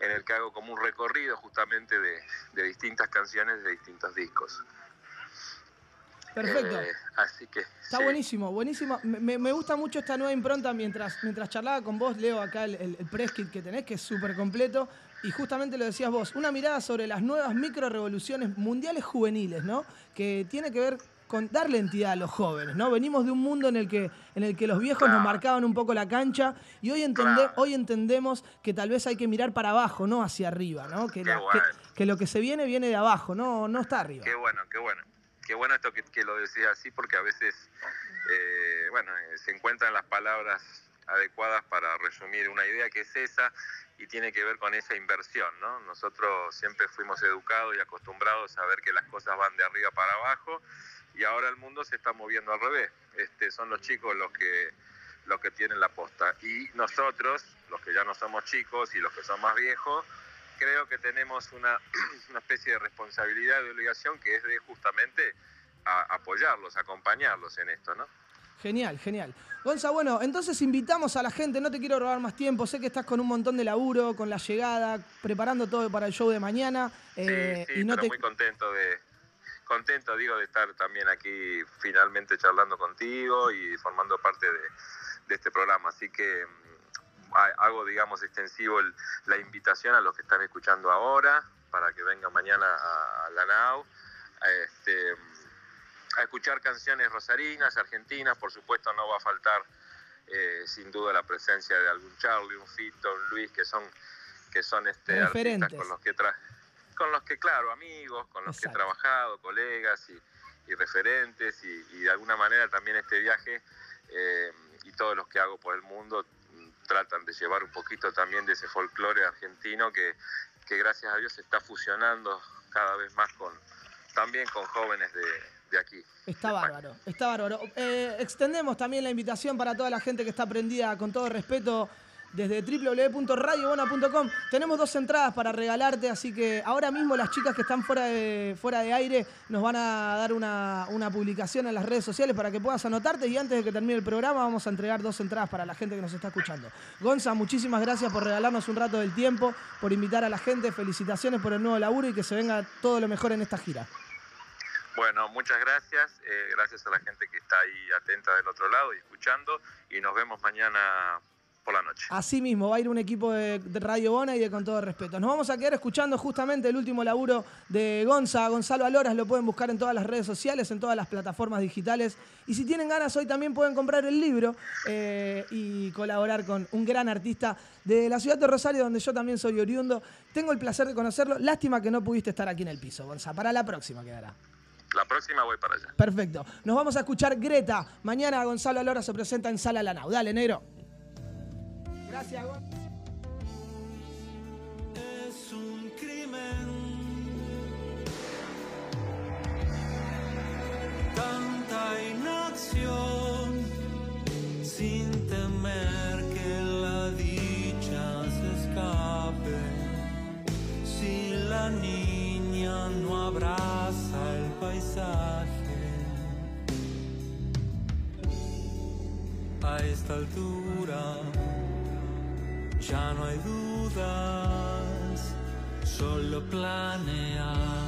en el que hago como un recorrido justamente de, de distintas canciones de distintos discos. Perfecto. Eh, así que Está sí. buenísimo, buenísimo. Me, gusta mucho esta nueva impronta. Mientras, mientras charlaba con vos, leo acá el, el, el press kit que tenés, que es súper completo. Y justamente lo decías vos, una mirada sobre las nuevas micro revoluciones mundiales juveniles, ¿no? Que tiene que ver con darle entidad a los jóvenes, ¿no? Venimos de un mundo en el que, en el que los viejos nos marcaban un poco la cancha y hoy, entende- hoy entendemos que tal vez hay que mirar para abajo, no hacia arriba, ¿no? Que, la- que- que lo que se viene viene de abajo, no, no está arriba. Qué bueno, qué bueno. Qué bueno esto que, lo decís así porque a veces, eh, bueno, eh, se encuentran las palabras adecuadas para resumir una idea que es esa y tiene que ver con esa inversión, ¿no? Nosotros siempre fuimos educados y acostumbrados a ver que las cosas van de arriba para abajo y ahora el mundo se está moviendo al revés. Este, son los chicos los que los que tienen la posta y nosotros, los que ya no somos chicos y los que son más viejos, creo que tenemos una, una especie de responsabilidad y obligación que es de justamente a- apoyarlos, acompañarlos en esto, ¿no? Genial, genial. Gonza, bueno, entonces invitamos a la gente, no te quiero robar más tiempo, sé que estás con un montón de laburo, con la llegada, preparando todo para el show de mañana. eh, Sí, y no pero te... muy contento de contento digo de estar también aquí finalmente charlando contigo y formando parte de, de este programa así que hago digamos extensivo el- la invitación a los que están escuchando ahora para que vengan mañana a, a la NAU a, este, a escuchar canciones rosarinas argentinas por supuesto no va a faltar eh, sin duda la presencia de algún Charlie un Fito un Luis que son que son este, artistas con los que tra con los que, claro, amigos, con los que he Exacto. trabajado, colegas y, y referentes, y, y de alguna manera también este viaje eh, y todos los que hago por el mundo tratan de llevar un poquito también de ese folclore argentino que, que gracias a Dios se está fusionando cada vez más con también con jóvenes de, de aquí. Está bárbaro, está bárbaro. Eh, extendemos también la invitación para toda la gente que está prendida con todo respeto desde www.radiobona.com. Tenemos dos entradas para regalarte, así que ahora mismo las chicas que están fuera de, fuera de aire nos van a dar una, una publicación en las redes sociales para que puedas anotarte y antes de que termine el programa vamos a entregar dos entradas para la gente que nos está escuchando. Gonza, muchísimas gracias por regalarnos un rato del tiempo, por invitar a la gente, felicitaciones por el nuevo laburo y que se venga todo lo mejor en esta gira. Bueno, muchas gracias. eh, gracias a la gente que está ahí atenta del otro lado y escuchando. Y nos vemos mañana por la noche. Así mismo, va a ir un equipo de, Radio Bona y de Con Todo Respeto. Nos vamos a quedar escuchando justamente el último laburo de Gonza, Gonzalo Aloras, lo pueden buscar en todas las redes sociales, en todas las plataformas digitales. Y si tienen ganas, hoy también pueden comprar el libro eh, y colaborar con un gran artista de la ciudad de Rosario, donde yo también soy oriundo. Tengo el placer de conocerlo. Lástima que no pudiste estar aquí en el piso, Gonza. Para la próxima quedará. La próxima voy para allá. Perfecto. Nos vamos a escuchar Greta. Mañana Gonzalo Alora se presenta en Sala Lanau. Dale, negro. Gracias. Es un crimen. Tanta inacción sin temer que la dicha se escape. Si la niña no abraza el paisaje. A esta altura ya no hay dudas, solo planear.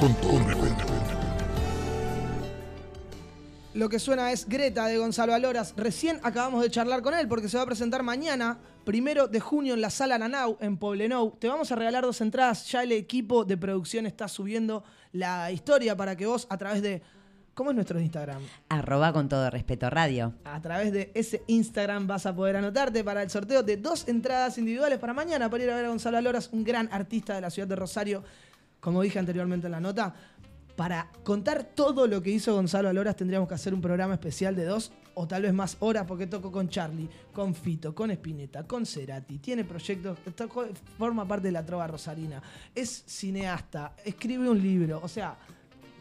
Con. Lo que suena es Greta de Gonzalo Aloras. Recién acabamos de charlar con él porque se va a presentar mañana, primero de junio, en la Sala Nanau, en Poblenou. Te vamos a regalar dos entradas. Ya el equipo de producción está subiendo la historia para que vos, a través de. ¿Cómo es nuestro Instagram? Arroba con todo respeto radio. A través de ese Instagram vas a poder anotarte para el sorteo de dos entradas individuales para mañana para ir a ver a Gonzalo Aloras, un gran artista de la ciudad de Rosario, como dije anteriormente en la nota. Para contar todo lo que hizo Gonzalo Aloras tendríamos que hacer un programa especial de dos o tal vez más horas porque tocó con Charlie, con Fito, con Spinetta, con Cerati, tiene proyectos, forma parte de la trova rosarina, es cineasta, escribe un libro, o sea,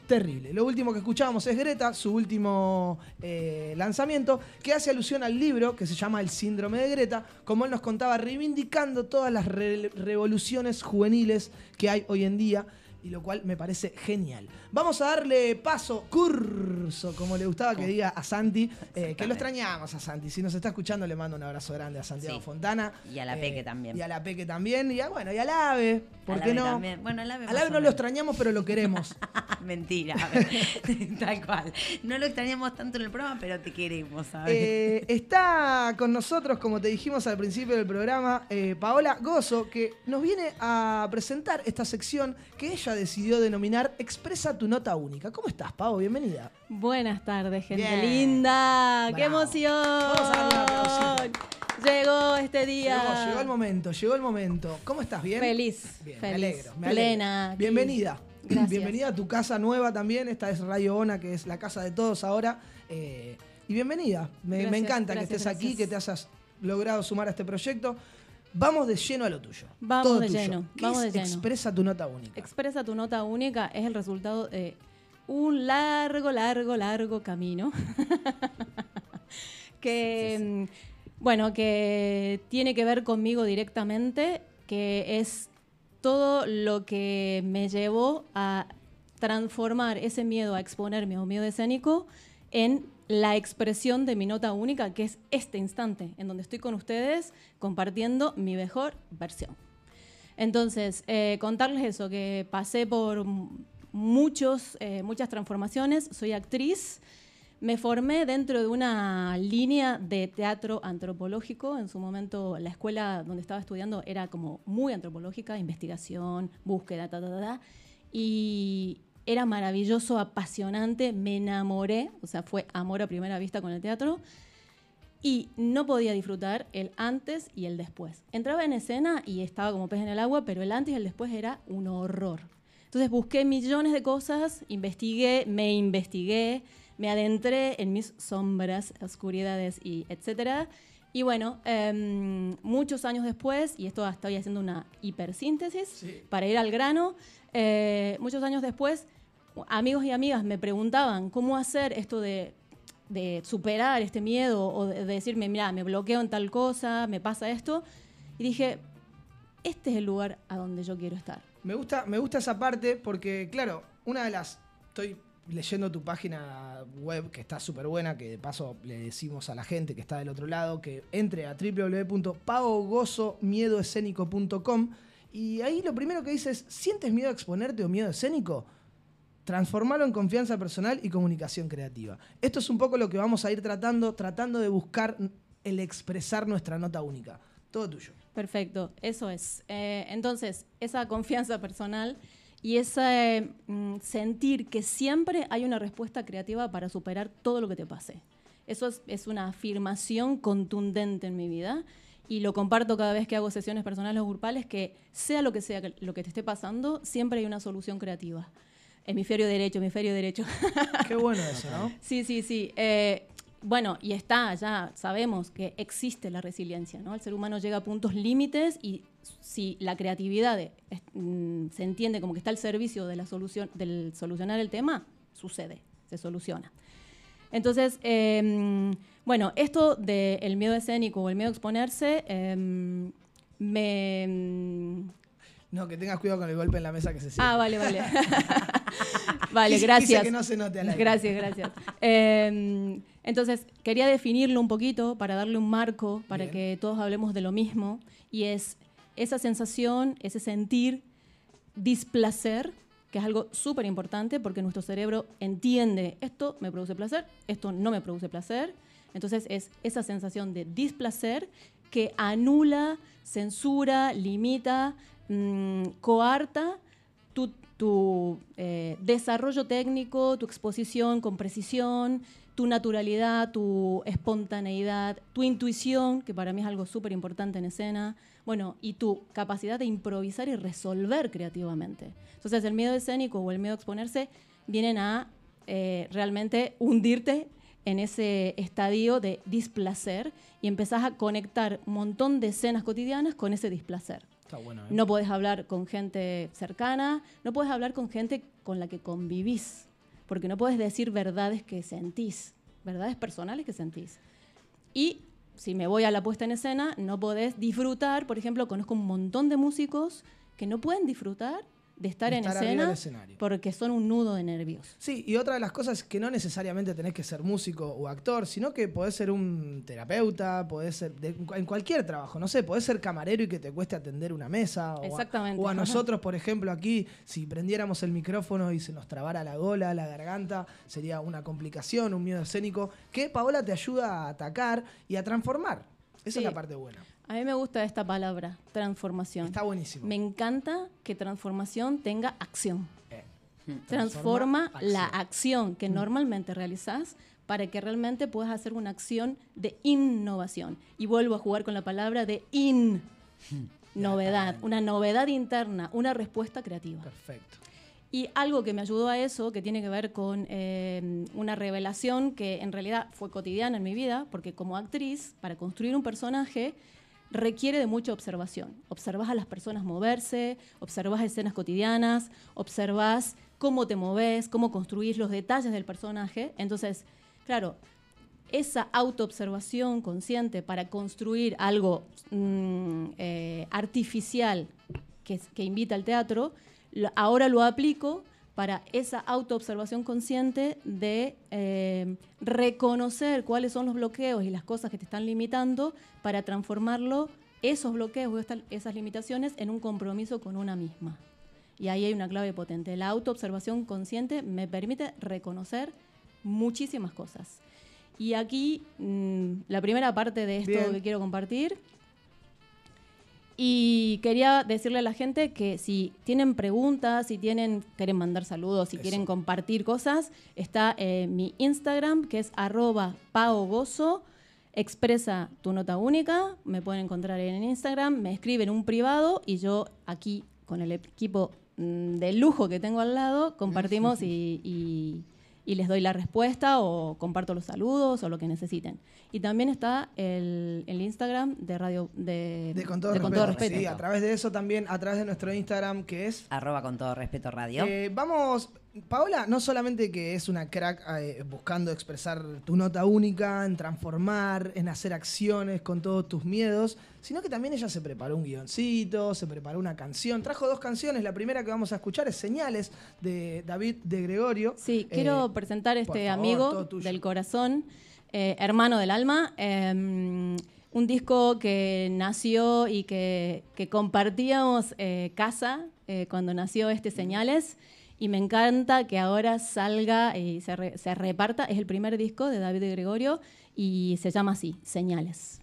terrible. Lo último que escuchábamos es Greta, su último eh, lanzamiento, que hace alusión al libro que se llama El síndrome de Greta, como él nos contaba, reivindicando todas las re- revoluciones juveniles que hay hoy en día. Y lo cual me parece genial. Vamos a darle paso, curso, como le gustaba que diga a Santi, eh, que lo extrañamos a Santi. Si nos está escuchando, le mando un abrazo grande a Santiago Sí. Fontana. Y a la Eh, Peque también. Y a la Peque también. Y a, bueno, y al Ave. ¿Por Al qué Ave no? también. Bueno, al Ave Al Ave no lo extrañamos, pero lo queremos. Mentira. Tal cual. No lo extrañamos tanto en el programa, pero te queremos, ¿sabes? Eh, está con nosotros, como te dijimos al principio del programa, eh, Paola Gozo, que nos viene a presentar esta sección que ella decidió denominar Expresa tu nota única. ¿Cómo estás, Pao? Bienvenida. Buenas tardes, gente Bien. linda. ¡Qué emoción! Vamos a darle un aplausito. Llegó este día. Llegó, llegó el momento, llegó el momento. ¿Cómo estás? ¿Bien? Feliz, Bien, me feliz, alegro, me plena, alegro. Bienvenida. Gracias. Bienvenida a tu casa nueva también. Esta es Radio Ona, que es la casa de todos ahora. Eh, y bienvenida. Me, me Gracias, encanta que estés aquí, que te hayas logrado sumar a este proyecto. Vamos de lleno a lo tuyo. Vamos Todo de tuyo. lleno, ¿Qué vamos es de lleno. Expresa tu nota única. Expresa tu nota única es el resultado de un largo, largo, largo camino. que, mm, bueno, que tiene que ver conmigo directamente, que es todo lo que me llevó a transformar ese miedo a exponerme a un miedo escénico en la expresión de mi nota única, que es este instante, en donde estoy con ustedes compartiendo mi mejor versión. Entonces, eh, contarles eso, que pasé por muchos, eh, muchas transformaciones, soy actriz, me formé dentro de una línea de teatro antropológico, en su momento la escuela donde estaba estudiando era como muy antropológica, investigación, búsqueda, ta, ta, ta, ta, y era maravilloso, apasionante, me enamoré, o sea, fue amor a primera vista con el teatro, y no podía disfrutar el antes y el después. Entraba en escena y estaba como pez en el agua, pero el antes y el después era un horror. Entonces busqué millones de cosas, investigué, me investigué, me adentré en mis sombras, oscuridades y etcétera. Y bueno, em, muchos años después, y esto estoy haciendo una hipersíntesis para ir al grano, eh, muchos años después, amigos y amigas me preguntaban cómo hacer esto de superar este miedo o de, de decirme, mira, me bloqueo en tal cosa, me pasa esto. Y dije, este es el lugar a donde yo quiero estar. Me gusta, me gusta esa parte porque, claro, una de las. Estoy leyendo tu página web que está súper buena, que de paso le decimos a la gente que está del otro lado que entre a www.pagogozomiedoescénico.com y ahí lo primero que dice es: ¿sientes miedo a exponerte o miedo escénico? Transformarlo en confianza personal y comunicación creativa. Esto es un poco lo que vamos a ir tratando, tratando de buscar el expresar nuestra nota única. Todo tuyo. Perfecto, eso es. Eh, entonces, esa confianza personal y ese mm, sentir que siempre hay una respuesta creativa para superar todo lo que te pase. Eso es, es una afirmación contundente en mi vida y lo comparto cada vez que hago sesiones personales o grupales, que sea lo que sea lo que te esté pasando, siempre hay una solución creativa. Hemisferio derecho, hemisferio derecho. Qué bueno eso, ¿no? Sí, sí, sí. Eh, bueno, y está, ya sabemos que existe la resiliencia, ¿no? El ser humano llega a puntos límites y si la creatividad de- es- mm, se entiende como que está al servicio de la solución, del solucionar el tema, sucede, se soluciona. Entonces, eh, bueno, esto del miedo escénico o el miedo a exponerse, eh, me... No, que tengas cuidado con el golpe en la mesa que se siente. Ah, vale, vale. vale, Quise- gracias. quise que no se note al aire. Gracias, gracias. Eh, entonces, quería definirlo un poquito para darle un marco, para Bien. que todos hablemos de lo mismo, y es esa sensación, ese sentir displacer, que es algo súper importante porque nuestro cerebro entiende esto me produce placer, esto no me produce placer. Entonces es esa sensación de displacer que anula, censura, limita, mm, coarta tu, eh, desarrollo técnico, tu exposición con precisión, tu naturalidad, tu espontaneidad, tu intuición, que para mí es algo súper importante en escena, bueno, y tu capacidad de improvisar y resolver creativamente. Entonces el miedo escénico o el miedo a exponerse vienen a eh, realmente hundirte en ese estadio de displacer y empezás a conectar un montón de escenas cotidianas con ese displacer. ¿Eh? No podés hablar con gente cercana, no podés hablar con gente con la que convivís. porque no puedes decir verdades que sentís, verdades personales que sentís. Y si me voy a la puesta en escena, no podés disfrutar, por ejemplo, conozco un montón de músicos que no pueden disfrutar de estar, De en estar escena escenario. porque son un nudo de nervios. Sí, y otra de las cosas es que no necesariamente tenés que ser músico o actor, sino que podés ser un terapeuta, podés ser de- en cualquier trabajo, no sé, podés ser camarero y que te cueste atender una mesa. o a- Exactamente. O a, nosotros, por ejemplo, aquí, si prendiéramos el micrófono y se nos trabara la gola, la garganta, sería una complicación, un miedo escénico, que Paola te ayuda a atacar y a transformar. Esa Sí. es la parte buena. A mí me gusta esta palabra, transformación. Está buenísimo. Me encanta que transformación tenga acción. Eh, Transforma transforma la acción. acción que normalmente realizás para que realmente puedas hacer una acción de innovación. Y vuelvo a jugar con la palabra de in. Novedad, una novedad interna, una respuesta creativa. Perfecto. Y algo que me ayudó a eso, que tiene que ver con eh, una revelación que en realidad fue cotidiana en mi vida, porque como actriz, para construir un personaje, requiere de mucha observación. Observas a las personas moverse, observas escenas cotidianas, observas cómo te moves, cómo construís los detalles del personaje. Entonces, claro, esa autoobservación consciente para construir algo mm, eh, artificial que, invita al teatro, ahora lo aplico para esa autoobservación consciente de eh, reconocer cuáles son los bloqueos y las cosas que te están limitando para transformarlo, esos bloqueos o estas- esas limitaciones, en un compromiso con una misma. Y ahí hay una clave potente. La autoobservación consciente me permite reconocer muchísimas cosas. Y aquí mm, la primera parte de esto Bien. que quiero compartir. Y quería decirle a la gente que si tienen preguntas, si tienen, quieren mandar saludos, si quieren compartir cosas, está eh, mi Instagram, que es arroba paogozo. Expresa tu nota única, me pueden encontrar en Instagram, me escriben un privado y yo aquí con el equipo mm, de lujo que tengo al lado, compartimos y, y- y les doy la respuesta o comparto los saludos o lo que necesiten. Y también está el, el Instagram de Radio de, De con todo, de respeto. Respeto. Sí, a través de eso también, a través de nuestro Instagram, que es Arroba con todo respeto radio. Eh, vamos, Paola, no solamente que es una crack eh, buscando expresar tu nota única, en transformar, en hacer acciones con todos tus miedos, sino que también ella se preparó un guioncito, se preparó una canción, trajo dos canciones, la primera que vamos a escuchar es Señales de David de Gregorio. Sí, Eh, quiero presentar por este favor, amigo del corazón, eh, hermano del alma. eh, un disco que nació y que, que compartíamos eh, casa eh, cuando nació este Señales. Y me encanta que ahora salga y se, re- se reparta. Es el primer disco de David de Gregorio y se llama así, Señales.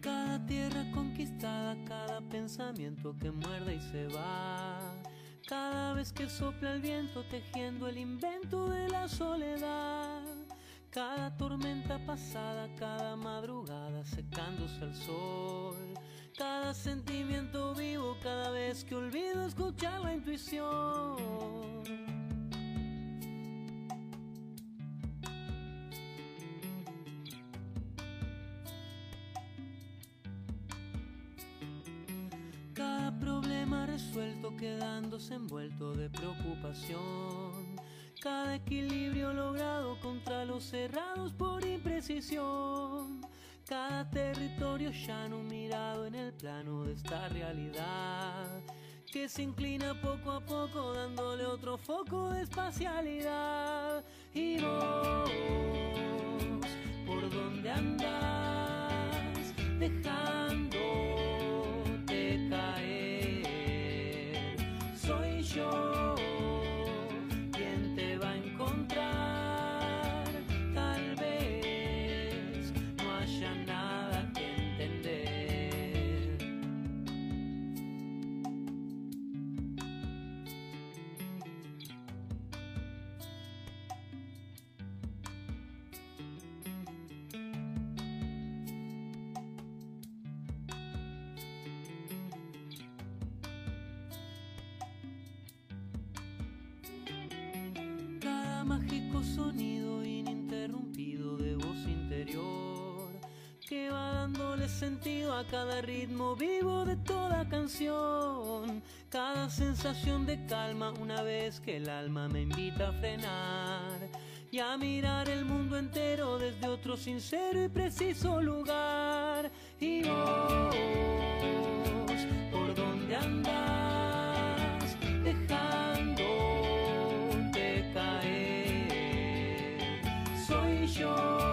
Cada tierra conquistada, cada pensamiento que muerde y se va. Cada vez que sopla el viento tejiendo el invento de la soledad. Cada tormenta pasada, cada madrugada secándose al sol. Cada sentimiento vivo, cada vez que olvido escuchar la intuición. Cada problema resuelto quedándose envuelto de preocupación. Cada equilibrio logrado contra los cerrados por imprecisión. Cada territorio llano mirado en el plano de esta realidad. Que se inclina poco a poco dándole otro foco de espacialidad. Y vos, ¿por dónde andas? Dejándote Soy sonido ininterrumpido de voz interior darle sentido a cada ritmo vivo de toda canción, cada sensación de calma una vez que el alma me invita a frenar y a mirar el mundo entero desde otro sincero y preciso lugar. Y vos, ¿por dónde andás? Soy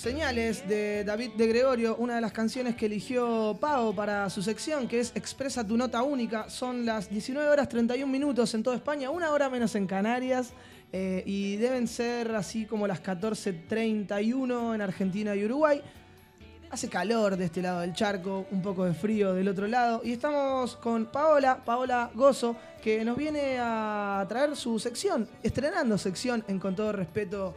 Señales de David de Gregorio, una de las canciones que eligió Pau para su sección, que es Expresa tu nota única. Son las 19 horas 31 minutos en toda España, una hora menos en Canarias, eh, y deben ser así como las 14.31 en Argentina y Uruguay. Hace calor de este lado del charco, un poco de frío del otro lado. Y estamos con Paola, Paola Gozo, que nos viene a traer su sección, estrenando sección en Con todo respeto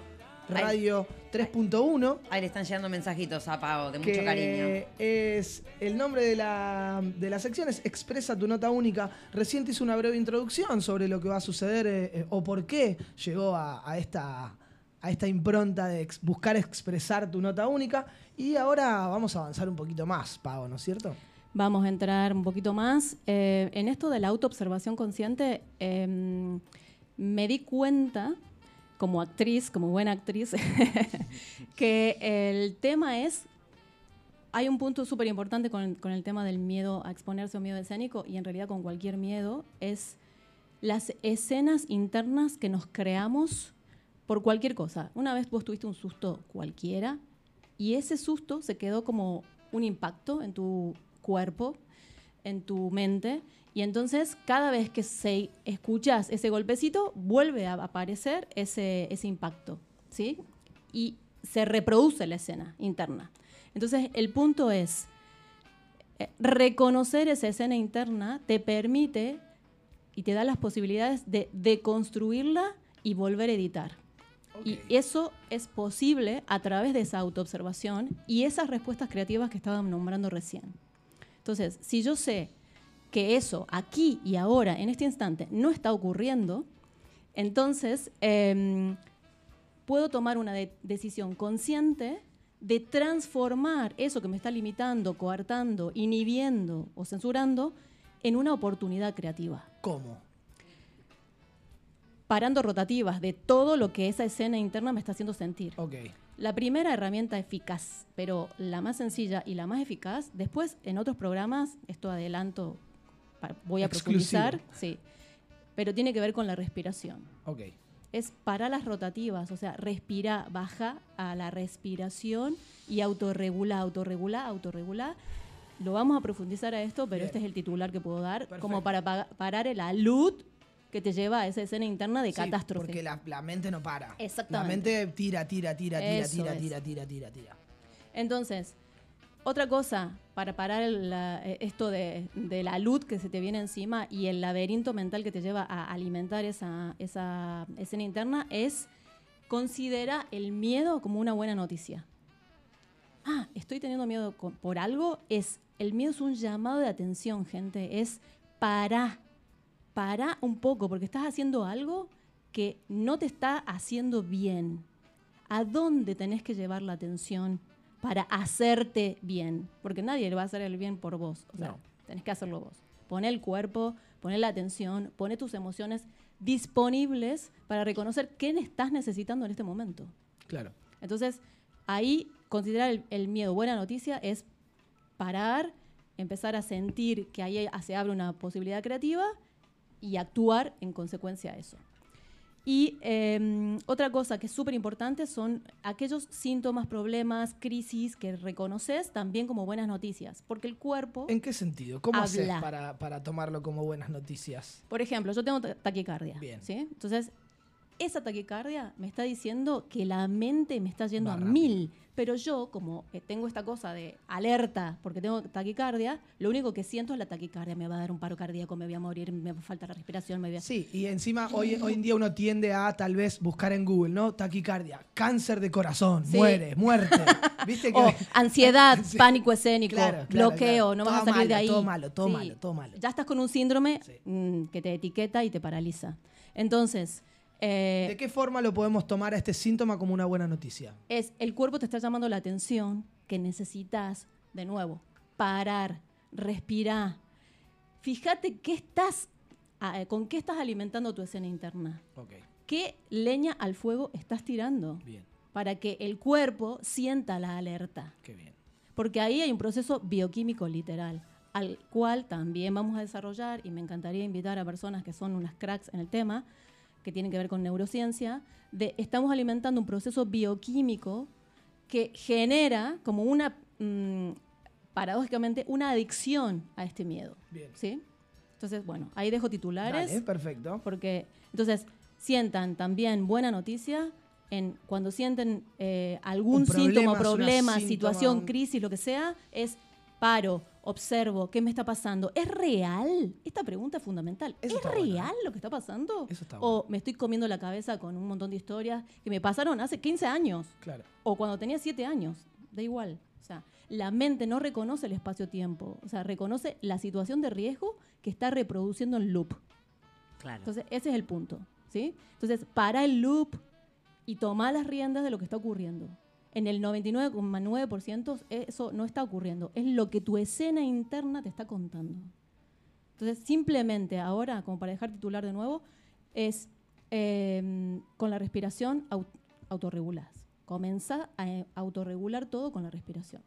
Radio 3.1. Ahí le están llegando mensajitos a Pau de que mucho cariño. Es el nombre de la, de la sección es Expresa tu nota única. Recién te hizo una breve introducción sobre lo que va a suceder eh, eh, o por qué llegó a, a esta, a esta impronta de ex- buscar expresar tu nota única. Y ahora vamos a avanzar un poquito más, Pau, ¿no es cierto? Vamos a entrar un poquito más. Eh, en esto de la autoobservación consciente, em, me di cuenta, como actriz, como buena actriz, que el tema es, hay un punto súper importante con, el tema del miedo a exponerse o miedo escénico, y en realidad con cualquier miedo, es las escenas internas que nos creamos por cualquier cosa. Una vez vos tuviste un susto cualquiera, y ese susto se quedó como un impacto en tu cuerpo, en tu mente, y entonces cada vez que se escuchas ese golpecito, vuelve a aparecer ese, ese impacto, ¿sí? Y se reproduce la escena interna. Entonces el punto es, eh, reconocer esa escena interna te permite y te da las posibilidades de deconstruirla y volver a editar. Y eso es posible a través de esa autoobservación y esas respuestas creativas que estaban nombrando recién. Entonces, si yo sé que eso aquí y ahora, en este instante, no está ocurriendo, entonces em, puedo tomar una de- decisión consciente de transformar eso que me está limitando, coartando, inhibiendo o censurando en una oportunidad creativa. ¿Cómo? Parando rotativas de todo lo que esa escena interna me está haciendo sentir. Ok. La primera herramienta eficaz, pero la más sencilla y la más eficaz, después en otros programas, esto adelanto, voy a Exclusivo. profundizar, sí, pero tiene que ver con la respiración. Ok. Es para las rotativas, o sea, respira, baja a la respiración y autorregula, autorregula, autorregula. Lo vamos a profundizar a esto, pero Bien. este es el titular que puedo dar, como para pa- parar la luz que te lleva a esa escena interna de Sí, catástrofe. Porque la, la mente no para. Exactamente. La mente tira, tira, tira, tira, Eso tira, tira, tira, tira, tira. Entonces, otra cosa para parar eh, esto de, la luz que se te viene encima y el laberinto mental que te lleva a alimentar esa, escena interna es considera el miedo como una buena noticia. Ah, estoy teniendo miedo por algo. Es el miedo es un llamado de atención, gente. Es para, para un poco, porque estás haciendo algo que no te está haciendo bien. ¿A dónde tenés que llevar la atención para hacerte bien? Porque nadie le va a hacer el bien por vos. O sea, No. tenés que hacerlo vos. Poné el cuerpo, poné la atención, poné tus emociones disponibles para reconocer qué estás necesitando en este momento. Claro. Entonces, ahí considerar el, el miedo buena noticia es parar, empezar a sentir que ahí se abre una posibilidad creativa y actuar en consecuencia a eso. Y eh, otra cosa que es súper importante son aquellos síntomas, problemas, crisis que reconoces también como buenas noticias. Porque el cuerpo. ¿En qué sentido? ¿Cómo haces Habla. para, para tomarlo como buenas noticias? Por ejemplo, yo tengo ta- taquicardia. Bien. ¿sí? Entonces, esa taquicardia me está diciendo que la mente me está yendo Va a rápido. mil. Pero yo, como eh, tengo esta cosa de alerta porque tengo taquicardia, lo único que siento es la taquicardia. Me va a dar un paro cardíaco, me voy a morir, me va a faltar la respiración, me voy a... Sí, y encima hoy, hoy en día uno tiende a tal vez buscar en Google, ¿no? Taquicardia, cáncer de corazón, Sí. muere, muerte. ¿Viste que O ansiedad, Sí. pánico escénico, Claro, claro, bloqueo, claro. no vas a Todo salir de ahí. todo malo, todo Sí. malo, todo malo. Ya estás con un síndrome mm, que te etiqueta y te paraliza. Entonces, eh, ¿De qué forma lo podemos tomar a este síntoma como una buena noticia? es el cuerpo te está llamando la atención que necesitas, de nuevo, parar, respirar. Fíjate qué estás, ah, con qué estás alimentando tu escena interna. ¿Qué leña al fuego estás tirando? Bien. Para que el cuerpo sienta la alerta. Qué bien. Porque ahí hay un proceso bioquímico literal, al cual también vamos a desarrollar y me encantaría invitar a personas que son unas cracks en el tema, que tienen que ver con neurociencia, de estamos alimentando un proceso bioquímico que genera como una, mm, paradójicamente, una adicción a este miedo. Bien. ¿Sí? Entonces, bueno, ahí dejo titulares. Dale, perfecto. Porque, entonces, sientan también buena noticia en cuando sienten eh, algún problema, síntoma, problema, síntoma, situación, un- crisis, lo que sea, es paro, observo, ¿qué me está pasando? ¿Es real? Esta pregunta es fundamental. Eso ¿Es bueno, real lo que está pasando? Eso está ¿O me estoy comiendo la cabeza con un montón de historias que me pasaron hace 15 años? Claro. O cuando tenía 7 años, da igual. O sea, la mente no reconoce el espacio-tiempo, o sea, reconoce la situación de riesgo que está reproduciendo en loop. Claro. Entonces, ese es el punto, ¿sí? Entonces, para el loop y toma las riendas de lo que está ocurriendo. En el 99,9% eso no está ocurriendo. Es lo que tu escena interna te está contando. Entonces, simplemente ahora, como para dejar titular de nuevo, es eh, con la respiración au- autorregulás. Comenzá a eh, autorregular todo con la respiración.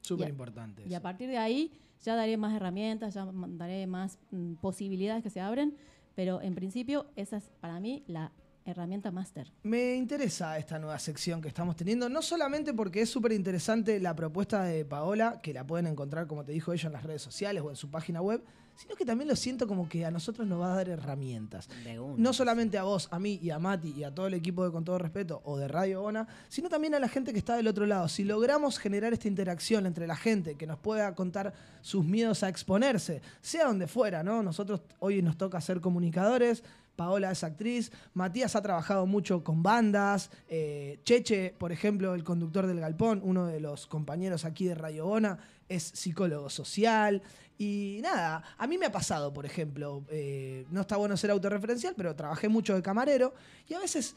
Súper importante. Y a partir de ahí ya daré más herramientas, ya daré más mm, posibilidades que se abren, pero en principio esa es para mí la herramienta máster. Me interesa esta nueva sección que estamos teniendo, no solamente porque es súper interesante la propuesta de Paola, que la pueden encontrar, como te dijo ella, en las redes sociales o en su página web, sino que también lo siento como que a nosotros nos va a dar herramientas. De una. No solamente a vos, a mí y a Mati y a todo el equipo de Con Todo Respeto o de Radio Bona, sino también a la gente que está del otro lado. Si logramos generar esta interacción entre la gente que nos pueda contar sus miedos a exponerse, sea donde fuera, ¿no? Nosotros hoy nos toca ser comunicadores. Paola es actriz, Matías ha trabajado mucho con bandas, eh, Cheche, por ejemplo, el conductor del Galpón, uno de los compañeros aquí de Radio Bona, es psicólogo social. Y nada, a mí me ha pasado, por ejemplo, eh, no está bueno ser autorreferencial, pero trabajé mucho de camarero y a veces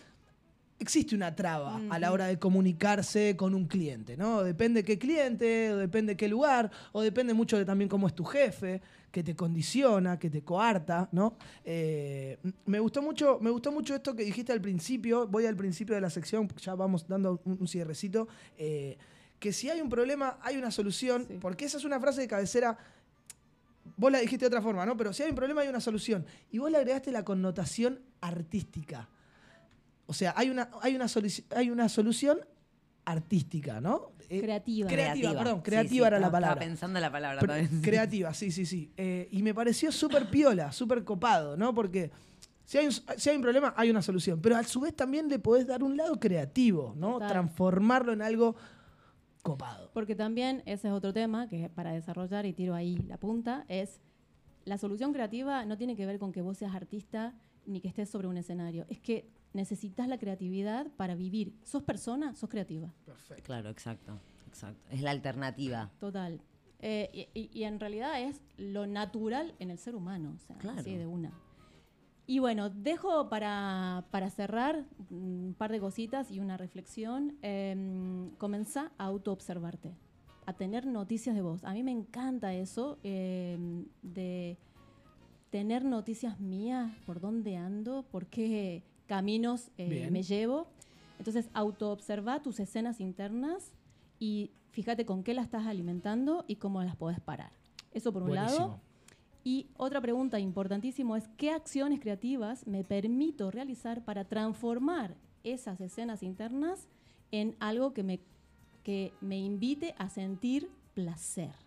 existe una traba a la hora de comunicarse con un cliente, ¿no? Depende qué cliente, o depende qué lugar, o depende mucho de también cómo es tu jefe, que te condiciona, que te coarta, ¿no? Eh, me gustó mucho, me gustó mucho esto que dijiste al principio, voy al principio de la sección, ya vamos dando un, un cierrecito, eh, que si hay un problema, hay una solución, porque esa es una frase de cabecera vos la dijiste de otra forma, ¿no? Pero si hay un problema hay una solución. Y vos le agregaste la connotación artística. O sea, hay una, hay una, hay una solución artística, ¿no? Eh, Creativa. Creativa, perdón, creativa sí, era la palabra. Estaba pensando la palabra Pero- también. creativa, sí, sí, sí. Eh, y me pareció súper piola, súper copado, ¿no? Porque si hay, un, si hay un problema, hay una solución. Pero a su vez también le podés dar un lado creativo, ¿no? Total. Transformarlo en algo copado. Porque también ese es otro tema que para desarrollar, y tiro ahí la punta, es la solución creativa no tiene que ver con que vos seas artista ni que estés sobre un escenario. Es que necesitas la creatividad para vivir. Sos persona, sos creativa. Perfecto. Claro, exacto, exacto. Es la alternativa. Total. Eh, y, y- y en realidad es lo natural en el ser humano, o sea, Claro. así de una. Y bueno, dejo para, para cerrar un par de cositas y una reflexión. Eh, comenzá a autoobservarte, a tener noticias de vos. A mí me encanta eso, eh, de tener noticias mías, por dónde ando, por qué caminos eh, me llevo. Entonces, autoobserva tus escenas internas y fíjate con qué las estás alimentando y cómo las podés parar. Eso por un lado. Y otra pregunta importantísima es, ¿qué acciones creativas me permito realizar para transformar esas escenas internas en algo que me, que me invite a sentir placer?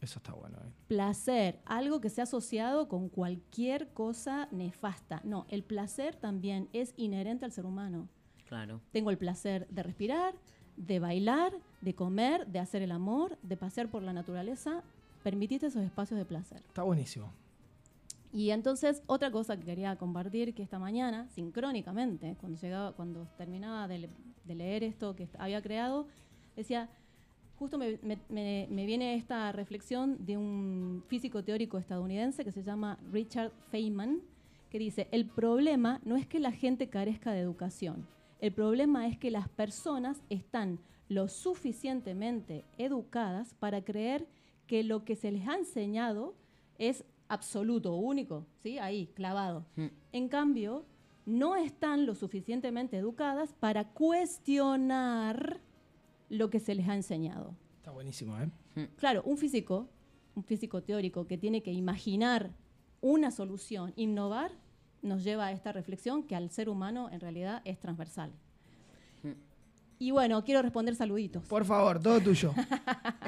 Eso está bueno. ¿eh? Placer, algo que sea asociado con cualquier cosa nefasta. No, el placer también es inherente al ser humano. Claro. Tengo el placer de respirar, de bailar, de comer, de hacer el amor, de pasear por la naturaleza. Permitite esos espacios de placer. Está buenísimo. Y entonces, otra cosa que quería compartir, que esta mañana, sincrónicamente, cuando, llegaba, cuando terminaba de, le- de leer esto que había creado, decía, justo me, me- me- me viene esta reflexión de un físico teórico estadounidense que se llama Richard Feynman, que dice, el problema no es que la gente carezca de educación, el problema es que las personas están lo suficientemente educadas para creer que lo que se les ha enseñado es absoluto, único, ¿sí? Ahí, clavado. En cambio, no están lo suficientemente educadas para cuestionar lo que se les ha enseñado. Está buenísimo, ¿eh? Claro, un físico, un físico teórico que tiene que imaginar una solución, innovar, nos lleva a esta reflexión que al ser humano en realidad es transversal. Y bueno, quiero responder saluditos. Por favor, todo tuyo.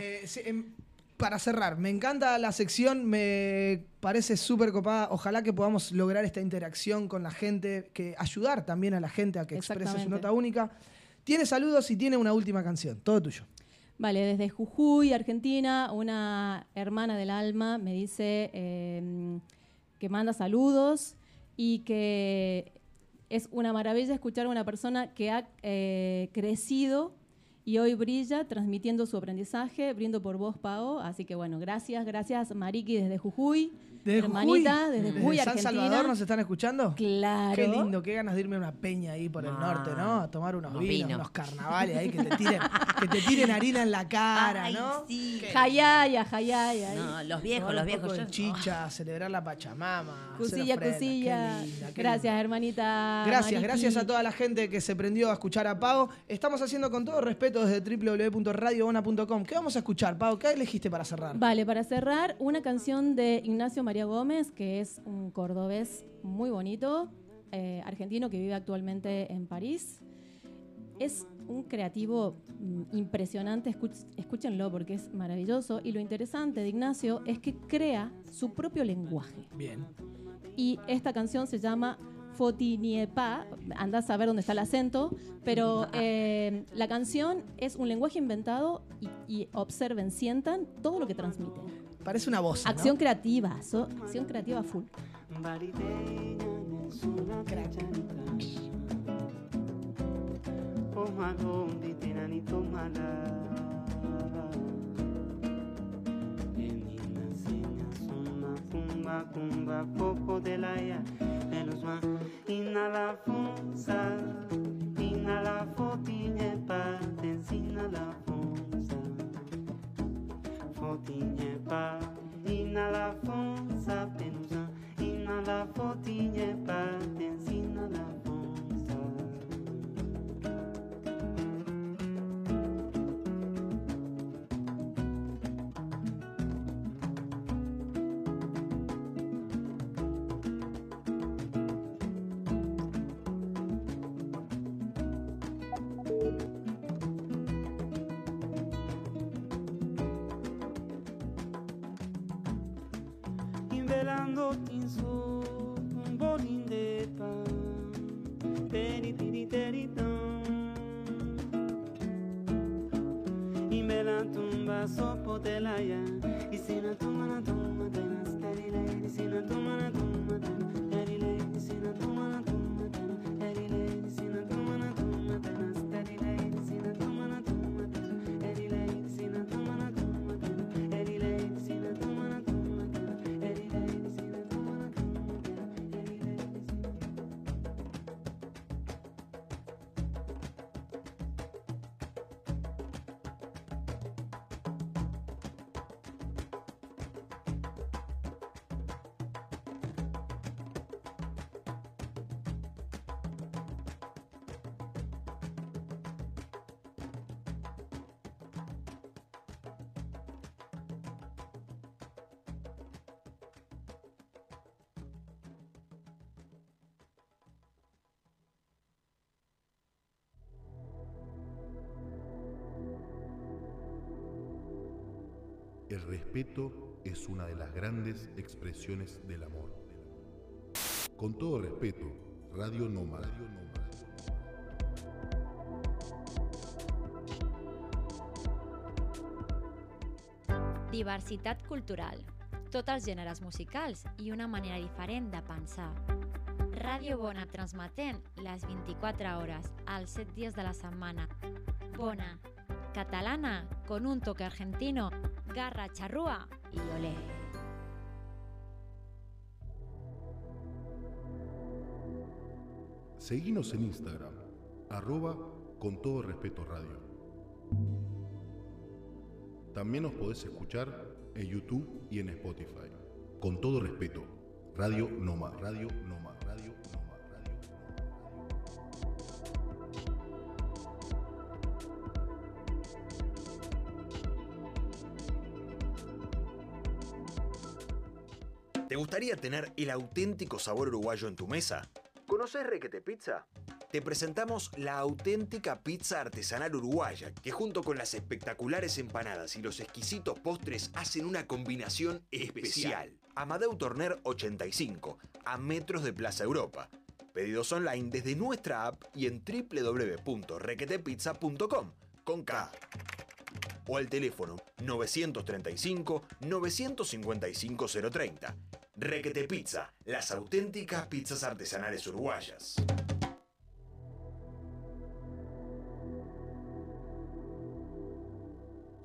Eh, sí, em, para cerrar, me encanta la sección, me parece súper copada. Ojalá que podamos lograr esta interacción con la gente, que ayudar también a la gente a que exprese su nota única. Tiene saludos y tiene una última canción. Todo tuyo. Vale, desde Jujuy, Argentina, una hermana del alma me dice eh, que manda saludos y que es una maravilla escuchar a una persona que ha eh, crecido y hoy brilla transmitiendo su aprendizaje. Brindo por vos, Pao. Así que bueno, gracias, gracias Mariki desde Jujuy. Desde hermanita, Jujuy, desde Jujuy, San Argentina. Salvador nos están escuchando. Claro. Qué lindo, qué ganas de irme a una peña ahí por el Ah, norte, ¿no? A tomar unos, unos vinos, vinos. unos carnavales ahí que te tiren, que te tiren harina en la cara, Ay, ¿no? sí. Jayaya, jayaya. No, los viejos, Tomar los un viejos. de yo- chicha, celebrar la Pachamama. hacer Cusilla, ofrendas, qué cusilla. linda, qué Gracias, linda. hermanita. Gracias, Mariki. gracias a toda la gente que se prendió a escuchar a Pau. Estamos haciendo con todo respeto desde www.radiobona.com. ¿Qué vamos a escuchar, Pau? ¿Qué elegiste para cerrar? Vale, para cerrar, una canción de Ignacio María Gómez, que es un cordobés muy bonito, eh, argentino que vive actualmente en París. Es un creativo mm, impresionante, escúchenlo porque es maravilloso. Y lo interesante de Ignacio es que crea su propio lenguaje. Bien. Y esta canción se llama Fotiniepa, anda a saber dónde está el acento, pero eh, la canción es un lenguaje inventado y, y observen, sientan todo lo que transmite. Parece una voz. ¿no? Acción creativa, so- acción creativa full. Kumba poco de la ya menos más inhala fonsa inhala fotinhe pa inhala fonsa fotinha pá, inala fonsa penuzan, inala fotinha pá, tens inala gotin su un bolín de pan, teri tiri teri ton. Y me tumba sopo telaya, y isina tumana tumba la tumba te la estarila, tumba. El respeto es una de las grandes expresiones del amor. Con todo respeto, Radio Nómada. Diversitat cultural, tots els gèneres musicals i una manera diferent de pensar. Ràdio Bona transmetent les 24 hores, els 7 dies de la setmana. Bona, catalana, con un toque argentino, garra, charrúa y olé. Seguinos en Instagram, arroba con todo respeto radio. También nos podés escuchar en YouTube y en Spotify. Con todo respeto, Radio Noma, Radio Noma, gustaría tener el auténtico sabor uruguayo en tu mesa? ¿Conoces Requete Pizza? Te presentamos la auténtica pizza artesanal uruguaya, que junto con las espectaculares empanadas y los exquisitos postres hacen una combinación especial. Amadeu Torner 85, a metros de Plaza Europa. Pedidos online desde nuestra app y en www.requetepizza.com con K. O al teléfono 935 955 030. Requete Pizza, las auténticas pizzas artesanales uruguayas.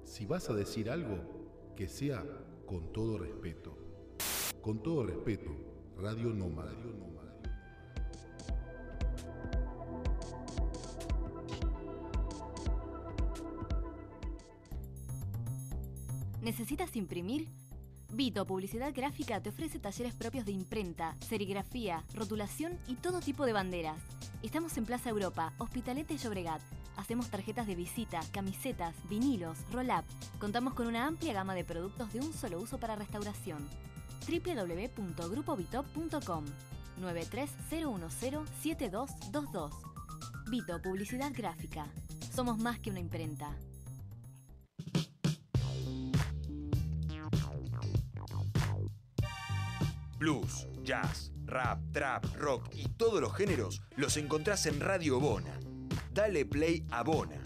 Si vas a decir algo, que sea con todo respeto. Con todo respeto, Radio Nómada. ¿Necesitas imprimir? Vito Publicidad Gráfica te ofrece talleres propios de imprenta, serigrafía, rotulación y todo tipo de banderas. Estamos en Plaza Europa, Hospitalete y Llobregat. Hacemos tarjetas de visita, camisetas, vinilos, roll-up. Contamos con una amplia gama de productos de un solo uso para restauración. www.grupovitop.com 930107222 Vito Publicidad Gráfica. Somos más que una imprenta. Blues, jazz, rap, trap, rock y todos los géneros los encontrás en Radio Bona. Dale play a Bona.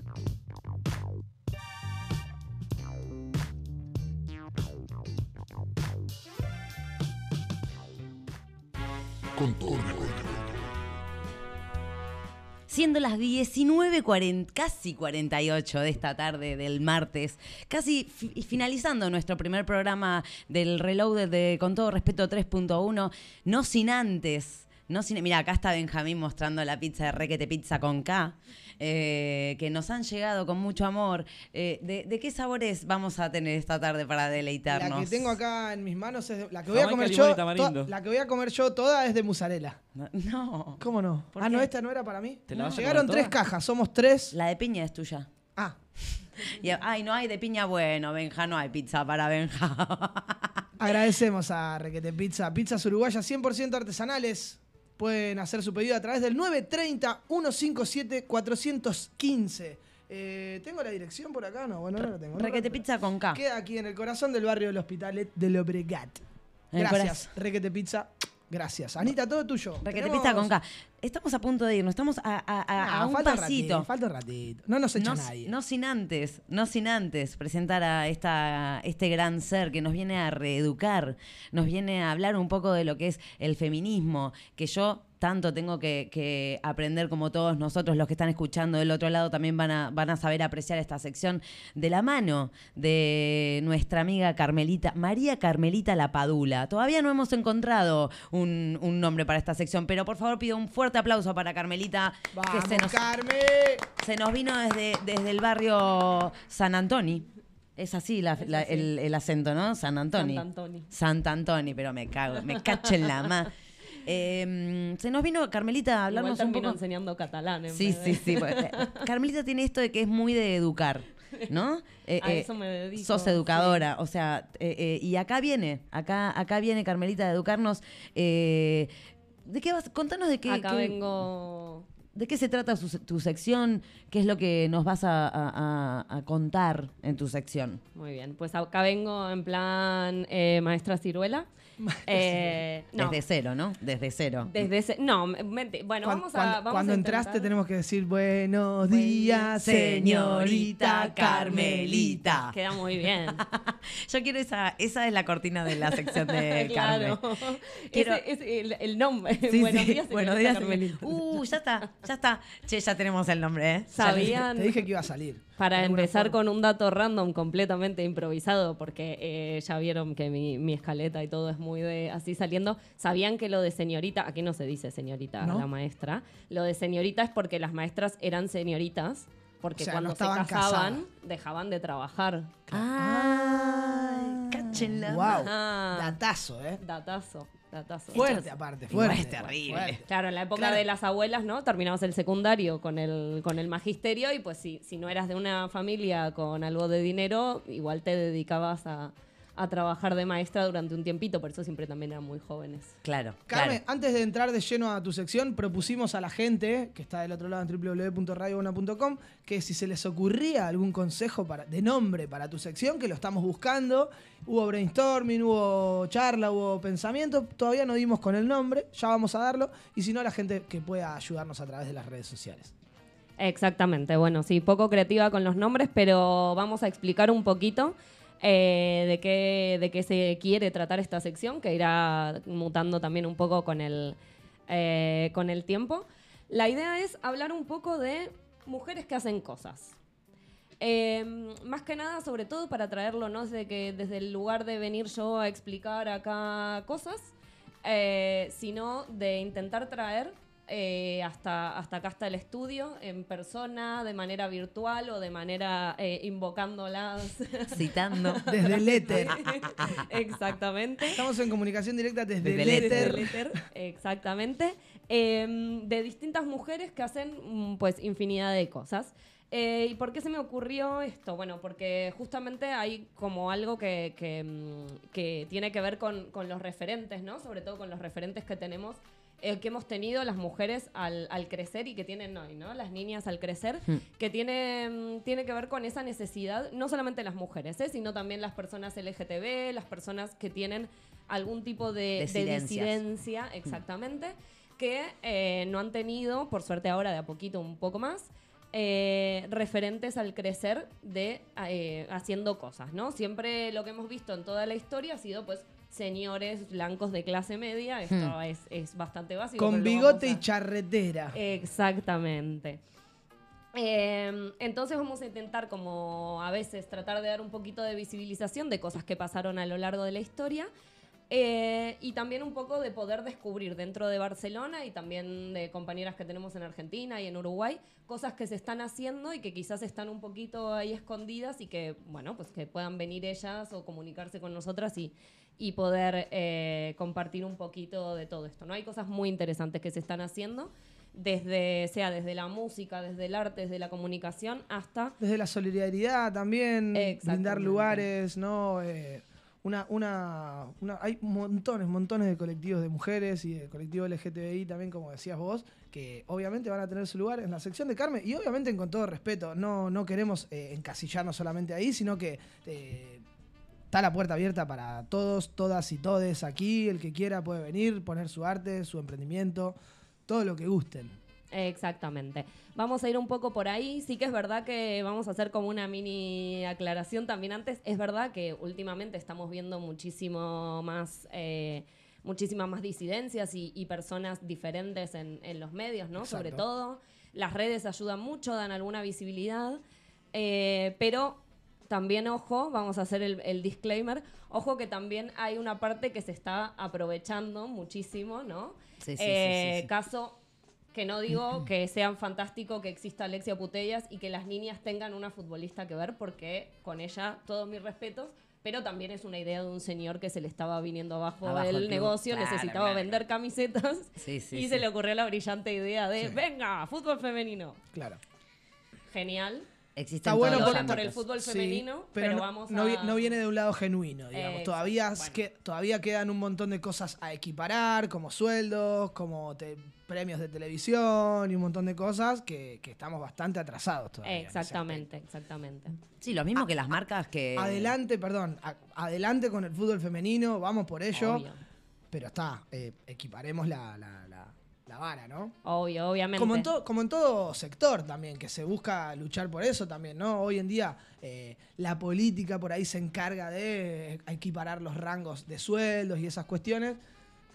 Siendo las 19.40, casi 48 de esta tarde del martes, casi fi- finalizando nuestro primer programa del Reloaded de Con todo respeto 3.1, no sin antes, no sin, mira, acá está Benjamín mostrando la pizza de Requete Pizza con K, eh, que nos han llegado con mucho amor. Eh, de, de qué sabores vamos a tener esta tarde para deleitarnos? La que tengo acá en mis manos es de- la que voy a comer yo. tamarindo. to- la que voy a comer yo toda es de mozzarella. No. ¿Cómo no? ¿Por Ah, no, esta no era para mí. ¿Te la Llegaron tres toda? cajas, somos tres. La de piña es tuya. Ah. Y, ay, no hay de piña, bueno, Benja, no hay pizza para Benja. Agradecemos a Requete Pizza, pizzas uruguayas 100% artesanales. Pueden hacer su pedido a través del 930-157-415. Eh, ¿Tengo la dirección por acá? No, bueno, no la tengo. Requete Pizza con K. Queda aquí en el corazón del barrio del Hospitalet de Lobregat. Gracias, Requete Pizza. Gracias. Anita, todo tuyo. Requete Tenemos- Pizza con K. Estamos a punto de irnos, estamos a, a- a- a un falta pasito. ratito, falta un ratito. No nos echa no, nadie. no sin antes, no sin antes presentar a esta, este gran ser que nos viene a reeducar, nos viene a hablar un poco de lo que es el feminismo, que yo tanto tengo que, que aprender como todos nosotros, los que están escuchando del otro lado, también van a, van a saber apreciar esta sección de la mano de nuestra amiga Carmelita, María Carmelita Lapadula. Todavía no hemos encontrado un, un nombre para esta sección, pero por favor pido un fuerte aplauso para Carmelita, que se nos, se nos vino desde, desde el barrio San Antoni. Es así la- la- El, el acento, ¿no? San Antoni. Sant Antoni. Sant Antoni, pero me cago, me cacho en la más. Se nos vino Carmelita a hablarnos Igual un poco. enseñando catalán. en Sí, sí, sí. eh, Carmelita tiene esto de que es muy de educar, ¿no? Eh, A eh, eso me dedico, Sos educadora, o sea, eh, eh, y acá viene, acá, acá viene Carmelita a educarnos. eh, ¿De qué vas? Contanos de qué. Acá qué- vengo ¿De qué se trata su- tu sección? ¿Qué es lo que nos vas a, a- contar en tu sección? Muy bien, pues acá vengo en plan eh, maestra ciruela. Eh, no, Desde cero, ¿no? Desde cero. desde no, bueno, Cuan- vamos a cuando vamos cuando a entraste tenemos que decir buenos días, señorita Carmelita. Queda muy bien. Yo quiero esa, esa es la cortina de la sección de claro. Carmen. Quiero- Ese es el, el nombre. Sí, Buenos sí, días, buenos señorita días. Carmelita. Uh, ya está, ya está. Che, ya tenemos el nombre, ¿eh? Sabían. Te dije que iba a salir. Para empezar forma. con un dato random completamente improvisado, porque eh, ya vieron que mi, mi escaleta y todo es muy de así saliendo. ¿Sabían que lo de señorita, aquí no se dice señorita a ¿No? la maestra? Lo de señorita es porque las maestras eran señoritas, porque O sea, cuando no se casaban casadas. dejaban de trabajar. Cáchenla. Wow. Ajá. Datazo, ¿eh? Datazo, datazo. Fuerte aparte, fuerte. es terrible. fuerte. Claro, en la época Claro. de las abuelas, ¿no? Terminabas el secundario con el, con el magisterio y pues si, si no eras de una familia con algo de dinero, igual te dedicabas a, a trabajar de maestra durante un tiempito, por eso siempre también eran muy jóvenes. Claro, Carmen, claro. antes de entrar de lleno a tu sección, propusimos a la gente, que está del otro lado en www.radiobona.com, que si se les ocurría algún consejo para, de nombre para tu sección, que lo estamos buscando. Hubo brainstorming, hubo charla, hubo pensamiento. Todavía no dimos con el nombre, ya vamos a darlo. Y si no, la gente que pueda ayudarnos a través de las redes sociales. Exactamente, bueno, sí, poco creativa con los nombres, pero vamos a explicar un poquito eh, de, qué, de qué se quiere tratar esta sección, que irá mutando también un poco con el, eh, con el tiempo. La idea es hablar un poco de mujeres que hacen cosas. Eh, más que nada, sobre todo para traerlo, no desde, que, desde el lugar de venir yo a explicar acá cosas, eh, sino de intentar traer eh, hasta, hasta acá, hasta el estudio, en persona, de manera virtual o de manera eh, invocándolas. Citando. Desde el éter. Exactamente. Estamos en comunicación directa desde, Desde el el éter. Del éter, exactamente. Eh, de distintas mujeres que hacen mm, pues infinidad de cosas. Eh, ¿Y por qué se me ocurrió esto? Bueno, porque justamente hay como algo que, que, mm, que tiene que ver con, con los referentes, ¿no? Sobre todo con los referentes que tenemos, eh, que hemos tenido las mujeres al, al crecer y que tienen hoy, ¿no? Las niñas al crecer, Hmm. que tiene, mm, tiene que ver con esa necesidad, no solamente las mujeres, ¿eh? sino también las personas LGTB, las personas que tienen algún tipo de, disidencia, exactamente, que eh, no han tenido, por suerte ahora de a poquito un poco más, eh, referentes al crecer de eh, haciendo cosas, ¿no? Siempre lo que hemos visto en toda la historia ha sido, pues, señores blancos de clase media, esto Hmm. es, es bastante básico. Con bigote y charretera. Exactamente. Eh, entonces vamos a intentar como a veces tratar de dar un poquito de visibilización de cosas que pasaron a lo largo de la historia eh, y también un poco de poder descubrir dentro de Barcelona y también de compañeras que tenemos en Argentina y en Uruguay cosas que se están haciendo y que quizás están un poquito ahí escondidas y que bueno pues que puedan venir ellas o comunicarse con nosotras y, y poder eh, compartir un poquito de todo esto. ¿no? Hay cosas muy interesantes que se están haciendo desde sea desde la música, desde el arte, desde la comunicación hasta Desde la solidaridad también, brindar lugares, ¿no? Eh, una, una, una- hay montones, montones de colectivos de mujeres y de colectivo LGTBI también, como decías vos, que obviamente van a tener su lugar en la sección de Carmen y obviamente con todo respeto, no, no queremos eh, encasillarnos solamente ahí, sino que eh, está la puerta abierta para todos, todas y todes aquí, el que quiera puede venir, poner su arte, su emprendimiento, todo lo que gusten. Exactamente. Vamos a ir un poco por ahí. Sí que es verdad que vamos a hacer como una mini aclaración también antes. Es verdad que últimamente estamos viendo muchísimo más, eh, muchísimas más disidencias y, y personas diferentes en, en los medios, ¿no? Sobre todo. Las redes ayudan mucho, dan alguna visibilidad. eh, pero también, ojo, vamos a hacer el, el disclaimer. Ojo que también hay una parte que se está aprovechando muchísimo, ¿no? Sí, sí, sí, Eh, sí, sí. Caso que no digo que sean fantástico que exista Alexia Putellas y que las niñas tengan una futbolista que ver, porque con ella todos mis respetos, pero también es una idea de un señor que se le estaba viniendo abajo, Abajo el el club. negocio, Claro, necesitaba claro, vender camisetas Sí, sí, y se le ocurrió la brillante idea de, venga, fútbol femenino. Claro. Genial. Existe Está bueno por, por el fútbol Sí, femenino, pero, pero, no, vamos no a... no viene de un lado genuino, digamos. Exacto, todavía, bueno. que, todavía quedan un montón de cosas a equiparar, como sueldos, como te- premios de televisión y un montón de cosas que, que estamos bastante atrasados todavía. Exactamente, exactamente. Sí, lo mismo que las marcas que... Adelante, perdón, a- adelante con el fútbol femenino, vamos por ello. Obvio. Pero está, eh, equiparemos la, la- la- la vara, ¿no? Obvio, obviamente. Como en, to- como en todo sector también, que se busca luchar por eso también, ¿no? Hoy en día eh, la política por ahí se encarga de equiparar los rangos de sueldos y esas cuestiones,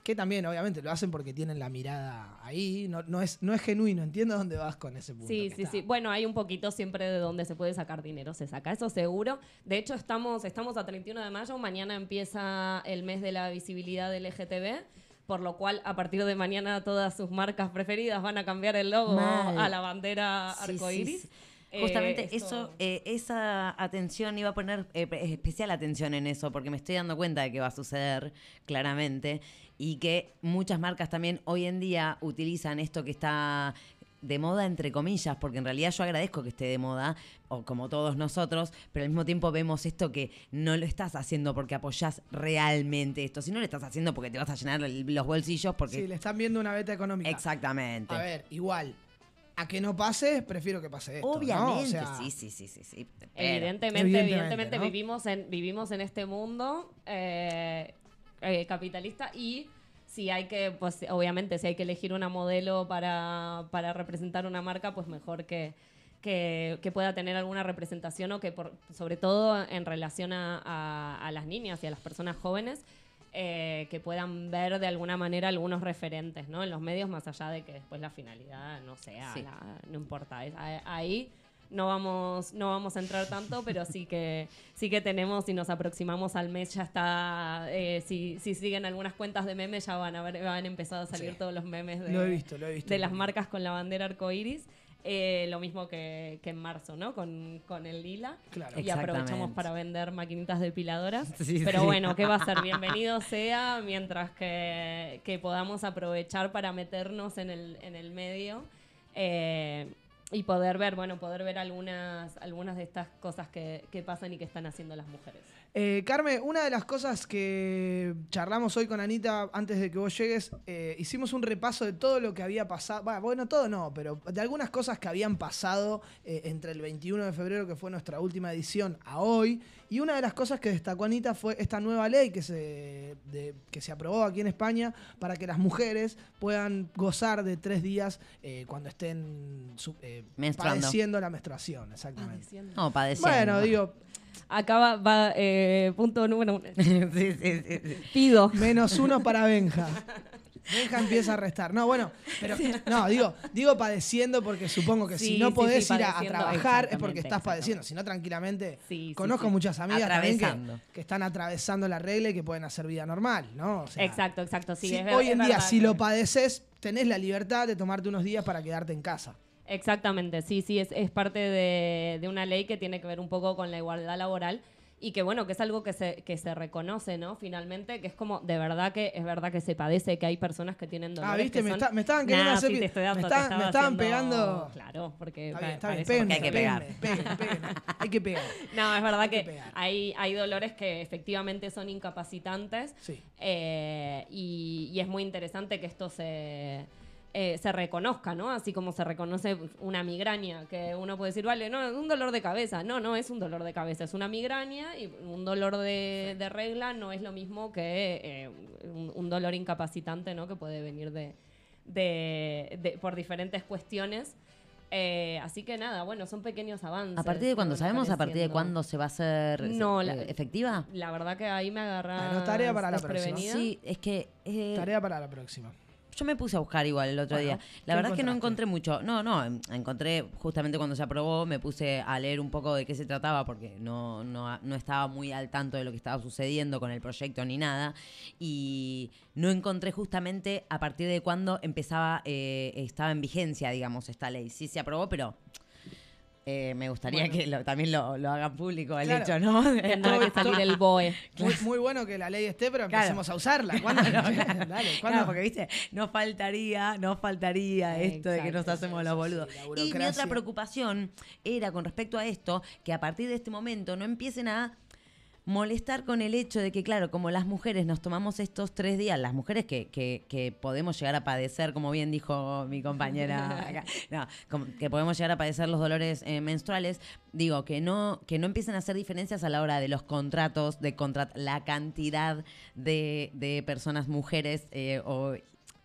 que también obviamente lo hacen porque tienen la mirada ahí, no, no es, no es genuino, entiendo dónde vas con ese punto. Sí, sí, está. sí. Bueno, hay un poquito siempre de donde se puede sacar dinero, se saca, eso seguro. De hecho, estamos, estamos a 31 de mayo, mañana empieza el mes de la visibilidad del LGTB, por lo cual a partir de mañana todas sus marcas preferidas van a cambiar el logo Mal. a la bandera Sí, arcoíris. sí. Eh, Justamente esto- eso, eh, esa atención, iba a poner eh, especial atención en eso, porque me estoy dando cuenta de que va a suceder claramente y que muchas marcas también hoy en día utilizan esto que está de moda entre comillas, porque en realidad yo agradezco que esté de moda, o como todos nosotros, pero al mismo tiempo vemos esto que no lo estás haciendo porque apoyás realmente esto, sino lo estás haciendo porque te vas a llenar los bolsillos porque... Sí, le están viendo una beta económica. Exactamente. A ver, igual, a que no pase, prefiero que pase esto. ¿no? O Obviamente, sea, sí, sí, sí, sí, sí. Evidentemente, Evidentemente, evidentemente, ¿no? vivimos, en, vivimos en este mundo eh, eh, capitalista y si hay que, pues obviamente, si hay que elegir una modelo para, para representar una marca, pues mejor que, que, que pueda tener alguna representación o que, por, sobre todo en relación a, a- a las niñas y a las personas jóvenes, eh, que puedan ver de alguna manera algunos referentes ¿no? en los medios, más allá de que después la finalidad no sea, Sí. la- no importa. Es- ahí no vamos, no vamos a entrar tanto, pero sí que, sí que tenemos, si nos aproximamos al mes, ya está, eh, si, si siguen algunas cuentas de memes, ya van a ver, van empezado a salir Sí. todos los memes de, Lo he visto, lo he visto. de las marcas con la bandera arcoíris. Eh, lo mismo que, que en marzo, ¿no? Con, con el lila. Claro. Y aprovechamos para vender maquinitas depiladoras. Sí, Pero sí. bueno, ¿qué va a ser? Bienvenido sea mientras que, que podamos aprovechar para meternos en el, en el medio eh, y poder ver, bueno, poder ver algunas, algunas de estas cosas que, que pasan y que están haciendo las mujeres. Eh, Carmen, una de las cosas que charlamos hoy con Anita antes de que vos llegues, eh, hicimos un repaso de todo lo que había pasado. Bueno, todo no, pero de algunas cosas que habían pasado eh, entre el 21 de febrero, que fue nuestra última edición, a hoy. Y una de las cosas que destacó Anita fue esta nueva ley que se, de- que se aprobó aquí en España para que las mujeres puedan gozar de tres días eh, cuando estén su- eh, padeciendo la menstruación. Exactamente. No, padeciendo. Bueno, digo, Acá va, va, eh, punto número uno. sí, sí, sí, sí. Pido. Menos uno para Benja. Benja empieza a restar. No, bueno, pero no, digo, digo padeciendo porque supongo que Sí, si no sí, podés sí, ir a- trabajar es porque estás padeciendo. Si no, tranquilamente. Conozco sí. muchas amigas también que, están atravesando la regla y que pueden hacer vida normal, ¿no? O sea, exacto, exacto. Sí, si es ver- hoy en día, verdad si lo padeces, tenés la libertad de tomarte unos días para quedarte en casa. Exactamente, sí, sí, es, es parte de, de una ley que tiene que ver un poco con la igualdad laboral y que bueno, que es algo que se, que se reconoce, ¿no? Finalmente, que es como, de verdad que es verdad que se padece, que hay personas que tienen dolores Ah, viste, que me, son- está- me estaban queriendo Nah, hacer. sí, te estoy me, dando- te me estaban haciendo- pegando. Claro, porque... Está bien, está bien, eso- hay que pegar. péguenme, péguenme. Hay que pegar. No, es verdad Hay que hay, hay dolores que efectivamente son incapacitantes Sí. eh, y, y es muy interesante que esto se, eh, se reconozca, ¿no? Así como se reconoce una migraña, que uno puede decir, vale, no, es un dolor de cabeza. No, no es un dolor de cabeza, es una migraña y un dolor de, de regla no es lo mismo que eh, un, un dolor incapacitante, ¿no? Que puede venir de, de- de- por diferentes cuestiones. Eh, así que nada, bueno, son pequeños avances. ¿A partir de cuándo? ¿Sabemos a partir de cuándo se va a hacer No, eh, la- efectiva? La verdad que ahí me agarra. Bueno, tarea para la próxima. Sí, es que... eh, Tarea para la próxima. Yo me puse a buscar igual el otro Bueno, día. ¿qué La verdad es que no encontré mucho. No, no, en- encontré justamente cuando se aprobó, me puse a leer un poco de qué se trataba porque no, no, no estaba muy al tanto de lo que estaba sucediendo con el proyecto ni nada. Y no encontré justamente a partir de cuándo empezaba, eh, estaba en vigencia, digamos, esta ley. Sí se aprobó, pero eh, me gustaría Bueno. que lo- también lo, lo hagan público el Claro. hecho, ¿no? Tendrá que salir el BOE. Muy, muy bueno que la ley esté, pero Claro. empecemos a usarla. ¿Cuándo? Dale, ¿cuándo? Claro, porque viste, nos faltaría, nos faltaría esto de que nos hacemos los boludos. y mi otra preocupación era con respecto a esto, que a partir de este momento no empiecen a molestar con el hecho de que, claro, como las mujeres nos tomamos estos tres días, las mujeres que, que- que podemos llegar a padecer, como bien dijo mi compañera acá, no, como que podemos llegar a padecer los dolores eh, menstruales, digo, que no, que no empiecen a hacer diferencias a la hora de los contratos, de contrat la cantidad de, de personas, mujeres eh, o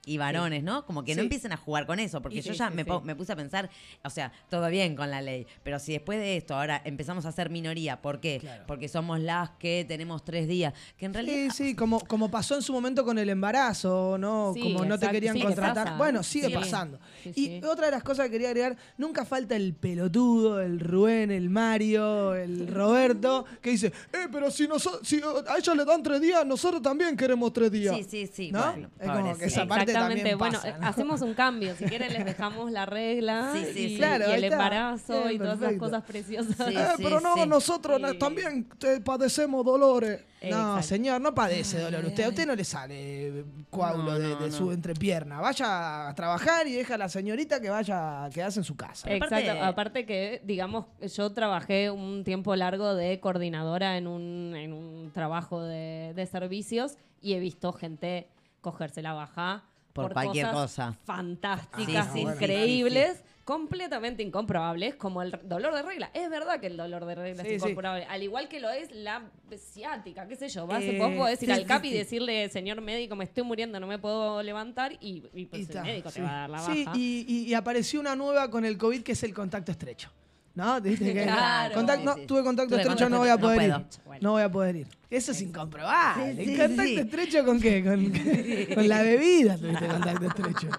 y varones, ¿no? Como que no empiecen a jugar con eso, porque Y yo sí, ya me, puse a pensar, o sea, todo bien con la ley, pero si después de esto ahora empezamos a ser minoría, ¿por qué? Porque somos las que tenemos tres días, que en realidad... Sí, sí, como, como pasó en su momento con el embarazo, ¿no? Como no te querían contratar. Bueno, sigue pasando. Y otra de las cosas que quería agregar, nunca falta el pelotudo, el Rubén, el Mario, el Roberto, que dice, eh, pero si, noso- si a ellos le dan tres días, nosotros también queremos tres días. Sí, sí, sí. ¿No? bueno, es como que pobrecito. esa parte Exactamente, bueno, eh, hacemos un cambio. Si quieren les dejamos la regla Sí, sí, y. Claro, el embarazo y todas esas cosas preciosas. Eh, pero no, nosotros también te padecemos dolores. No, Exacto. señor, no padece dolor. Usted, a usted no le sale coágulo No, de, no, de no. su entrepierna. Vaya a trabajar y deja a la señorita que vaya a quedarse en su casa. Exacto, aparte que, digamos, yo trabajé un tiempo largo de coordinadora en un, en un trabajo de, de servicios y he visto gente cogerse la baja Por cualquier cosas cosa. fantásticas, Ah, sí, sí, increíbles, completamente incomprobables, como el dolor de regla. Es verdad que el dolor de regla Sí, es sí. incomprobable, al igual que lo es la ciática, qué sé yo. Vas, Eh, vos podés ir sí, al sí, CAP y decirle, señor médico, me estoy muriendo, no me puedo levantar, y, y, pues Y el ta, médico sí. te va a dar la baja. Sí, y, y- y apareció una nueva con el COVID que es el contacto estrecho. ¿No? ¿Viste que- Claro. contact- Sí, no, sí. tuve contacto Tuve estrecho, no voy a no poder ir. Bueno. No voy a poder ir. Eso es incomprobable. Sí, sí, contacto sí. estrecho con qué? Con, con la bebida tuviste contacto estrecho.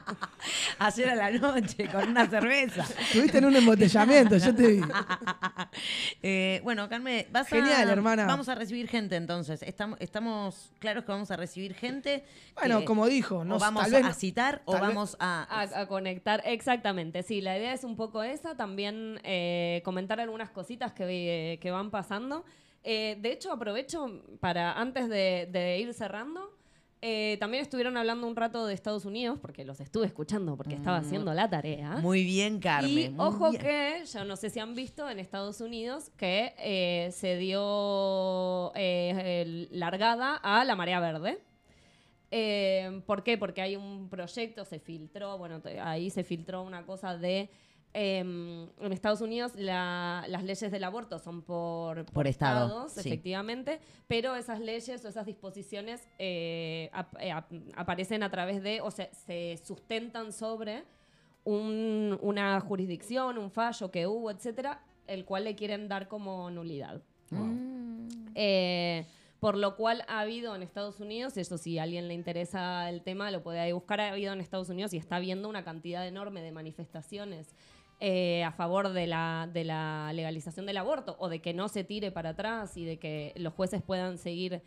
Ayer a la noche con una cerveza. Tuviste en un embotellamiento, yo te vi. Eh, bueno, Carmen, vas a- Genial, hermana. Vamos a recibir gente entonces. Estamos, estamos claros que vamos a recibir gente. Bueno, que- como dijo, no o vamos tal vez a citar o vamos a, A, a conectar, exactamente. Sí, la idea es un poco esa, también eh, comentar algunas cositas que, que van pasando. Eh, de hecho, aprovecho para, antes de, de ir cerrando, eh, también estuvieron hablando un rato de Estados Unidos, porque los estuve escuchando, porque estaba Mm, haciendo la tarea. Muy bien, Carmen. Y ojo bien. que, yo no sé si han visto en Estados Unidos que eh, se dio eh, largada a la marea verde. ¿Por qué? Porque hay un proyecto, se filtró, bueno, ahí se filtró una cosa de... em, en Estados Unidos la- las leyes del aborto son por, Por estado, estados, sí. efectivamente, pero esas leyes o esas disposiciones eh, ap- eh, ap- aparecen a través de, o sea, se sustentan sobre un- una jurisdicción, un fallo que hubo, etcétera, el cual le quieren dar como nulidad. Eh, por lo cual ha habido en Estados Unidos, eso si a alguien le interesa el tema, lo puede ahí buscar, ha habido en Estados Unidos y está habiendo una cantidad enorme de manifestaciones eh, a favor de la, de la legalización del aborto o de que no se tire para atrás y de que los jueces puedan seguir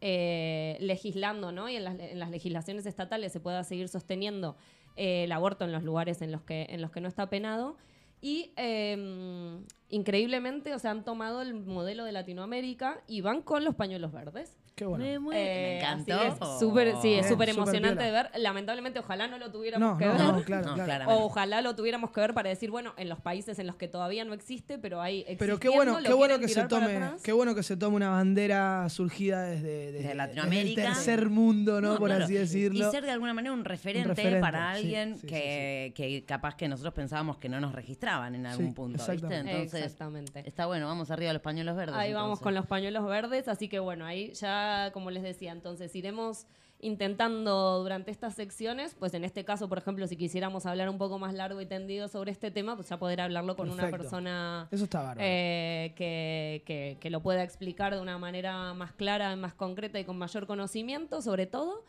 eh, legislando, ¿no? Y en las, en las legislaciones estatales se pueda seguir sosteniendo eh, el aborto en los lugares en los que, en los que no está penado. Y eh, increíblemente, o sea, han tomado el modelo de Latinoamérica y van con los pañuelos verdes. Qué bueno. Me, muero, Eh, me encantó. es súper, sí, es súper emocionante de ver. Lamentablemente, ojalá no lo tuviéramos No, que no, ver. no, claro, No, claro. O ojalá lo tuviéramos que ver para decir, bueno, en los países en los que todavía no existe, pero hay Pero qué bueno, qué bueno que se tome, qué bueno que se tome una bandera surgida desde, desde- De desde Latinoamérica. el tercer mundo, ¿no? No, Por claro. así decirlo. Y ser de alguna manera un referente, referente, para alguien sí, sí, que, que capaz que nosotros pensábamos que no nos registraban en algún Sí, punto, ¿viste? exactamente. Entonces, Exactamente. está bueno, vamos arriba de los pañuelos verdes. Ahí vamos con los pañuelos verdes, así que bueno, ahí ya, como les decía, entonces iremos intentando durante estas secciones, pues en este caso, por ejemplo, si quisiéramos hablar un poco más largo y tendido sobre este tema, pues ya poder hablarlo con una persona Eso está bárbaro. eh, que, que- que lo pueda explicar de una manera más clara, más concreta y con mayor conocimiento, sobre todo.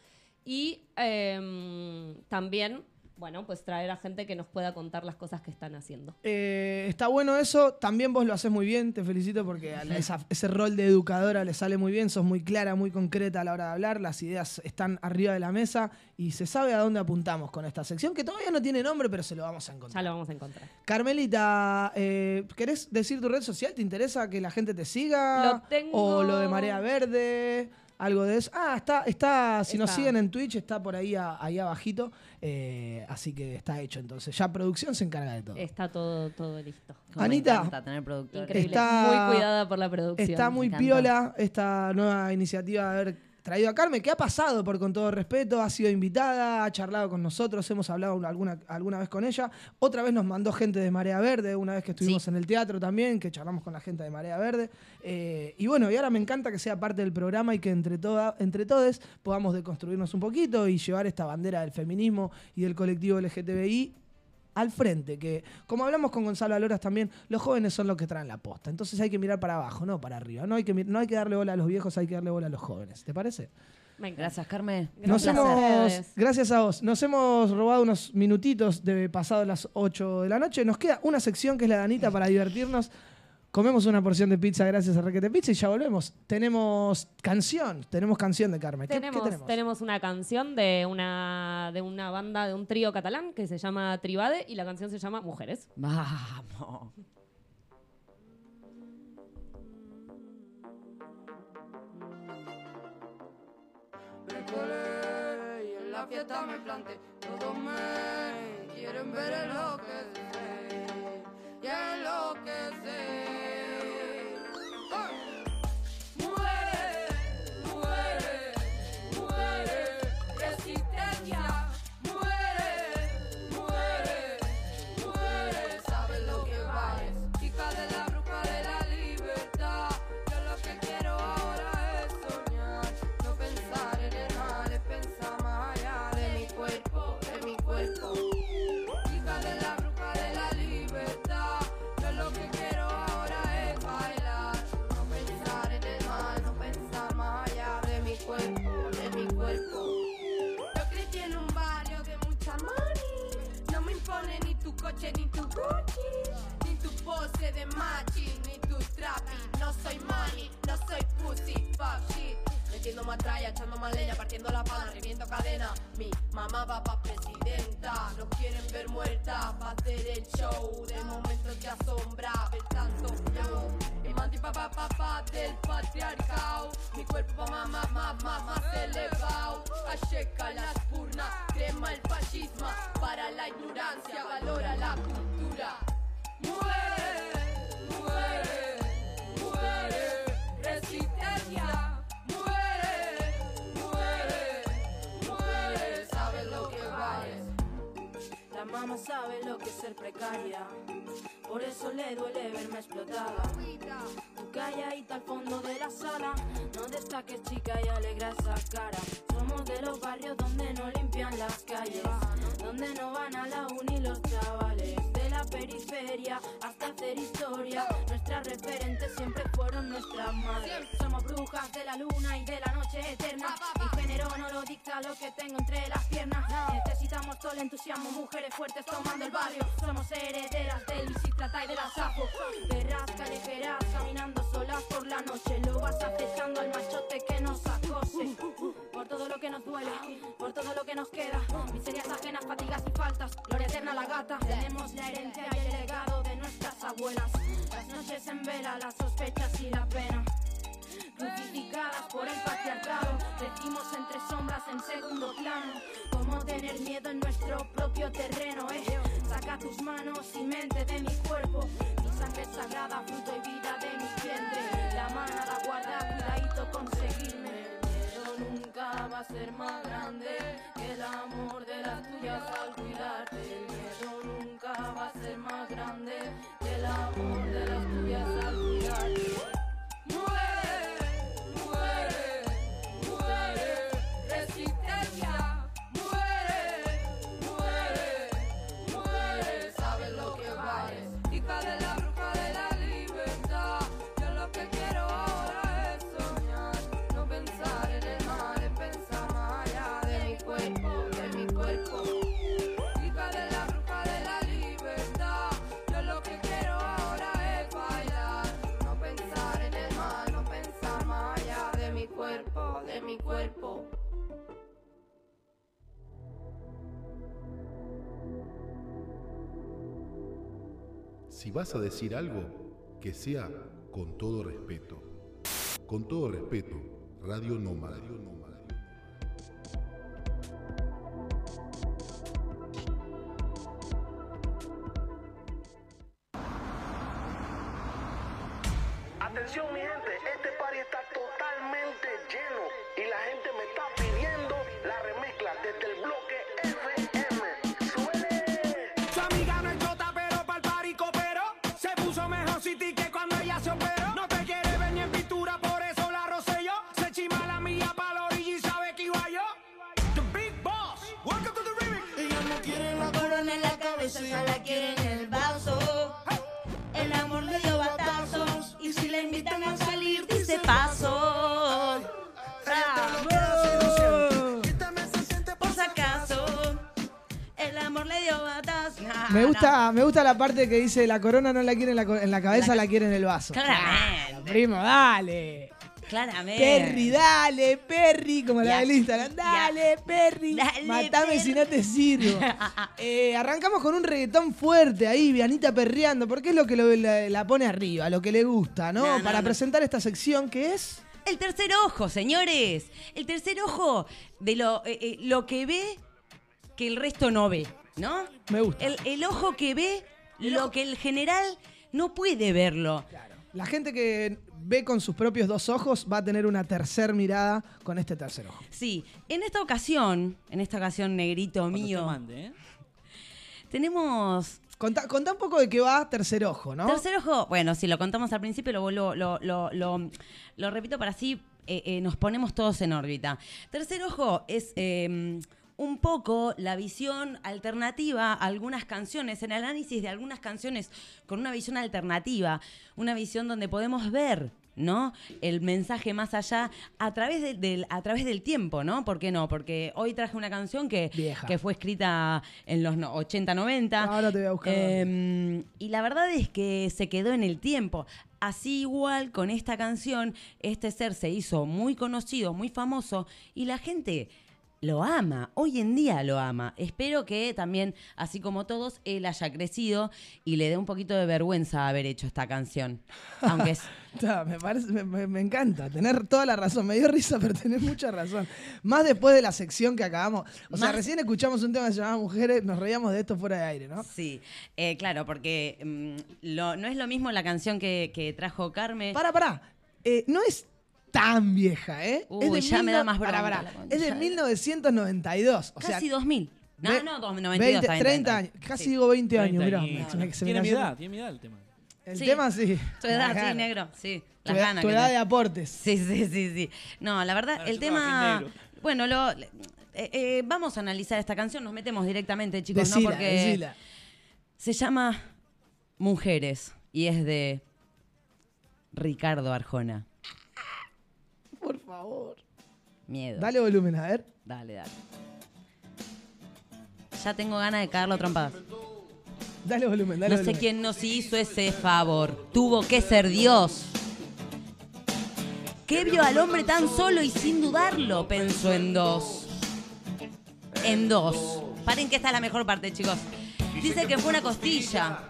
Y em, también, bueno, pues traer a gente que nos pueda contar las cosas que están haciendo. Eh, está bueno eso, también vos lo haces muy bien, te felicito porque a la- esa- ese rol de educadora le sale muy bien, sos muy clara, muy concreta a la hora de hablar, las ideas están arriba de la mesa y se sabe a dónde apuntamos con esta sección, que todavía no tiene nombre, pero se lo vamos a encontrar. Ya lo vamos a encontrar. Carmelita, eh, ¿querés decir tu red social? ¿Te interesa que la gente te siga? Lo tengo- ¿O lo de Marea Verde? algo de eso. Ah, está, está, si nos siguen en Twitch, está por ahí, a- ahí abajito. Eh, así que está hecho entonces. Ya producción se encarga de todo. Está todo, todo listo. Anita, tener. Increíble. Está- Muy cuidada por la producción. Está muy piola esta nueva iniciativa de haber traído a Carmen, que ha pasado por con todo respeto, ha sido invitada, ha charlado con nosotros, hemos hablado alguna, alguna vez con ella. Otra vez nos mandó gente de Marea Verde, una vez que estuvimos en el teatro también, que charlamos con la gente de Marea Verde. Eh, y bueno, y ahora me encanta que sea parte del programa y que entre, toda, entre todos podamos deconstruirnos un poquito y llevar esta bandera del feminismo y del colectivo LGTBI al frente, que como hablamos con Gonzalo Aloras también, los jóvenes son los que traen la posta. Entonces hay que mirar para abajo, no para arriba. No hay que, no hay que darle bola a los viejos, hay que darle bola a los jóvenes. ¿Te parece? Gracias, Carmen. Hemos, gracias a vos. Nos hemos robado unos minutitos de pasado las 8 de la noche. Nos queda una sección que es la de Anita para divertirnos. Comemos una porción de pizza gracias a Requete Pizza y ya volvemos. Tenemos canción, tenemos canción de Carmen. ¿Qué- qué Tenemos, tenemos? tenemos una canción de una, de una banda, de un trío catalán que se llama Tribade y la canción se llama Mujeres. Vamos. Me colé y en la fiesta me planté. Todos me quieren ver enloquecer y enloquecer. ¡Ah! De machi, ni tu trapi. No soy money, no soy pussy, fuck shit. Metiendo matralla, echando más leña, partiendo la pana, reviento cadena. Mi mamá va pa' presidenta, nos quieren ver muerta pa' hacer el show. De momento te asombra ver tanto flow. Emancipa pa' papá del patriarcado. Mi cuerpo más, más, más, más, más elevado. Acheca las purnas, crema el fascismo. Para la ignorancia, valora la cultura. Mamá sabe lo que es ser precaria, por eso le duele verme explotada. Tú calladita al fondo de la sala, no destaques chica y alegra esa cara. Somos de los barrios donde no limpian las calles, donde no van a la uni los chavales. La periferia hasta hacer historia, nuestras referentes siempre fueron nuestras madres. Somos brujas de la luna y de la noche eterna. Mi género no lo dicta lo que tengo entre las piernas. Necesitamos todo el entusiasmo, mujeres fuertes tomando el barrio. Somos herederas del Isitrata y de la Sapo. Perras callejeras caminando solas por la noche. Lo vas acechando al machote que nos acose. Por todo lo que nos duele, por todo lo que nos queda. Miserias ajenas, fatigas y faltas. Gloria eterna a la gata. Tenemos la herencia y el legado de nuestras abuelas. Las noches en vela, las sospechas y la pena crucificadas por el patriarcado. Decimos entre sombras en segundo plano. Cómo tener miedo en nuestro propio terreno, eh. Saca tus manos y mente de mi cuerpo. Mi sangre sagrada, fruto y vida de mi vientre. La manada guarda, cuidadito conseguirme. Va a ser más grande que el amor de las tuyas al cuidarte. El miedo nunca va a ser más grande que el amor de las tuyas al cuidarte. Vas a decir algo, que sea con todo respeto. Con todo respeto, Radio Nómada. Atención mi gente, este party está totalmente lleno y la gente me está pidiendo la remezcla desde el bloque Me gusta, me gusta la parte que dice la corona no la quiere en la, co- en la cabeza, la, quiere en el vaso. Claramente. Claro, primo, dale. Claramente. Perry, dale, Perry, como la Ya. del Instagram. Dale, Perry. Dale, Matame si no te sirvo. Eh, arrancamos con un reggaetón fuerte ahí, Vianita perreando, porque es lo que lo- la, la pone arriba, lo que le gusta, ¿no? No, no, Para no. presentar esta sección que es. El tercer ojo, señores. El tercer ojo de lo, eh, eh, lo que ve que el resto no ve, ¿no? Me gusta. El, el ojo que ve lo que el general no puede verlo. La gente que ve con sus propios dos ojos va a tener una tercer mirada con este tercer ojo. Sí, en esta ocasión, en esta ocasión, negrito mío, mande, ¿eh? tenemos Contá, contá un poco de qué va tercer ojo, ¿no? Tercer ojo, bueno, si lo contamos al principio, lo, lo, lo, lo, lo- lo repito para así eh, eh, nos ponemos todos en órbita. Tercer ojo es eh, un poco la visión alternativa a algunas canciones, en el análisis de algunas canciones con una visión alternativa, una visión donde podemos ver. ¿No? El mensaje más allá a través, de- del, a través del tiempo, ¿no? ¿Por qué no? Porque hoy traje una canción que, Vieja. que fue escrita en los no- 80, 90. Ahora te voy a buscar. Eh, y la verdad es que se quedó en el tiempo. Así igual con esta canción, este ser se hizo muy conocido, muy famoso y la gente lo ama, hoy en día lo ama. Espero que también, así como todos, él haya crecido y le dé un poquito de vergüenza haber hecho esta canción. Aunque es... Me, parece, me, me- me encanta tener toda la razón. Me dio risa, pero tenés mucha razón. Más después de la sección que acabamos. O sea, recién escuchamos un tema que se llamaba Mujeres, nos reíamos de esto fuera de aire, ¿no? Sí, eh, claro, porque mm, lo- no es lo mismo la canción que, que trajo Carmen. Pará, pará. Eh, no es tan vieja, ¿eh? Uy, es de ya me da más bronca Es de de- 1992. O sea, Casi 2000. No, ve- no, 92. 20, está bien, 30 está años. Casi Sí. digo 20 años, 30 mirá. Tiene mi edad, tiene mi edad el tema. El Sí. tema sí. Tu edad, sí, negro. Sí. Tu Las ganas tu que edad de aportes. Sí, sí, sí, sí. No, la verdad, el tema. Bueno, lo, eh, eh, vamos a analizar esta canción, nos metemos directamente, chicos, Decila, ¿no? Porque decila. se llama Mujeres y es de Ricardo Arjona. Por favor. Miedo. Dale volumen, a ver. Dale, dale. Ya tengo ganas de cagarlo a trompadas. Dale volumen, dale No sé quién nos hizo ese favor. Tuvo que ser Dios. ¿Qué vio al hombre tan solo y sin dudarlo? Pensó en dos. En dos. Paren que esta es la mejor parte, chicos. Dice que fue una costilla.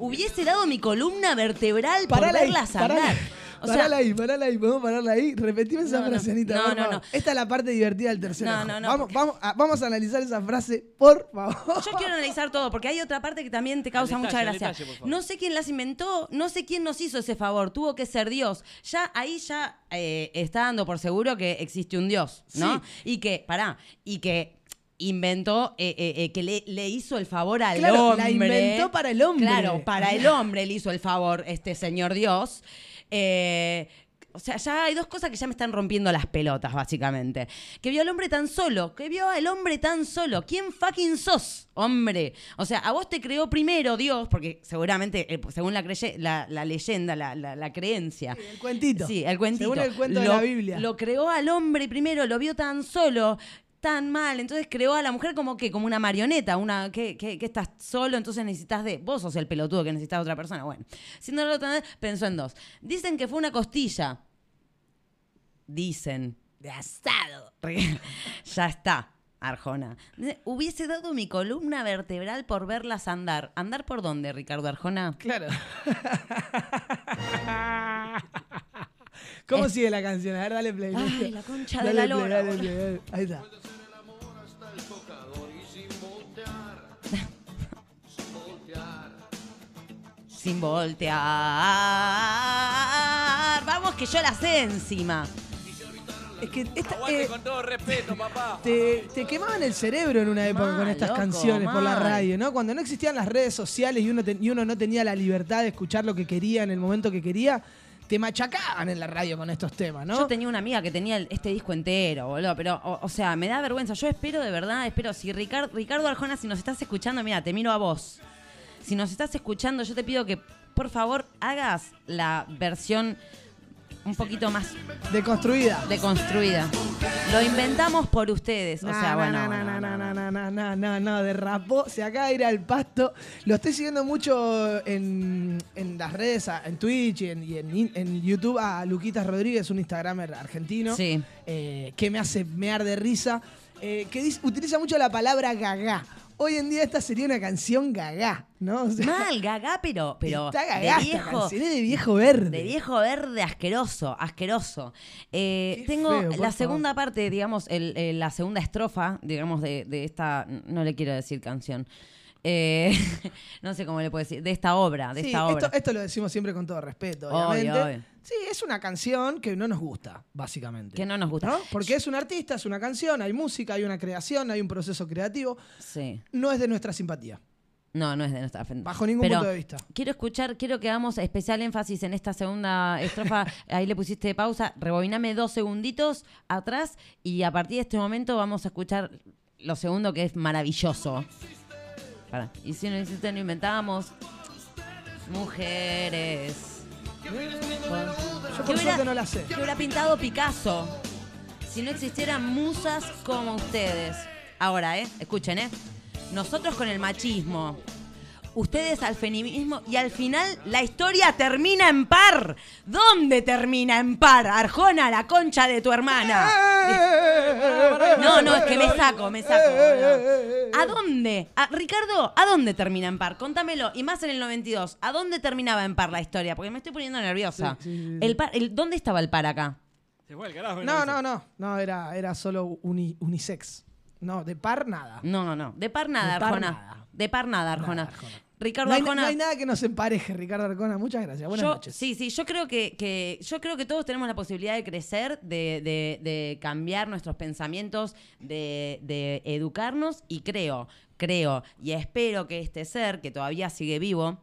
Hubiese dado mi columna vertebral por Parala ahí, verlas andar. O sea, parala ahí, parala ahí, podemos pararla ahí. Repetime esa No, no. frase, Anita, No, no, no. Esta es la parte divertida del tercer No, ojo. no, no, Vamos, porque- vamos, a, vamos a analizar esa frase, por favor. Yo quiero analizar todo, porque hay otra parte que también te causa mucha gracia. detalle, no sé quién las inventó, no sé quién nos hizo ese favor, tuvo que ser Dios. Ya ahí ya eh, está dando por seguro que existe un Dios, ¿no? Y que, pará, y que inventó, eh, eh, eh, que le, le hizo el favor al Claro, hombre. la inventó para el hombre. Claro, para el hombre le hizo el favor este señor Dios. Eh, o sea, ya hay dos cosas que ya me están rompiendo las pelotas, básicamente. Que vio al hombre tan solo, que vio al hombre tan solo. ¿Quién fucking sos, hombre? O sea, a vos te creó primero Dios, porque seguramente, eh, según la, creye- la, la leyenda, la, creencia. El cuentito. Sí, el cuentito. Según el cuento de la Biblia. Lo creó al hombre primero, lo vio tan solo, tan mal. Entonces creó a la mujer como que, como una marioneta, una que, que, estás solo, entonces necesitas de. Vos sos el pelotudo que necesitas otra persona. Bueno, siendo vez, pensó en dos. Dicen que fue una costilla. Dicen. De asado. ya está. Arjona. Hubiese dado mi columna vertebral por verlas andar. ¿Andar por dónde, Ricardo Arjona? Claro. ¿Cómo Es- sigue la canción? A ver, dale play. Ay, la concha de Dale la play, lora, dale play, dale. Ahí está. Sin voltear. Vamos que yo la sé encima. Es que esta, Aguante eh, con todo respeto, papá. te, te quemaban el cerebro en una época Mal, con estas loco, canciones por la radio, ¿no? Cuando no existían las redes sociales y uno, te- y uno no tenía la libertad de escuchar lo que quería en el momento que quería, te machacaban en la radio con estos temas, ¿no? Yo tenía una amiga que tenía este disco entero, boludo, pero, o, o sea, me da vergüenza. Yo espero, de verdad, espero. Si Ricardo, Ricardo Arjona, si nos estás escuchando, mira, te miro a vos. Si nos estás escuchando, yo te pido que, por favor, hagas la versión un poquito más Deconstruida. deconstruida. Lo inventamos por ustedes. O sea, no, bueno. no, no, no, no, no, no, no, no, derrapó, se acaba de ir al pasto. Lo estoy siguiendo mucho en, en las redes, en Twitch y en, y en- en YouTube a Luquitas Rodríguez, un Instagramer argentino, Sí. eh, que me hace mear de risa, eh, que dice- utiliza mucho la palabra gagá. Hoy en día esta sería una canción gagá, ¿no? O sea, Mal, gaga, pero, pero Está gagá de viejo. de viejo verde. De viejo verde asqueroso, asqueroso. Eh, tengo feo, la favor. segunda parte, digamos, el- el- la segunda estrofa, digamos, de, de esta, no le quiero decir canción. Eh, no sé cómo le puedo decir, de esta obra, de Sí, esta obra. esto, esto lo decimos siempre con todo respeto, Obvio, obviamente. obvio. Sí, es una canción que no nos gusta, básicamente. Que no nos gusta. ¿no? Porque es un artista, es una canción, hay música, hay una creación, hay un proceso creativo. Sí. No es de nuestra simpatía. No, no es de nuestra Bajo ningún Pero punto de vista. Quiero escuchar, quiero que hagamos especial énfasis en esta segunda estrofa. Ahí le pusiste pausa. Rebobiname dos segunditos atrás y a partir de este momento vamos a escuchar lo segundo que es maravilloso. Y si no existe, no inventamos. Mujeres. Yo por suerte no la sé. Que hubiera pintado Picasso. Si no existieran musas como ustedes. Ahora, ¿eh? Escuchen, ¿eh? Nosotros con el machismo. Ustedes al feminismo. Y al final la historia termina en par. ¿Dónde termina en par? Arjona, la concha de tu hermana. No, no, es que me saco, me saco. ¿A dónde? A- Ricardo, ¿a dónde termina en par? Contámelo. Y más en el 92. ¿A dónde terminaba en par la historia? Porque me estoy poniendo nerviosa. Sí, sí, sí, sí. El par- el- ¿Dónde estaba el par acá? Se fue al carajo. No, no, no. No, era, era solo uni- unisex. No, de par nada. No, no. De par nada, De par Arjona. nada. De par nada, Arjona. Ricardo No hay, Arjona. no hay nada que nos empareje, Ricardo Arjona. Muchas gracias. Buenas yo, noches. Sí, sí, yo creo que, que- yo creo que todos tenemos la posibilidad de crecer, de, de- de cambiar nuestros pensamientos, de, de educarnos y creo, creo y espero que este ser, que todavía sigue vivo,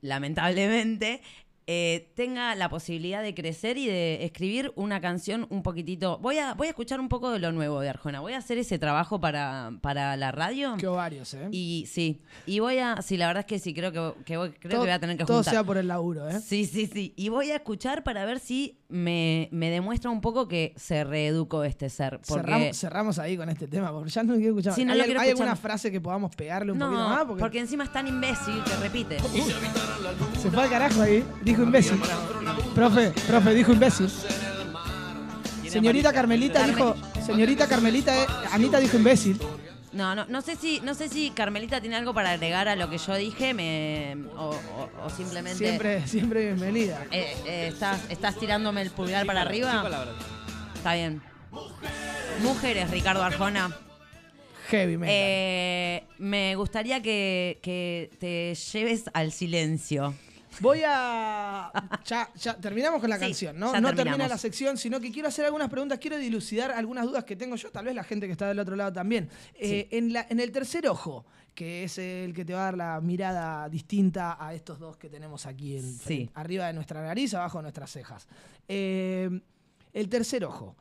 lamentablemente, eh, tenga la posibilidad de crecer y de escribir una canción un poquitito. Voy a, voy a escuchar un poco de lo nuevo de Arjona. Voy a hacer ese trabajo para, para la radio. Qué ovarios, ¿eh? Y sí, y voy a, sí, la verdad es que sí, creo que, que voy, creo todo, que voy a tener que todo juntar. sea por el laburo, ¿eh? Sí, sí, sí. Y voy a escuchar para ver si me, me demuestra un poco que se reeducó este ser. Porque Cerramos, cerramos ahí con este tema, porque ya no quiero escuchar. Sí, no ¿Hay, lo quiero hay escuchar alguna frase que podamos pegarle un no, poquito más? porque... Porque, encima es tan imbécil que repite. se fue al carajo ahí. Dijo imbécil. Profe, profe, dijo imbécil. Señorita Carmelita dijo. Señorita Carmelita, eh, Anita dijo imbécil. No, no, no sé si, no sé si Carmelita tiene algo para agregar a lo que yo dije, me, o, o- o simplemente. Siempre, siempre bienvenida. Eh, eh, ¿estás, ¿Estás tirándome el pulgar para arriba? Está bien. Mujeres, Ricardo Arjona. Heavy metal. Eh, me gustaría que, que te lleves al silencio. Voy a. Ya, ya terminamos con la Sí, canción, ¿no? No termina la sección, sino que quiero hacer algunas preguntas, quiero dilucidar algunas dudas que tengo yo, tal vez la gente que está del otro lado también. Eh, en, la, en el tercer ojo, que es el que te va a dar la mirada distinta a estos dos que tenemos aquí en, Sí. arriba de nuestra nariz, abajo de nuestras cejas. Eh, el tercer ojo.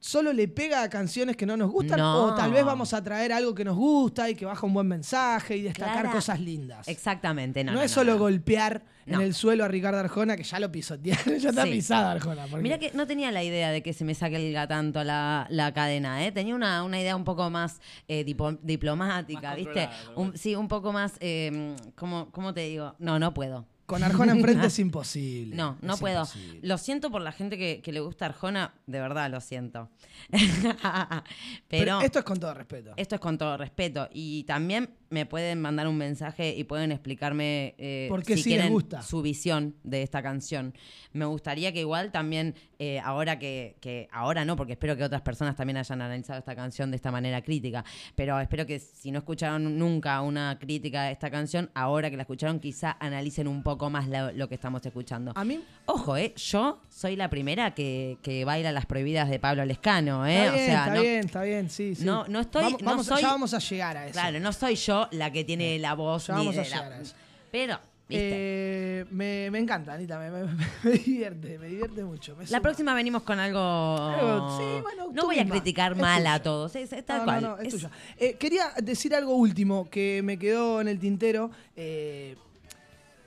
¿Solo le pega a canciones que no nos gustan? No. ¿O tal vez vamos a traer algo que nos gusta y que baja un buen mensaje y destacar Clara- cosas lindas? Exactamente, no. No, no, es no, solo no. golpear No. en el suelo a Ricardo Arjona, que ya lo pisotearon, ya está Sí. pisada Arjona. porque- Mira que no tenía la idea de que se me saque el tanto la, la cadena, ¿eh? Tenía una, una idea un poco más eh, dipo- diplomática, Más ¿viste? Un- sí, un poco más, eh, ¿cómo, ¿cómo te digo? No, no puedo. Con Arjona enfrente es imposible. No, no Es puedo. imposible. Lo siento por la gente que, que le gusta Arjona, de verdad lo siento. Pero, Pero, esto es con todo respeto. esto es con todo respeto. Y también me pueden mandar un mensaje y pueden explicarme eh, ¿Por qué si sí les quieren gusta? su visión de esta canción. Me gustaría que igual también, eh, ahora que, que- ahora no, porque espero que otras personas también hayan analizado esta canción de esta manera crítica, pero espero que si no escucharon nunca una crítica de esta canción, ahora que la escucharon quizá analicen un poco más lo, lo que estamos escuchando. A mí, Ojo, eh, yo soy la primera que, que baila las prohibidas de Pablo Lescano, eh. está o bien, sea, está no, bien, está bien, sí, sí. no, no estoy, Vamos, no vamos- soy- ya vamos a llegar a eso. Claro, no soy yo la que tiene la voz Ya vamos a la- a eso. Pero. Eh, me, me encanta, Anita, me, me- me divierte, me divierte mucho. la suma. próxima venimos con algo. Algo- sí, bueno, no voy a criticar Es mal a todos. Es, es tal No, cual. no, no, es Es- tuya. Eh, quería decir algo último que me quedó en el tintero. Eh,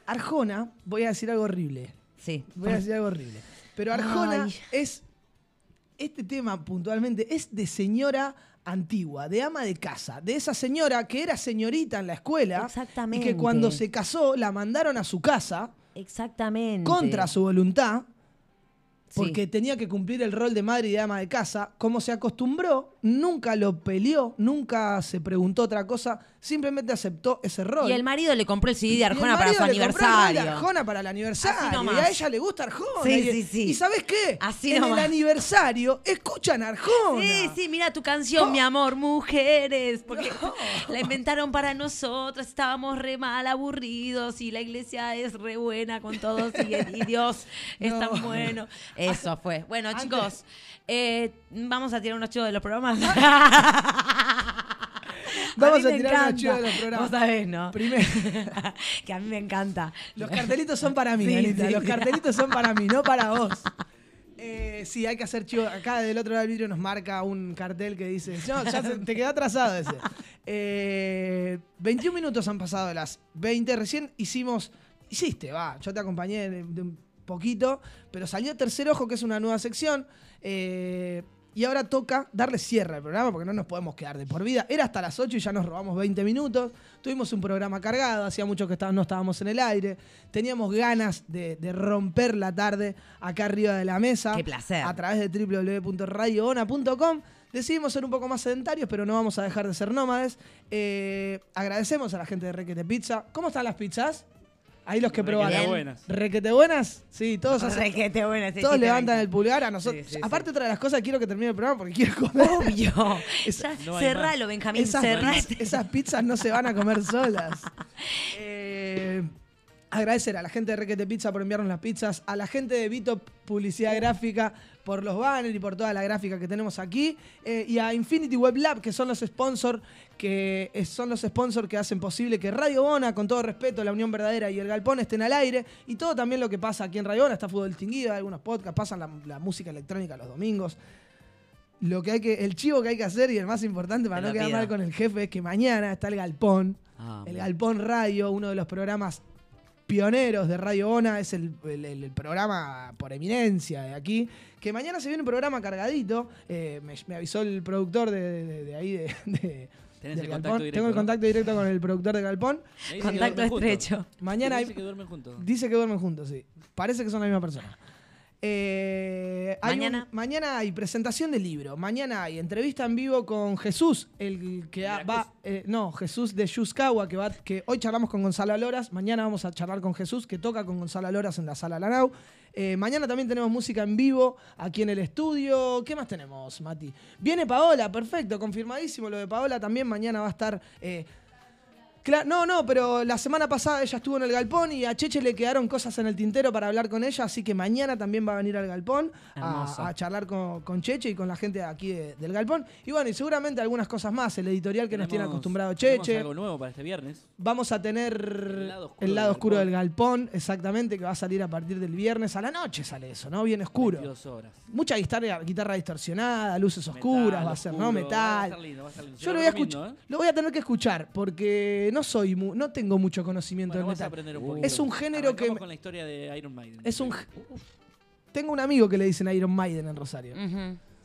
Arjona, voy a decir algo horrible. Sí. Voy a decir algo horrible. Pero Arjona Ay. es. Este tema puntualmente es de señora antigua, de ama de casa, de esa señora que era señorita en la escuela Exactamente. y que cuando se casó la mandaron a su casa Exactamente. contra su voluntad Sí. porque tenía que cumplir el rol de madre y de ama de casa. Como se acostumbró, nunca lo peleó, nunca se preguntó otra cosa, simplemente aceptó ese rol. Y el marido le compró el CD de Arjona para su compró el de aniversario. Arjona para el aniversario. Así y a ella le gusta Arjona. Sí, y, sí, sí. ¿Y sabes qué? Así en nomás. el aniversario escuchan Arjona. Sí, sí, mira tu canción, mi amor, mujeres, porque la inventaron para nosotros, estábamos re mal aburridos y la iglesia es re buena con todos y, y Dios es No. tan bueno. Eso fue. Bueno, chicos, eh, vamos a tirar unos chivos de los programas. Vamos a, tirar encanta. chivos de los programas. Vos sabés, ¿no? Primero, que a mí me encanta. los cartelitos son para mí, Sí, Anita. sí. Los cartelitos son para mí, no para vos. Eh, sí, hay que hacer chivo. Acá del otro lado del vidrio nos marca un cartel que dice. No, ya se- te quedó atrasado ese. Eh, 21 minutos han pasado de las 20. Recién hicimos. Hiciste, va. Yo te acompañé de, de un poquito. Pero salió Tercer Ojo, que es una nueva sección. eh, y ahora toca darle cierre al programa porque no nos podemos quedar de por vida. Era hasta las 8 y ya nos robamos 20 minutos. Tuvimos un programa cargado, hacía mucho que no estábamos en el aire. Teníamos ganas de, de romper la tarde acá arriba de la mesa. Qué placer. A través de www.radioona.com. Decidimos ser un poco más sedentarios, pero no vamos a dejar de ser nómades. Eh, agradecemos a la gente de Requete Pizza. ¿Cómo están las pizzas? Ahí los que Requete probaron. buenas. ¿Requete buenas? Sí, todos hacen- Requete buenas, sí, Todos sí, levantan el pulgar a nosotros. Sí, sí, Aparte, otra de las cosas, quiero que termine el programa porque quiero comer. Obvio. Esa- Ya, cerralo, Benjamín, esas, cerrate. esas pizzas no se van a comer solas. Eh, agradecer a la gente de Requete Pizza por enviarnos las pizzas, a la gente de Vito Publicidad Gráfica por los banners y por toda la gráfica que tenemos aquí, eh, y a Infinity Web Lab, que son los sponsors que eh, son los sponsors que hacen posible que Radio Bona, con todo respeto, la Unión Verdadera y el Galpón estén al aire, y todo también lo que pasa aquí en Radio Bona, está Fútbol Distinguido, algunos podcasts, pasan la, la música electrónica los domingos. Lo que hay que, el chivo que hay que hacer y el más importante para no quedar mal con el jefe es que mañana está el Galpón. Ah, el Galpón Radio, uno de los programas pioneros de Radio Ona, es el, el- programa por eminencia de aquí. Que mañana se viene un programa cargadito. eh, me, me avisó el productor de, de- de ahí, de, de- Tenés del el Galpón. contacto directo, Tengo el contacto directo con el productor de Galpón. Contacto estrecho. Mañana hay- Dice que duermen juntos. Dice que duermen juntos, sí. Parece que son la misma persona. Eh, hay Mañana. un- mañana hay presentación de libro. Mañana hay entrevista en vivo con Jesús, el que ha- va. eh, no, Jesús de Yuskawa, que va. Que hoy charlamos con Gonzalo Loras. Mañana vamos a charlar con Jesús, que toca con Gonzalo Loras en la sala Lanau. Eh, mañana también tenemos música en vivo aquí en el estudio. ¿Qué más tenemos, Mati? Viene Paola, perfecto, confirmadísimo lo de Paola. También mañana va a estar. Eh, Cla- no, no, pero la semana pasada ella estuvo en el galpón y a Cheche le quedaron cosas en el tintero para hablar con ella, así que mañana también va a venir al galpón a, a charlar con, con Cheche y con la gente aquí de- del galpón. Y bueno, y seguramente algunas cosas más, el editorial que nos tiene acostumbrado Cheche. algo nuevo para este viernes. Vamos a tener El lado oscuro el lado del oscuro galpón. del galpón, exactamente, que va a salir a partir del viernes. A la noche sale eso, ¿no? Bien oscuro. 22 horas. Mucha guitarra, guitarra distorsionada, luces oscuras, Metal, va a ser, oscuro, ¿no? Va a Metal. estar lindo, va a estar lindo. Se Yo lo voy, a escuchar, ¿eh? lo voy a tener que escuchar porque no soy mu- no tengo mucho conocimiento Bueno, del vas a metal. aprender un poquito. Es un género que Arrancamos con la historia de Iron Maiden. es un tengo un amigo que le dicen Iron Maiden en Rosario.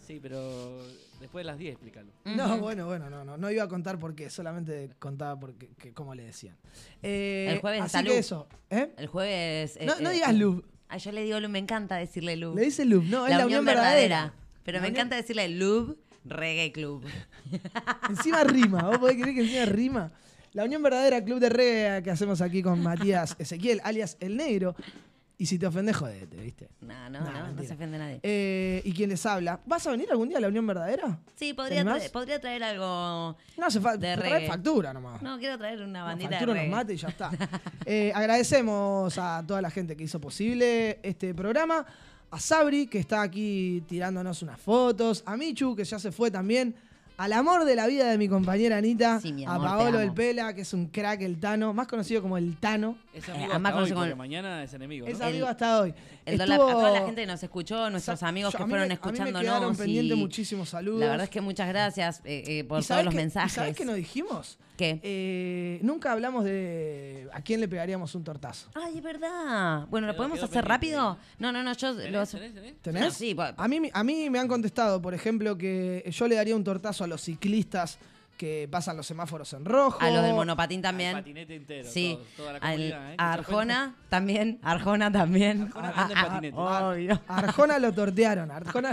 Sí, pero después de las 10 explícalo. No, bueno, bueno, no, no, no iba a contar por qué, solamente contaba porque que- cómo le decían. Eh, El jueves así que eso, ¿eh? El jueves. No- no digas Lu. Ay, yo le digo Lu, me encanta decirle Lu. Le dice Lub, no, es la, unión verdadera. Pero La me unión- encanta decirle Lub Reggae Club. Encima rima, vos podés creer que encima rima. La Unión Verdadera Club de Reggae que hacemos aquí con Matías Ezequiel, alias El Negro. Y si te ofendes, jodete, ¿viste? No, no, no, no se ofende nadie. Eh, y quien les habla. ¿Vas a venir algún día a la Unión Verdadera? Sí, ¿Te podría, traer, podría traer algo No hace falta. traer factura nomás. No, quiero traer una bandita factura de nos mate y ya está. Eh, agradecemos a toda la gente que hizo posible este programa. A Sabri, que está aquí tirándonos unas fotos. A Michu, que ya se fue también. Al amor de la vida de mi compañera Anita. Sí, mi a amor, Paolo. El Pela, que es un crack, el Tano. Más conocido como el Tano. Es Eh, amigo además hasta hoy, con- mañana es enemigo. ¿no? Es amigo hasta hoy. El dólar- a Estuvo- toda la gente que nos escuchó, nuestros Sa- amigos yo- que mí fueron me- a mí me escuchándonos. quedaron pendientes y muchísimos saludos. La verdad es que muchas gracias eh, eh, por ¿Y todos los mensajes. ¿Sabés qué nos dijimos? ¿Qué? Eh, nunca hablamos de a quién le pegaríamos un tortazo. Ay, es verdad. Bueno, ¿lo Quedó- podemos quedó hacer pendiente. rápido? No, no, no, yo... los- ¿Tenés? No, sí, a, mí, a mí me han contestado, por ejemplo, que yo le daría un tortazo a los ciclistas que pasan los semáforos en rojo. a los del monopatín también. patinete entero, Sí. todo- toda la Al- comunidad, ¿eh? A Arjona también. Arjona también. Arjona Ah, anda en ah, patinete. obvio. A Arjona lo tortearon. a Arjona,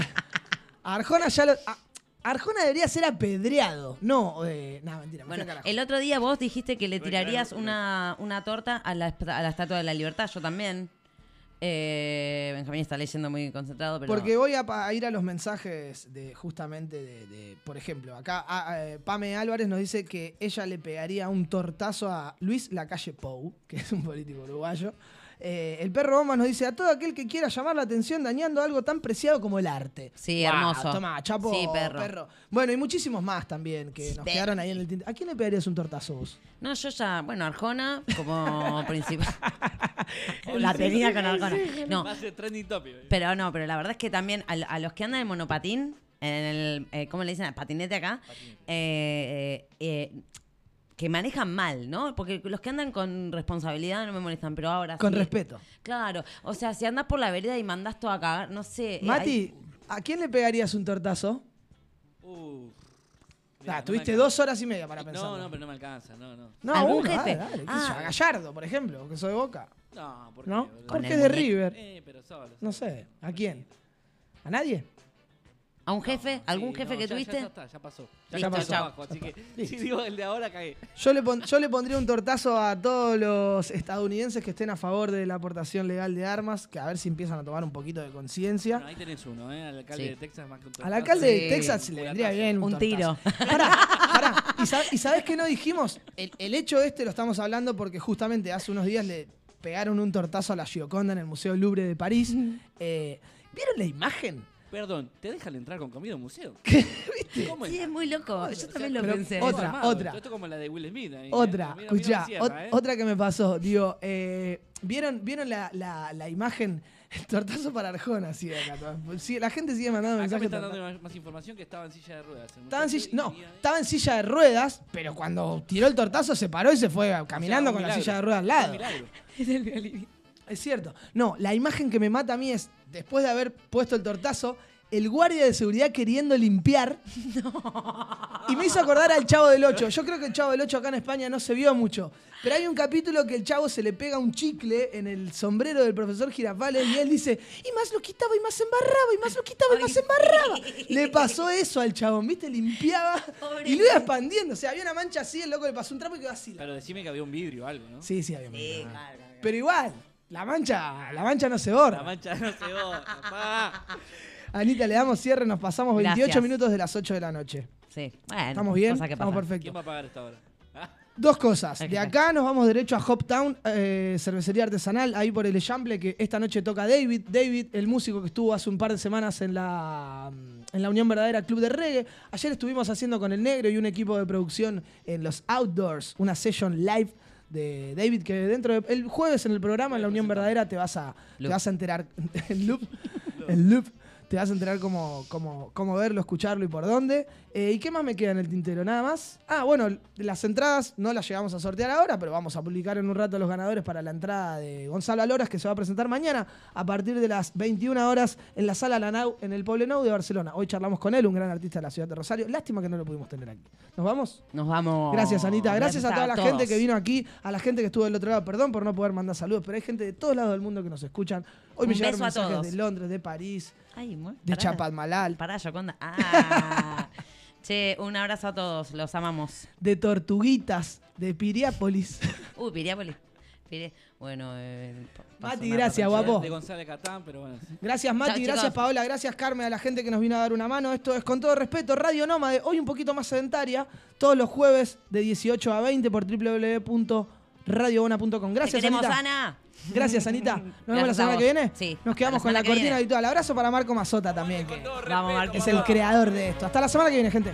a Arjona ya lo. a- Arjona debería ser apedreado. No, eh, no, mentira. Bueno, el otro día vos dijiste que le tirarías una, una torta a la, a la Estatua de la Libertad. Yo también. Eh, Benjamín está leyendo muy concentrado, pero... Porque voy a, pa- a ir a los mensajes de justamente de, de- por ejemplo, acá a- eh, Pame Álvarez nos dice que ella le pegaría un tortazo a Luis Lacalle Pou, que es un político uruguayo. Eh, el perro bomba nos dice a todo aquel que quiera llamar la atención dañando algo tan preciado como el arte. Sí, hermoso. Toma, chapo, Sí, perro. Bueno, y muchísimos más también que nos quedaron ahí en el tinte. ¿A quién le pegarías un tortazo vos? No, yo ya, bueno, Arjona como principal. la tenía con Arjona. No, Va a ser trending topic. pero no, pero la verdad es que también a, a los que andan en monopatín, en el, eh, ¿cómo le dicen? Patinete acá, eh, eh, eh, que manejan mal, ¿no? Porque los que andan con responsabilidad no me molestan, pero ahora Con sí- respeto. Claro, o sea, si andas por la vereda y mandás todo a cagar, no sé. eh, Mati, hay- ¿a quién le pegarías un tortazo? Uh, no tuviste dos horas y media para pensar. no, no, pero no me alcanza. No, no. No, ¿Algún uno, jefe? dale, dale, qué Ah. a Gallardo, por ejemplo, que soy de Boca. No, ¿por ¿No? qué, boludo? Porque Con es de. River. Eh, pero solo. No sé, ¿a quién? ¿A nadie? ¿A un jefe? ¿Algún Sí, jefe no, que ya- tuviste? Ya, está, ya pasó. Ya, Listo, pasó. chao. abajo, así que si digo el de ahora, cagué. Yo le, pon- yo le pondría un tortazo a todos los estadounidenses que estén a favor de la aportación legal de armas, que a ver si empiezan a tomar un poquito de conciencia. Bueno, ahí tenés uno, ¿eh? Al alcalde Sí. de Texas más que un Al alcalde de Sí. Texas le vendría bien un, Un tiro. tortazo. Pará, pará. ¿Y, sab- y sabés qué no dijimos? El, el hecho este lo estamos hablando porque justamente hace unos días le pegaron un tortazo a la Gioconda en el Museo Louvre de París. Eh, ¿Vieron la imagen? Perdón, ¿te dejan entrar con comida a un museo? ¿Cómo Sí, es muy loco. Yo también lo Pero pensé. otra, Armado. otra. Esto es como la de Will Smith. ahí, ¿eh? Otra, Mira, ot- ¿eh? otra que me pasó, digo, eh, ¿vieron, ¿vieron la, la- la imagen? El tortazo para Arjona, sí, acá. Sí, la gente sigue mandando Acá me mensajes. están dando más, más información que estaba en silla de ruedas. el Estaba en muchacho silla, no, y venía- estaba en silla de ruedas, pero cuando tiró el tortazo se paró y se fue caminando un con la milagro. silla de ruedas al Un lado. milagro. Es el violín. Es cierto. No, la imagen que me mata a mí es, después de haber puesto el tortazo, el guardia de seguridad queriendo limpiar. Y me hizo acordar al Chavo del 8. Yo creo que el Chavo del 8 acá en España no se vio mucho. Pero hay un capítulo que el chavo se le pega un chicle en el sombrero del profesor Girafales y él dice, y más lo quitaba y más se embarraba, y más lo quitaba y más se embarraba. Le pasó eso al chabón, ¿viste? Limpiaba y lo iba expandiendo. O sea, había una mancha así, el loco le pasó un trapo y quedó así. Pero decime que había un vidrio o algo, ¿no? Sí, sí, había un vidrio. Pero igual, la mancha, la mancha no se borra. La mancha no se va, papá. Anita, le damos cierre, nos pasamos 28 Gracias. minutos de las 8 de la noche. Sí, bueno. ¿Estamos bien? cosa que Estamos pasa. perfectos. ¿Quién va a pagar esta hora? Dos cosas. De acá nos vamos derecho a Hoptown, eh, cervecería artesanal, ahí por el Echample, que esta noche toca David. David, el músico que estuvo hace un par de semanas en la, en la Unión Verdadera Club de Reggae. Ayer estuvimos haciendo con el Negro y un equipo de producción en los Outdoors, una session live de David, que dentro de, el jueves en el programa en la Unión Verdadera te vas a, te vas a enterar. el loop. el loop. Te vas a enterar cómo, cómo, cómo verlo, escucharlo y por dónde. Eh, ¿Y qué más me queda en el tintero? Nada más. Ah, bueno, las entradas no las llegamos a sortear ahora, pero vamos a publicar en un rato los ganadores para la entrada de Gonzalo Aloras, que se va a presentar mañana a partir de las 21 horas en la sala Lanau, en el Poblenou de Barcelona. Hoy charlamos con él, un gran artista de la ciudad de Rosario. Lástima que no lo pudimos tener aquí. ¿Nos vamos? Nos vamos. Gracias, Anita. Gracias, a toda la gente que vino aquí, a la gente que estuvo del otro lado. Perdón por no poder mandar saludos, pero hay gente de todos lados del mundo que nos escuchan. Hoy me Un llegaron beso a mensajes todos. de Londres, de París, Ay, mu- de pará. Chapadmalal. Pará, Yoconda. Ah. Che, un abrazo a todos, los amamos. De Tortuguitas, de Piriápolis. Uy, Piriápolis. Piri- Bueno, eh, Mati, gracias, guapo. De González Catán, pero bueno. Gracias Mati, Chao, gracias chicos. Paola, gracias Carmen, a la gente que nos vino a dar una mano. Esto es con todo respeto, Radio Nómade, hoy un poquito más sedentaria, todos los jueves de 18 a 20 por www.radiobona.com. Gracias, Te queremos, Anita. Ana. Gracias, Anita. Nos vemos la semana que viene. Sí, Nos quedamos la con la cortina viene. habitual. Abrazo para Marco Mazota también, que Vamos, Marco. es el creador de esto. Hasta la semana que viene, gente.